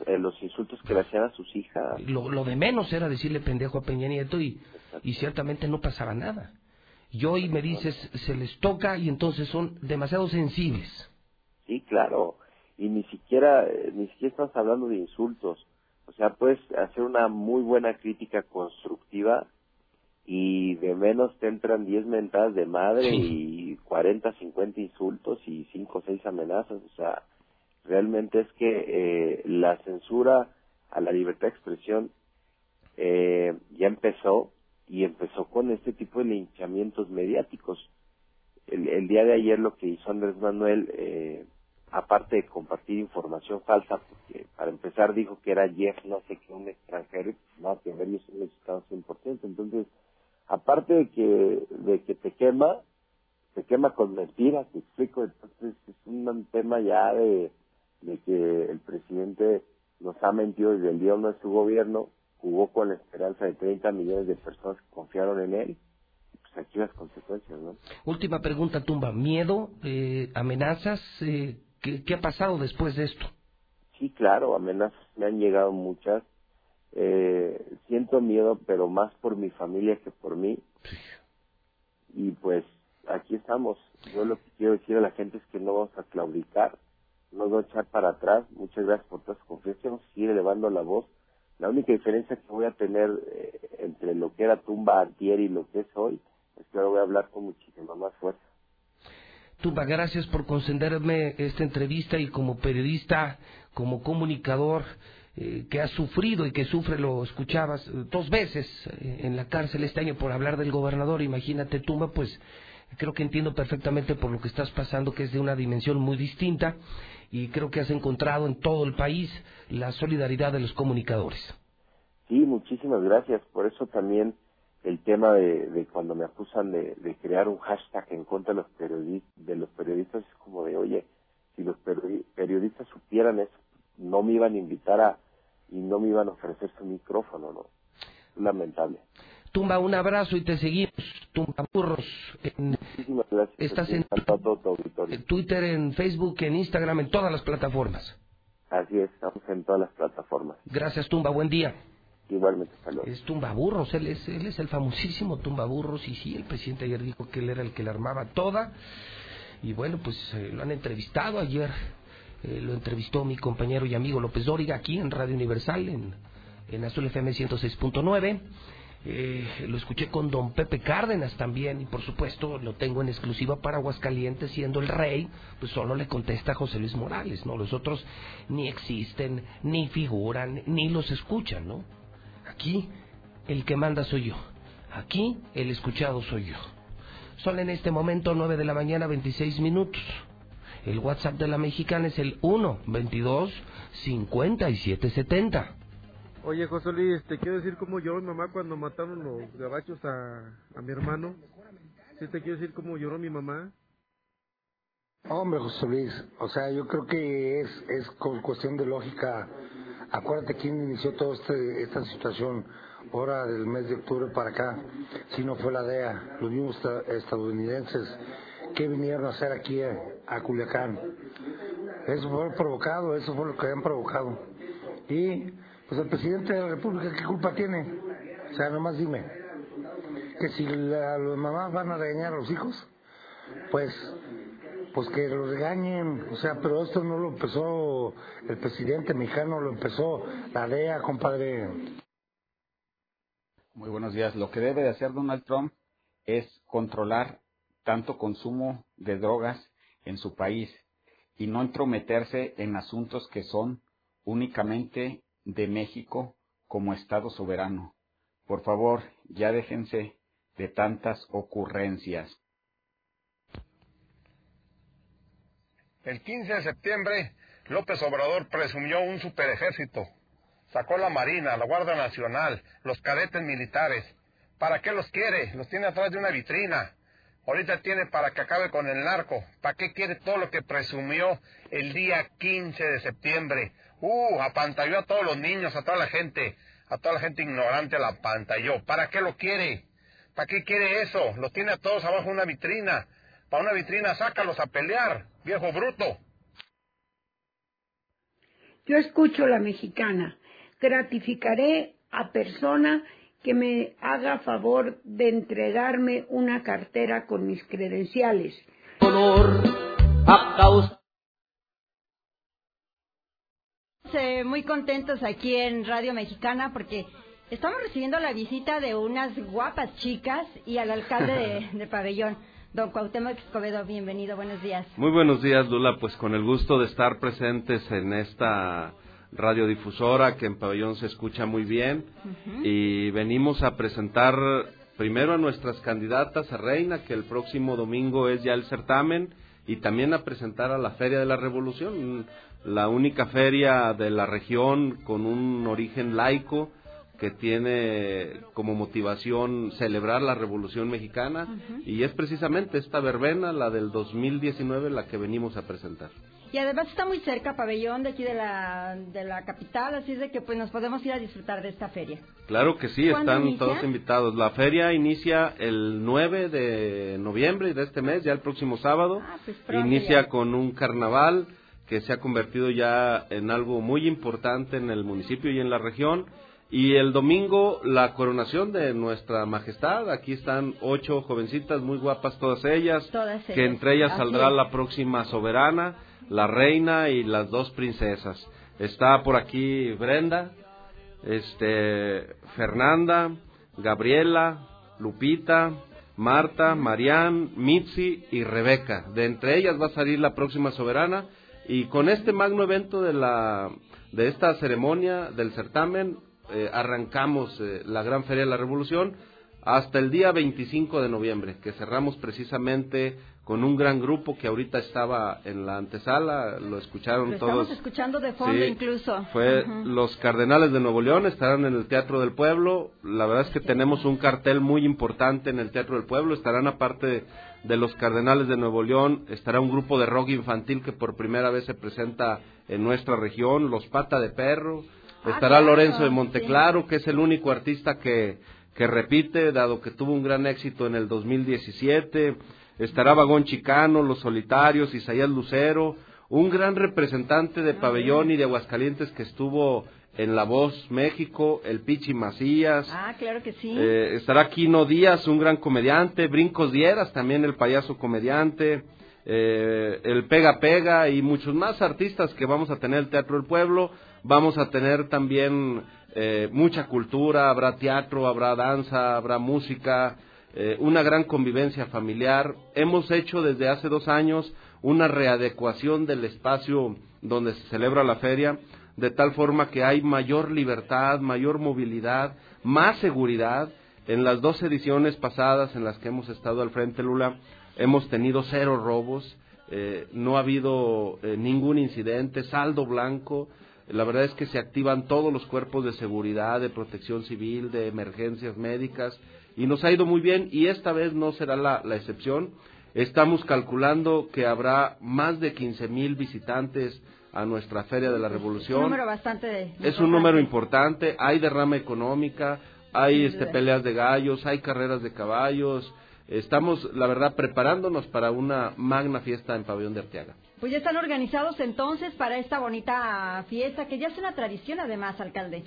eh, los insultos que le hacían a sus hijas. Lo, lo de menos era decirle pendejo a Peña Nieto y, y ciertamente no pasaba nada. Y hoy me dices, se les toca y entonces son demasiado sensibles. Sí, claro. Y ni siquiera, eh, ni siquiera estamos hablando de insultos. O sea, puedes hacer una muy buena crítica constructiva y de menos te entran 10 mentadas de madre y 40, 50 insultos y 5 o 6 amenazas. O sea, realmente es que eh, la censura a la libertad de expresión eh, ya empezó y empezó con este tipo de linchamientos mediáticos. El, día de ayer lo que hizo Andrés Manuel, eh, aparte de compartir información falsa, porque para empezar dijo que era Jeff, no sé qué, un extranjero, no, que ver, es un mexicano 100%. Entonces, aparte de que, de que te quema, te quema con mentiras, te explico, entonces es un tema ya de, de que el presidente nos ha mentido desde el día uno de su gobierno, jugó con la esperanza de 30 millones de personas que confiaron en él, pues aquí las consecuencias, ¿no? Última pregunta, Tumba, ¿miedo, eh, amenazas? Eh, ¿qué, ha pasado después de esto? Sí, claro, amenazas me han llegado muchas. Eh, siento miedo, pero más por mi familia que por mí. Y pues aquí estamos. Yo lo que quiero decir a la gente es que no vamos a claudicar, no voy a echar para atrás. Muchas gracias por toda su confianza. Vamos a seguir elevando la voz. La única diferencia que voy a tener eh, entre lo que era Tumba antier y lo que es hoy es que ahora voy a hablar con muchísima más fuerza. Tumba, gracias por concederme esta entrevista y como periodista, como comunicador eh, que ha sufrido y que sufre, lo escuchabas eh, dos veces en la cárcel este año por hablar del gobernador, imagínate Tumba, pues creo que entiendo perfectamente por lo que estás pasando, que es de una dimensión muy distinta y creo que has encontrado en todo el país la solidaridad de los comunicadores. Sí, muchísimas gracias. Por eso también el tema de, cuando me acusan de, crear un hashtag en contra de los, periodistas, de los periodistas es como de, oye, si los periodistas supieran eso, no me iban a invitar a y no me iban a ofrecer su micrófono, ¿no? Lamentable. Tumba, un abrazo y te seguimos. Tumba Burros. Muchísimas gracias. Estás en Twitter, en Facebook, en Instagram, en todas las plataformas. Así es, estamos en todas las plataformas. Gracias, Tumba. Buen día. Igualmente, saludos. Es Tumba Burros, él es, él es el famosísimo Tumba Burros. Y sí, el presidente ayer dijo que él era el que la armaba toda. Y bueno, pues eh, lo han entrevistado ayer. Eh, lo entrevistó mi compañero y amigo López Dóriga aquí en Radio Universal, en, en Azul FM 106.9. Eh, lo escuché con don Pepe Cárdenas también y por supuesto lo tengo en exclusiva para Aguascalientes siendo el rey, pues solo le contesta José Luis Morales, ¿no? Los otros ni existen, ni figuran, ni los escuchan, ¿no? Aquí el que manda soy yo, aquí el escuchado soy yo. Son en este momento 9 de la mañana 26 minutos. El WhatsApp de la mexicana es el 1 22 57 70. Oye, José Luis, te quiero decir cómo lloró mi mamá cuando mataron los gabachos a, a mi hermano. ¿Sí te quiero decir cómo lloró mi mamá? Hombre, José Luis, o sea, yo creo que es, es con cuestión de lógica. Acuérdate quién inició toda este, esta situación ahora del mes de octubre para acá, si no fue la DEA, los mismos estadounidenses que vinieron a hacer aquí a, Culiacán. Eso fue provocado, eso fue lo que habían provocado. Y pues el presidente de la República, ¿qué culpa tiene? O sea, nomás dime, que si la, los mamás van a regañar a los hijos, pues pues que los regañen, o sea, pero esto no lo empezó el presidente mexicano, lo empezó la DEA, compadre. Muy buenos días. Lo que debe de hacer Donald Trump es controlar tanto consumo de drogas en su país y no entrometerse en asuntos que son únicamente de México como Estado soberano. Por favor, ya déjense de tantas ocurrencias. El 15 de septiembre, López Obrador presumió un superejército. Sacó la Marina, la Guardia Nacional, los cadetes militares. ¿Para qué los quiere? Los tiene atrás de una vitrina. Ahorita tiene para que acabe con el narco. ¿Para qué quiere todo lo que presumió el día 15 de septiembre? Uh, apantalló a todos los niños, a toda la gente, a toda la gente ignorante la apantalló. ¿Para qué lo quiere? ¿Para qué quiere eso? Los tiene a todos abajo una vitrina. Para una vitrina, sácalos a pelear, viejo bruto. Yo escucho la mexicana. Gratificaré a persona que me haga favor de entregarme una cartera con mis credenciales. Honor a causa muy contentos aquí en Radio Mexicana porque estamos recibiendo la visita de unas guapas chicas y al alcalde de, de Pabellón. Don Cuauhtémoc Escobedo, bienvenido, buenos días. Muy buenos días, Lula, pues con el gusto de estar presentes en esta radiodifusora que en Pabellón se escucha muy bien. Y venimos a presentar primero a nuestras candidatas a reina, que el próximo domingo es ya el certamen, y también a presentar a la Feria de la Revolución, la única feria de la región con un origen laico que tiene como motivación celebrar la Revolución Mexicana. Y es precisamente esta verbena, la del 2019, la que venimos a presentar. Y además está muy cerca, pabellón de aquí de la, de la capital, así es de que pues nos podemos ir a disfrutar de esta feria. Claro que sí, están todos invitados. La feria inicia el 9 de noviembre de este mes, ya el próximo sábado. Ah, pues inicia con un carnaval que se ha convertido ya en algo muy importante en el municipio y en la región. Y el domingo la coronación de nuestra majestad. Aquí están ocho jovencitas muy guapas todas ellas. Todas Que ellas, entre ellas así saldrá es. la próxima soberana, la reina y las dos princesas. Está por aquí Brenda, este Fernanda, Gabriela, Lupita, Marta, Marián, Mitzi y Rebeca. De entre ellas va a salir la próxima soberana y con este magno evento de la de esta ceremonia del certamen eh, arrancamos eh, la Gran Feria de la Revolución hasta el día 25 de noviembre, que cerramos precisamente con un gran grupo que ahorita estaba en la antesala, lo escucharon Lo todos. estamos escuchando de fondo Sí, incluso. Fue los Cardenales de Nuevo León, estarán en el Teatro del Pueblo. La verdad es que tenemos un cartel muy importante en el Teatro del Pueblo. Estarán aparte de los Cardenales de Nuevo León, estará un grupo de rock infantil que por primera vez se presenta en nuestra región, los Pata de Perro. Ah, Estará claro, Lorenzo de sí. Monteclaro, que es el único artista que, que repite, dado que tuvo un gran éxito en el 2017. Estará Vagón Chicano, Los Solitarios, Isaías Lucero, un gran representante de Pabellón y de Aguascalientes que estuvo en La Voz México, el Pichi Macías. Ah, claro que sí. Eh, estará Quino Díaz, un gran comediante, Brincos Dieras, también el payaso comediante, eh, el Pega Pega y muchos más artistas que vamos a tener en el Teatro del Pueblo. Vamos a tener también eh, mucha cultura, habrá teatro, habrá danza, habrá música, eh, una gran convivencia familiar. Hemos hecho desde hace dos años una readecuación del espacio donde se celebra la feria, de tal forma que hay mayor libertad, mayor movilidad, más seguridad. En las dos ediciones pasadas en las que hemos estado al frente, Lula, hemos tenido cero robos, eh, no ha habido eh, ningún incidente, saldo blanco. La verdad es que se activan todos los cuerpos de seguridad, de protección civil, de emergencias médicas, y nos ha ido muy bien, y esta vez no será la, la excepción. Estamos calculando que habrá más de 15 mil visitantes a nuestra Feria de la Revolución. Un número bastante. Es un número importante, hay derrama económica, hay este, peleas de gallos, hay carreras de caballos. Estamos, la verdad, preparándonos para una magna fiesta en Pabellón de Arteaga. Pues ya están organizados entonces para esta bonita fiesta, que ya es una tradición además, alcalde.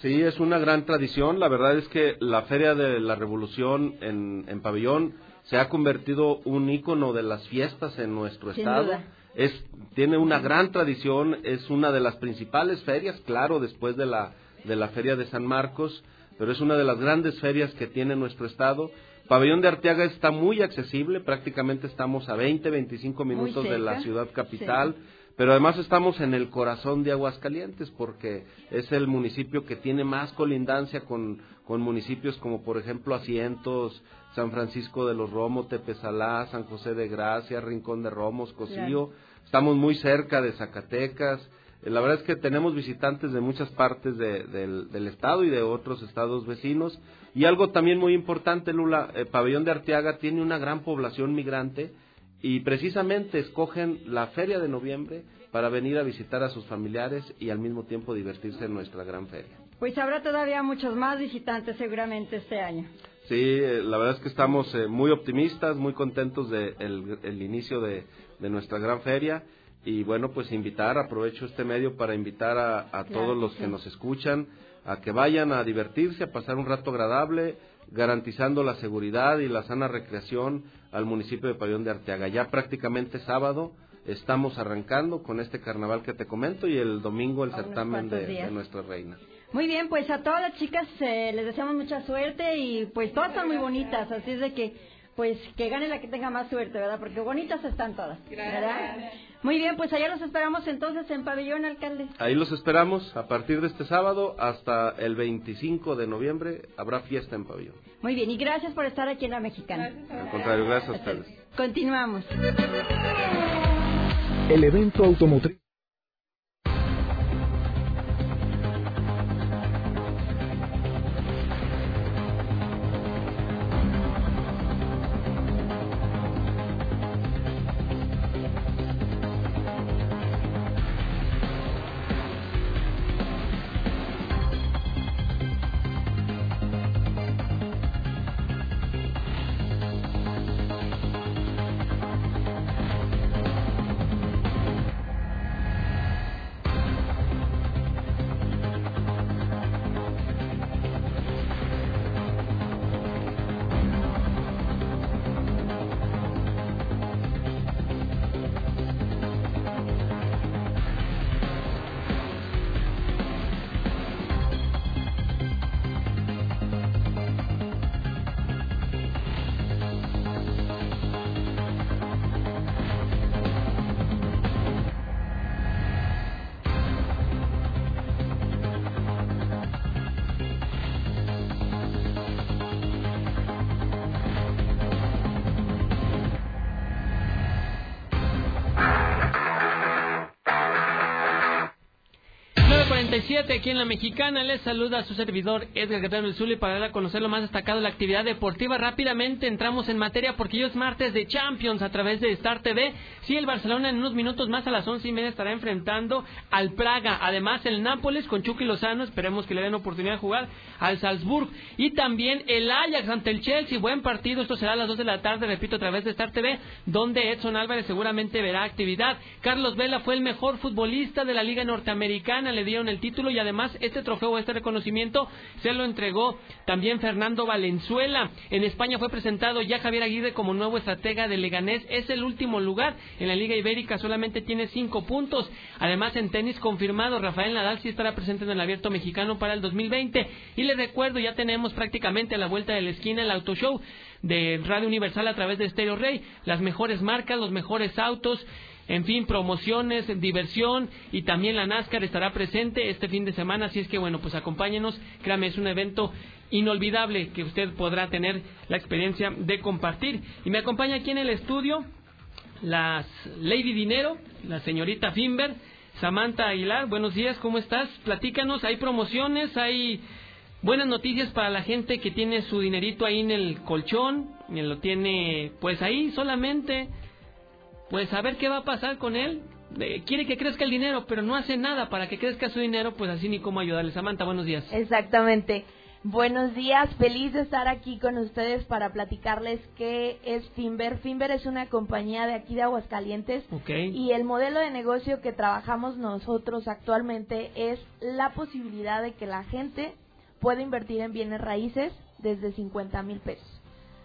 Sí, es una gran tradición. La verdad es que la Feria de la Revolución en, en Pabellón se ha convertido un ícono de las fiestas en nuestro Sin estado. duda. Es, tiene una gran tradición, es una de las principales ferias, claro, después de la, de la Feria de San Marcos, pero es una de las grandes ferias que tiene nuestro estado. Pabellón de Arteaga está muy accesible, prácticamente estamos a 20, 25 minutos de la ciudad capital, pero además estamos en el corazón de Aguascalientes porque es el municipio que tiene más colindancia con, con municipios como por ejemplo Asientos, San Francisco de los Romos, Tepesalá, San José de Gracia, Rincón de Romos, Cocío. Estamos muy cerca de Zacatecas. Eh, La verdad es que tenemos visitantes de muchas partes de- del, del estado y de otros estados vecinos. Y algo también muy importante, Lula, el Pabellón de Arteaga tiene una gran población migrante y precisamente escogen la feria de noviembre para venir a visitar a sus familiares y al mismo tiempo divertirse en nuestra gran feria. Pues habrá todavía muchos más visitantes seguramente este año. Sí, eh, la verdad es que estamos eh, muy optimistas, muy contentos de el, el inicio de, de nuestra gran feria y bueno, pues invitar, aprovecho este medio para invitar a, a Claro todos los sí. que nos escuchan a que vayan a divertirse, a pasar un rato agradable, garantizando la seguridad y la sana recreación al municipio de Pabellón de Arteaga. Ya prácticamente sábado estamos arrancando con este carnaval que te comento y el domingo el certamen de nuestra reina. Muy bien, pues a todas las chicas eh, les deseamos mucha suerte y pues todas son muy bonitas, así es de que pues que gane la que tenga más suerte, ¿verdad? Porque bonitas están todas, ¿verdad? Muy bien, pues allá los esperamos entonces en Pabellón, alcalde. Ahí los esperamos a partir de este sábado hasta el 25 de noviembre habrá fiesta en pabellón. Muy bien, y gracias por estar aquí en La Mexicana. Al contrario, gracias a ustedes. Continuamos. El evento automotriz. Aquí en la Mexicana. Les saluda a su servidor Edgar del Zuli para dar a conocer lo más destacado de la actividad deportiva. Rápidamente entramos en materia porque hoy es martes de Champions a través de Star TV. Sí, el Barcelona en unos minutos más a las once y media estará enfrentando al Praga. Además, el Nápoles con Chucky Lozano. Esperemos que le den oportunidad de jugar al Salzburg. Y también el Ajax ante el Chelsea. Buen partido. Esto será a las dos de la tarde, repito, a través de Star TV, donde Edson Álvarez seguramente verá actividad. Carlos Vela fue el mejor futbolista de la Liga Norteamericana. Le dieron el título y además este trofeo, este reconocimiento se lo entregó también Fernando Valenzuela. En España fue presentado ya Javier Aguirre como nuevo estratega de Leganés. Es el último lugar en la Liga Ibérica, solamente tiene cinco puntos. Además, en tenis confirmado, Rafael Nadal sí estará presente en el Abierto Mexicano para el 2020. Y les recuerdo, ya tenemos prácticamente a la vuelta de la esquina el Auto Show de Radio Universal a través de Stereo Rey. Las mejores marcas, los mejores autos en fin, promociones, diversión y también la NASCAR estará presente este fin de semana, así es que bueno, pues acompáñenos, créame, es un evento inolvidable que usted podrá tener la experiencia de compartir. Y me acompaña aquí en el estudio las Lady Dinero, la señorita Finber, Samantha Aguilar, buenos días, ¿cómo estás? Platícanos, hay promociones, hay buenas noticias para la gente que tiene su dinerito ahí en el colchón, lo tiene pues ahí solamente pues a ver qué va a pasar con él. quiere que crezca el dinero, pero no hace nada para que crezca su dinero, pues así ni cómo ayudarle. Samantha, buenos días. Exactamente. Buenos días, feliz de estar aquí con ustedes para platicarles qué es Finver. Finver es una compañía de aquí de Aguascalientes y el modelo de negocio que trabajamos nosotros actualmente es la posibilidad de que la gente pueda invertir en bienes raíces desde 50 mil pesos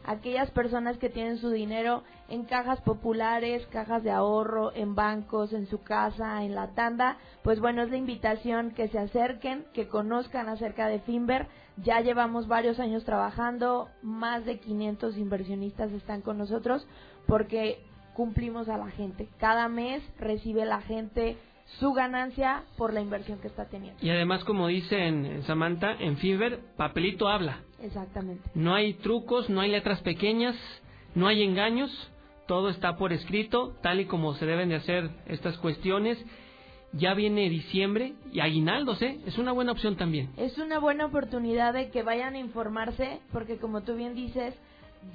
aquellas personas que tienen su dinero en cajas populares, cajas de ahorro, en bancos, en su casa, en la tanda, pues bueno, es la invitación que se acerquen, que conozcan acerca de Finver. Ya llevamos varios años trabajando, más de 500 inversionistas están con nosotros porque cumplimos a la gente. Cada mes recibe la gente su ganancia por la inversión que está teniendo. Y además, como dice en, Samantha, en Fiverr, papelito habla. Exactamente. No hay trucos, no hay letras pequeñas, no hay engaños, todo está por escrito, tal y como se deben de hacer estas cuestiones. Ya viene diciembre y aguinaldos, ¿eh? Es una buena opción también. Es una buena oportunidad de que vayan a informarse, porque como tú bien dices,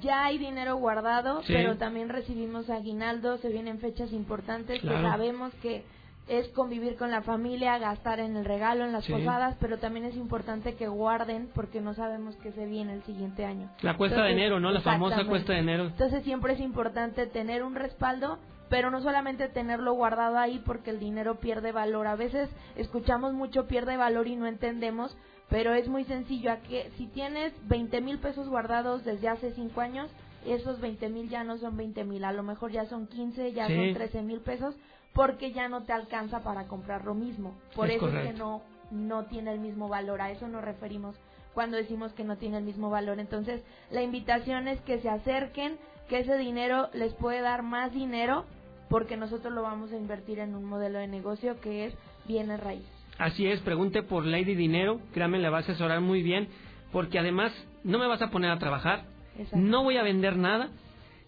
ya hay dinero guardado, pero también recibimos aguinaldos, se vienen fechas importantes que sabemos que es convivir con la familia, gastar en el regalo, en las posadas, pero también es importante que guarden porque no sabemos qué se viene el siguiente año. La cuesta de enero, ¿no? La famosa cuesta de enero. Entonces siempre es importante tener un respaldo, pero no solamente tenerlo guardado ahí porque el dinero pierde valor. A veces escuchamos mucho pierde valor y no entendemos, pero es muy sencillo. que si tienes 20 mil pesos guardados desde hace 5 años, esos 20 mil ya no son 20 mil, a lo mejor ya son 15, ya son 13 mil pesos, porque ya no te alcanza para comprar lo mismo. Por eso es que no, no tiene el mismo valor. A eso nos referimos cuando decimos que no tiene el mismo valor. Entonces, la invitación es que se acerquen, que ese dinero les puede dar más dinero porque nosotros lo vamos a invertir en un modelo de negocio que es bienes raíces. Así es, pregunte por Lady Dinero, créame, le va a asesorar muy bien, porque además no me vas a poner a trabajar, no voy a vender nada,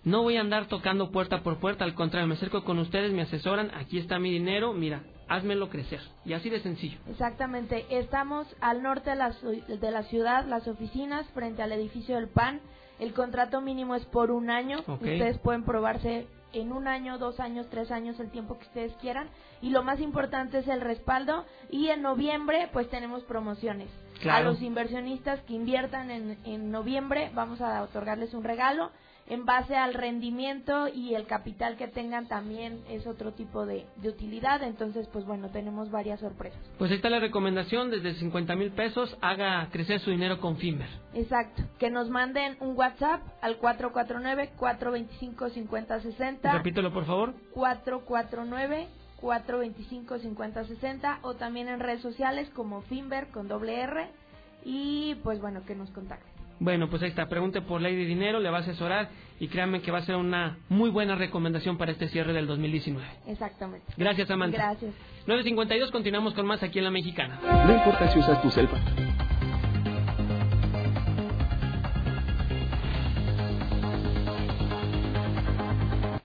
no voy a andar tocando puerta por puerta, al contrario, me acerco con ustedes, me asesoran, aquí está mi dinero, mira, házmelo crecer. Y así de sencillo. Exactamente, estamos al norte de la, de la ciudad, las oficinas, frente al edificio del PAN. El contrato mínimo es por un año. Ustedes pueden probarse en un año, dos años, tres años, el tiempo que ustedes quieran. Y lo más importante es el respaldo. Y en noviembre, pues tenemos promociones. A los inversionistas que inviertan en, en noviembre, vamos a otorgarles un regalo en base al rendimiento y el capital que tengan también es otro tipo de, utilidad. Entonces, pues bueno, tenemos varias sorpresas. Pues ahí está la recomendación, desde 50 mil pesos haga crecer su dinero con Finver. Exacto, que nos manden un WhatsApp al 449-425-5060. Repítelo, por favor. 449 425-5060 o también en redes sociales como Finver con doble R y pues bueno, que nos contacten. Bueno, pues ahí está, pregunte por Ley de Dinero, le va a asesorar y créanme que va a ser una muy buena recomendación para este cierre del 2019. Exactamente. Gracias, Amanda. Gracias. 9.52, continuamos con más aquí en La Mexicana. No importa si usas tu selva